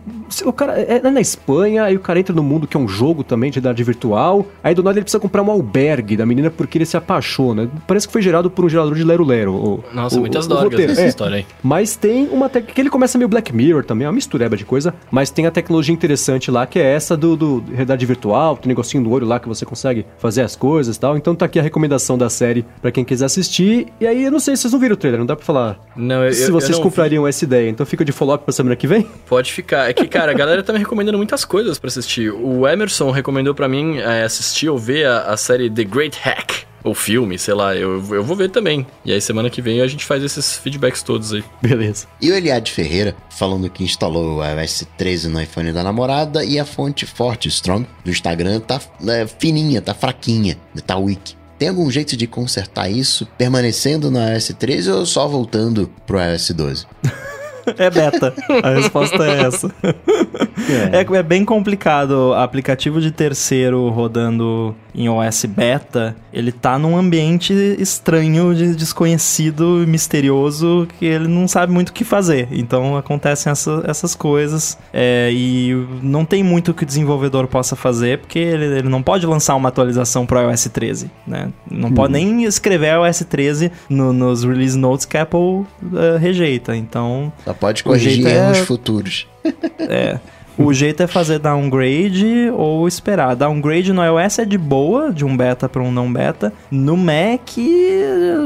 o cara é é na Espanha, aí o cara entra no mundo que é um jogo também de realidade virtual. Aí do nada ele precisa comprar um albergue da menina porque ele se apaixona. Parece que foi gerado por um gerador de Lero Lero. o- Nossa, o- muitas o roteiro. nessa É. história aí. Mas tem uma tec... que ele começa meio Black Mirror também, é uma mistureba de coisa, mas tem a tecnologia interessante lá, que é essa do, do realidade virtual, tem um negocinho do olho lá que você consegue fazer as coisas e tal. Então tá aqui a recomendação da série pra quem quiser assistir. E aí, eu não sei se vocês não viram o trailer, não dá pra falar Não, eu, se eu- eu vocês não comprariam essa ideia. Então fica de follow-up pra semana que vem. Pode ficar. É que, cara, a galera tá me recomendando muitas coisas pra assistir. O Emerson recomendou pra mim é, assistir ou ver a, a série The Great Hack. Ou filme, sei lá, eu, eu vou ver também. E aí semana que vem a gente faz esses feedbacks todos aí. Beleza. E o Eliade Ferreira falando que instalou o iOS 13 no iPhone da namorada e a fonte forte Strong do Instagram tá é, fininha, tá fraquinha, tá weak. Tem algum jeito de consertar isso permanecendo no iOS 13 ou só voltando pro iOS 12? É beta. A resposta é essa. É. é bem complicado. Aplicativo de terceiro rodando em OS beta, ele tá num ambiente estranho, de desconhecido e misterioso, que ele não sabe muito o que fazer. Então acontecem essa- essas coisas. é, e não tem muito que o desenvolvedor possa fazer, porque ele, ele não pode lançar uma atualização pro iOS 13. Né? Não pode nem escrever iOS 13 no- nos release notes que a Apple eh, rejeita. Então Só pode corrigir é- erros futuros. é. O jeito é fazer downgrade ou esperar. Downgrade no iOS é de boa, de um beta para um não beta. No Mac,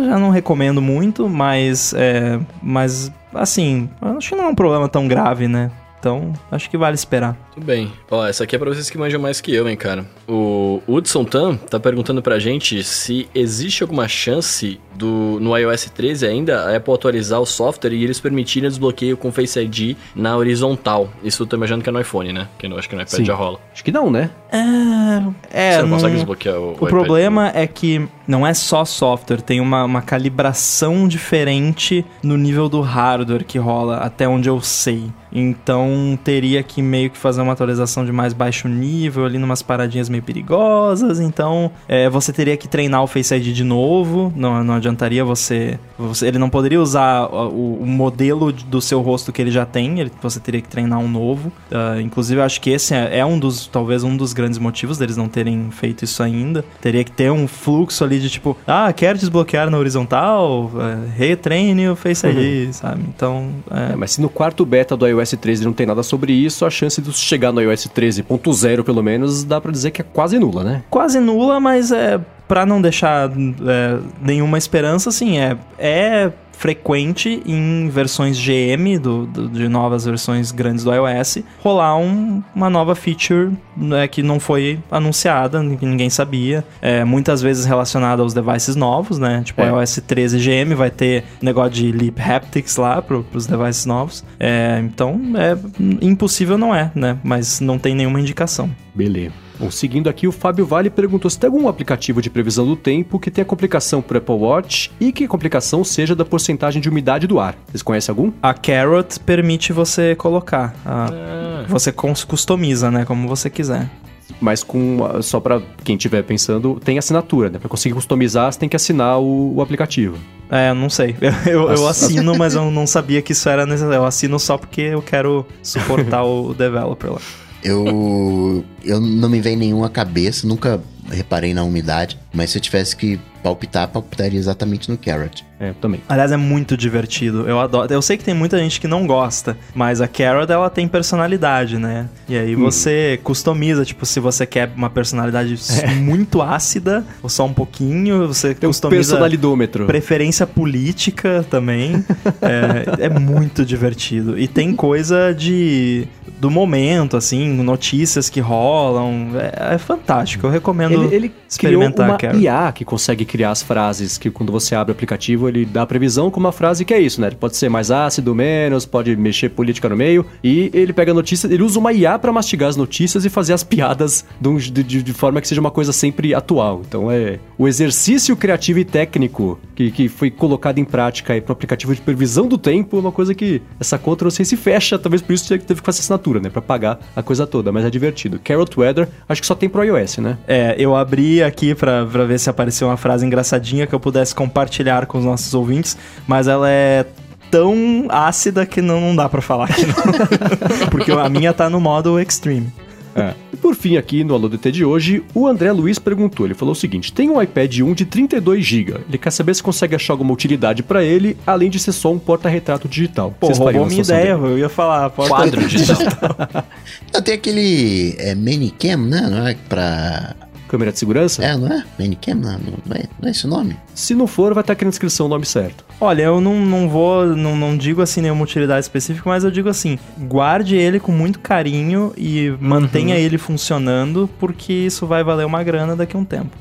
já não recomendo muito, mas, é, mas assim, acho que não é um problema tão grave, né? Então, acho que vale esperar. Bem. Ó, essa aqui é pra vocês que manjam mais que eu, hein, cara. O Hudson Tan tá perguntando pra gente se existe alguma chance do no iOS 13 ainda a Apple atualizar o software e eles permitirem o desbloqueio com Face ID na horizontal. Isso eu tô imaginando que é no iPhone, né? Que eu acho que no iPad Sim. já rola. Acho que não, né? É, é Você não, consegue não- desbloquear o, O iPad. problema é que não é só software, tem uma, uma calibração diferente no nível do hardware que rola, até onde eu sei. Então teria que meio que fazer uma atualização de mais baixo nível, ali numas paradinhas meio perigosas. Então é, você teria que treinar o Face ID de novo. Não, não adiantaria você, você- Ele não poderia usar o, o modelo do seu rosto que ele já tem, ele- você teria que treinar um novo. Ah, inclusive, eu acho que esse é, é um dos, talvez um dos grandes motivos deles não terem feito isso ainda. Teria que ter um fluxo ali de tipo, ah, quero desbloquear na horizontal, é, retreine o Face ID, sabe? Então, é, É, mas se no quarto beta do iOS 13 não tem nada sobre isso, a chance de chegar no iOS 13.0 pelo menos, dá pra dizer que é quase nula, né? quase nula, mas é para não deixar é, nenhuma esperança, assim, é, é frequente em versões GM do, do- de novas versões grandes do iOS rolar um- uma nova feature né, que não foi anunciada, que ninguém sabia, é, muitas vezes relacionada aos devices novos, né? Tipo, É. o iOS 13 GM vai ter negócio de lip haptics lá pro, pros devices novos. É, então, é impossível não é, né? Mas não tem nenhuma indicação. Beleza. Bom, seguindo aqui, o Fábio Vale perguntou se tem algum aplicativo de previsão do tempo que tenha complicação pro Apple Watch e que a complicação seja da porcentagem de umidade do ar. Vocês conhecem algum? A Carrot permite você colocar. a- Ah, Você customiza, né? Como você quiser. Mas com só pra quem estiver pensando, tem assinatura, né? Pra conseguir customizar, você tem que assinar o, o aplicativo. É, eu não sei. Eu, eu- eu As- assino, mas eu não sabia que isso era necessário. Eu assino só porque eu quero suportar o developer lá. Eu, eu não me vem nenhuma cabeça, nunca reparei na umidade, mas se eu tivesse que palpitar, palpitaria exatamente no Carrot. É, também. Aliás, é muito divertido. Eu adoro. Eu sei que tem muita gente que não gosta, mas a Carrot ela tem personalidade, né? E aí você customiza, tipo, se você quer uma personalidade muito ácida ou só um pouquinho, você Tem um customiza personalidômetro. preferência política também. é, é muito divertido. E tem coisa de do momento, assim, notícias que rolam. É, é fantástico. Eu recomendo Ele, ele criou experimentar uma a Carrot. IA que consegue criar as frases que quando você abre o aplicativo ele dá a previsão com uma frase que é isso, né? Ele pode ser mais ácido, menos, pode mexer política no meio e ele pega a notícia, ele usa uma IA pra mastigar as notícias e fazer as piadas de, de- de- forma que seja uma coisa sempre atual. Então é o exercício criativo e técnico que, que foi colocado em prática aí pro aplicativo de previsão do tempo, é uma coisa que essa conta não sei se fecha, talvez por isso teve que fazer assinatura, né? Pra pagar a coisa toda, mas é divertido. Carrot Weather, acho que só tem pro iOS, né? É, eu abri aqui pra, pra ver se apareceu uma frase engraçadinha que eu pudesse compartilhar com os nossos ouvintes, mas ela é tão ácida que não, não dá pra falar aqui, não. Porque a minha tá no modo extreme. É. E por fim, aqui no Alô DT de hoje, o André Luiz perguntou. Ele falou o seguinte: tem um iPad 1 de 32 GB. Ele quer saber se consegue achar alguma utilidade pra ele, além de ser só um porta-retrato digital. Pô, Vocês roubou minha ideia, dele? eu ia falar. porta- Quadro digital. Tem aquele é, Manicam, né? Não é pra... Câmera de segurança? É, não é? Manicam, não, não, é, não é esse o nome? Se não for, vai estar aqui na descrição o nome certo. Olha, eu não, não vou, não, não digo assim nenhuma utilidade específica, mas eu digo assim, guarde ele com muito carinho e mantenha ele funcionando, porque isso vai valer uma grana daqui a um tempo.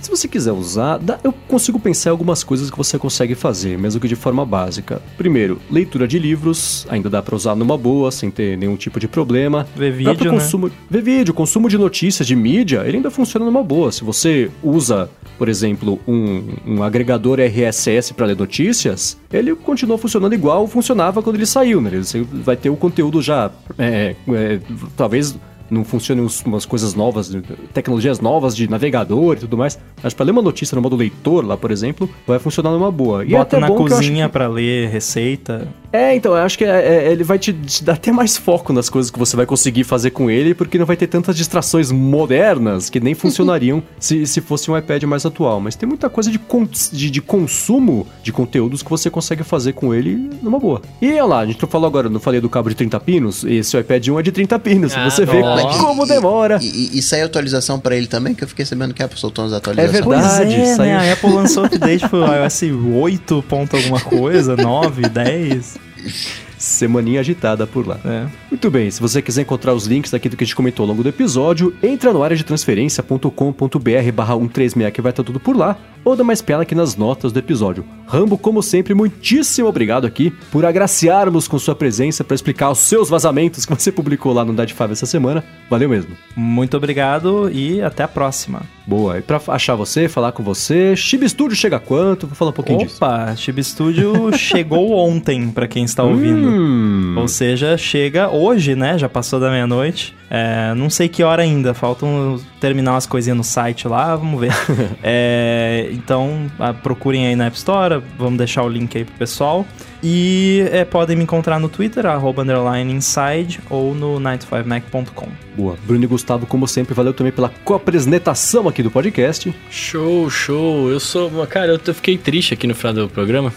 Se você quiser usar, dá- eu consigo pensar em algumas coisas que você consegue fazer, mesmo que de forma básica. Primeiro, leitura de livros, ainda dá pra usar numa boa, sem ter nenhum tipo de problema. Ver vídeo, né? consumo, Ver vídeo, consumo de notícias, de mídia, ele ainda funciona numa boa. Se você usa, por exemplo, um, um agregador RSS para ler notícias, ele continua funcionando igual funcionava quando ele saiu, né? Você vai ter o conteúdo já, é, é, talvez não funcionem umas coisas novas, tecnologias novas de navegador e tudo mais. Mas para ler uma notícia no modo leitor, lá, por exemplo, vai funcionar numa boa. E é Bota até na cozinha que- pra ler receita. É, então, eu acho que é- é- ele vai te, te dar até mais foco nas coisas que você vai conseguir fazer com ele, porque não vai ter tantas distrações modernas que nem funcionariam se, se fosse um iPad mais atual. Mas tem muita coisa de, con- de, de consumo de conteúdos que você consegue fazer com ele numa boa. E olha lá, a gente falou agora, não falei do cabo de 30 pinos, esse iPad 1 é de 30 pinos. Ah, você vê como E- demora. E, e, e saiu atualização pra ele também, que eu fiquei sabendo que a Apple soltou umas É atualizações. verdade. pois é, saiu- né? A Apple lançou update pro iOS 8 ponto alguma coisa, 9, 10. Peace. Semaninha agitada por lá. É. Muito bem, se você quiser encontrar os links daquilo que a gente comentou ao longo do episódio, entra no área de transferência.com.br barra 136 que vai estar tudo por lá, ou dá mais pela aqui nas notas do episódio. Rambo, como sempre, muitíssimo obrigado aqui por agraciarmos com sua presença para explicar os seus vazamentos que você publicou lá no Dad Five essa semana. Valeu mesmo. Muito obrigado e até a próxima. Boa, e pra achar você, falar com você, Chib Studio chega quanto? Vou falar um pouquinho disso. Opa, Chib Studio chegou ontem, pra quem está ouvindo. Hum, Ou seja, chega hoje, né? Já passou da meia-noite. É, não sei que hora ainda, faltam terminar umas coisinhas no site lá, vamos ver. É, então, ah, procurem aí na App Store, vamos deixar o link aí pro pessoal. E é, podem me encontrar no Twitter, arroba underline inside, ou no 95mac.com. boa. Bruno e Gustavo, como sempre, valeu também pela coapresentação aqui do podcast. Show, show. Eu sou. Cara, eu, eu fiquei triste aqui no final do programa.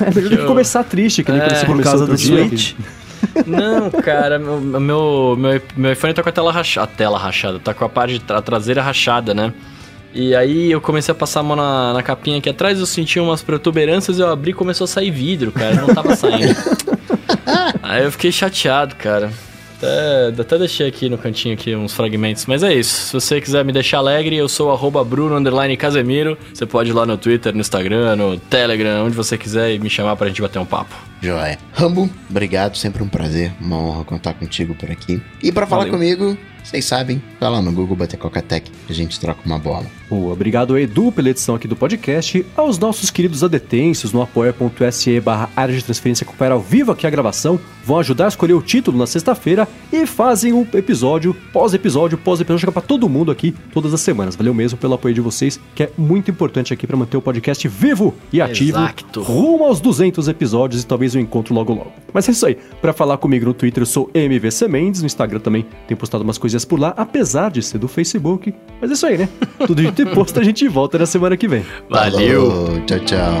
É melhor do que começar triste, que nem É, Por causa do Switch. Não, cara, meu, meu, meu, meu iPhone tá com a tela rachada. A tela rachada, tá com a parte a traseira rachada, né? E aí eu comecei a passar a mão na, na capinha aqui atrás, eu senti umas protuberâncias, eu abri e começou a sair vidro, cara. Não tava saindo. aí eu fiquei chateado, cara. Até, até deixei aqui no cantinho aqui uns fragmentos. Mas é isso. Se você quiser me deixar alegre, eu sou arroba Bruno underline Casemiro. Você pode ir lá no Twitter, no Instagram, no Telegram, onde você quiser e me chamar pra gente bater um papo. Joia. Rambo, obrigado, sempre um prazer, uma honra contar contigo por aqui. E pra falar comigo, vocês sabem, vai lá no Google bater Cocatec, a gente troca uma bola. Boa, obrigado Edu pela edição aqui do podcast, aos nossos queridos adetensos no apoia.se barra área de transferência que acompanhar ao vivo aqui a gravação, vão ajudar a escolher o título na sexta-feira e fazem um episódio, pós-episódio, pós-episódio, chega pra todo mundo aqui todas as semanas. Valeu mesmo pelo apoio de vocês, que é muito importante aqui pra manter o podcast vivo e ativo, Exato. rumo aos 200 episódios e talvez um encontro logo logo. Mas é isso aí, pra falar comigo no Twitter eu sou MVC Mendes, no Instagram também tenho postado umas coisinhas por lá, apesar de ser do Facebook. Mas é isso aí, né? Tudo de ter posto, a gente volta na semana que vem. Valeu! Falou, tchau, tchau.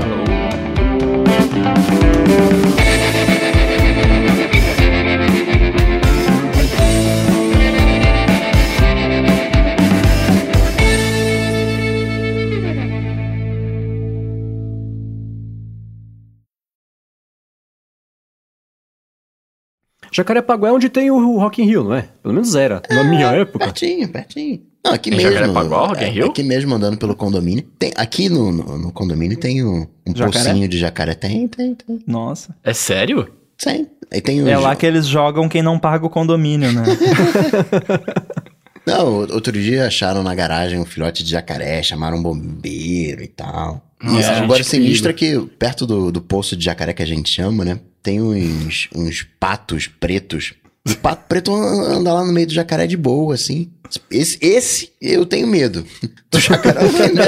Jacarepaguá é onde tem o Rock in Rio, não é? Pelo menos era, na minha época. Pertinho, pertinho. Não, aqui Em mesmo. Jacarepaguá, Rock in é, Rio? Aqui mesmo andando pelo condomínio. Tem, aqui no, no, no condomínio tem um, um pocinho de jacaré. Tem, tem, tem. Nossa. É sério? Os- É lá que eles jogam quem não paga o condomínio, né? Não, outro dia acharam na garagem um filhote de jacaré, chamaram um bombeiro e tal. Nossa, gente, agora é que perto do, do poço de jacaré que a gente chama, né? Tem uns, uns patos pretos. O pato preto anda lá no meio do jacaré de boa, assim. Esse, esse eu tenho medo. Do jacaré eu tenho medo.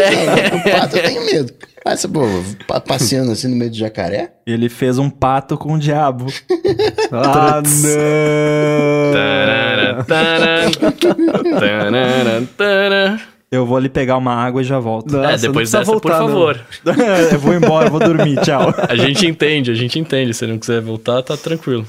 não. Do pato eu tenho medo. Mas, pô, pa- passeando assim no meio do jacaré. Ele fez um pato com o diabo. Ah, não! Eu vou ali pegar uma água e já volto. Nossa, É, depois dessa, por voltar, não. favor. eu vou embora, eu vou dormir, tchau. A gente entende, a gente entende. Se não quiser voltar, tá tranquilo.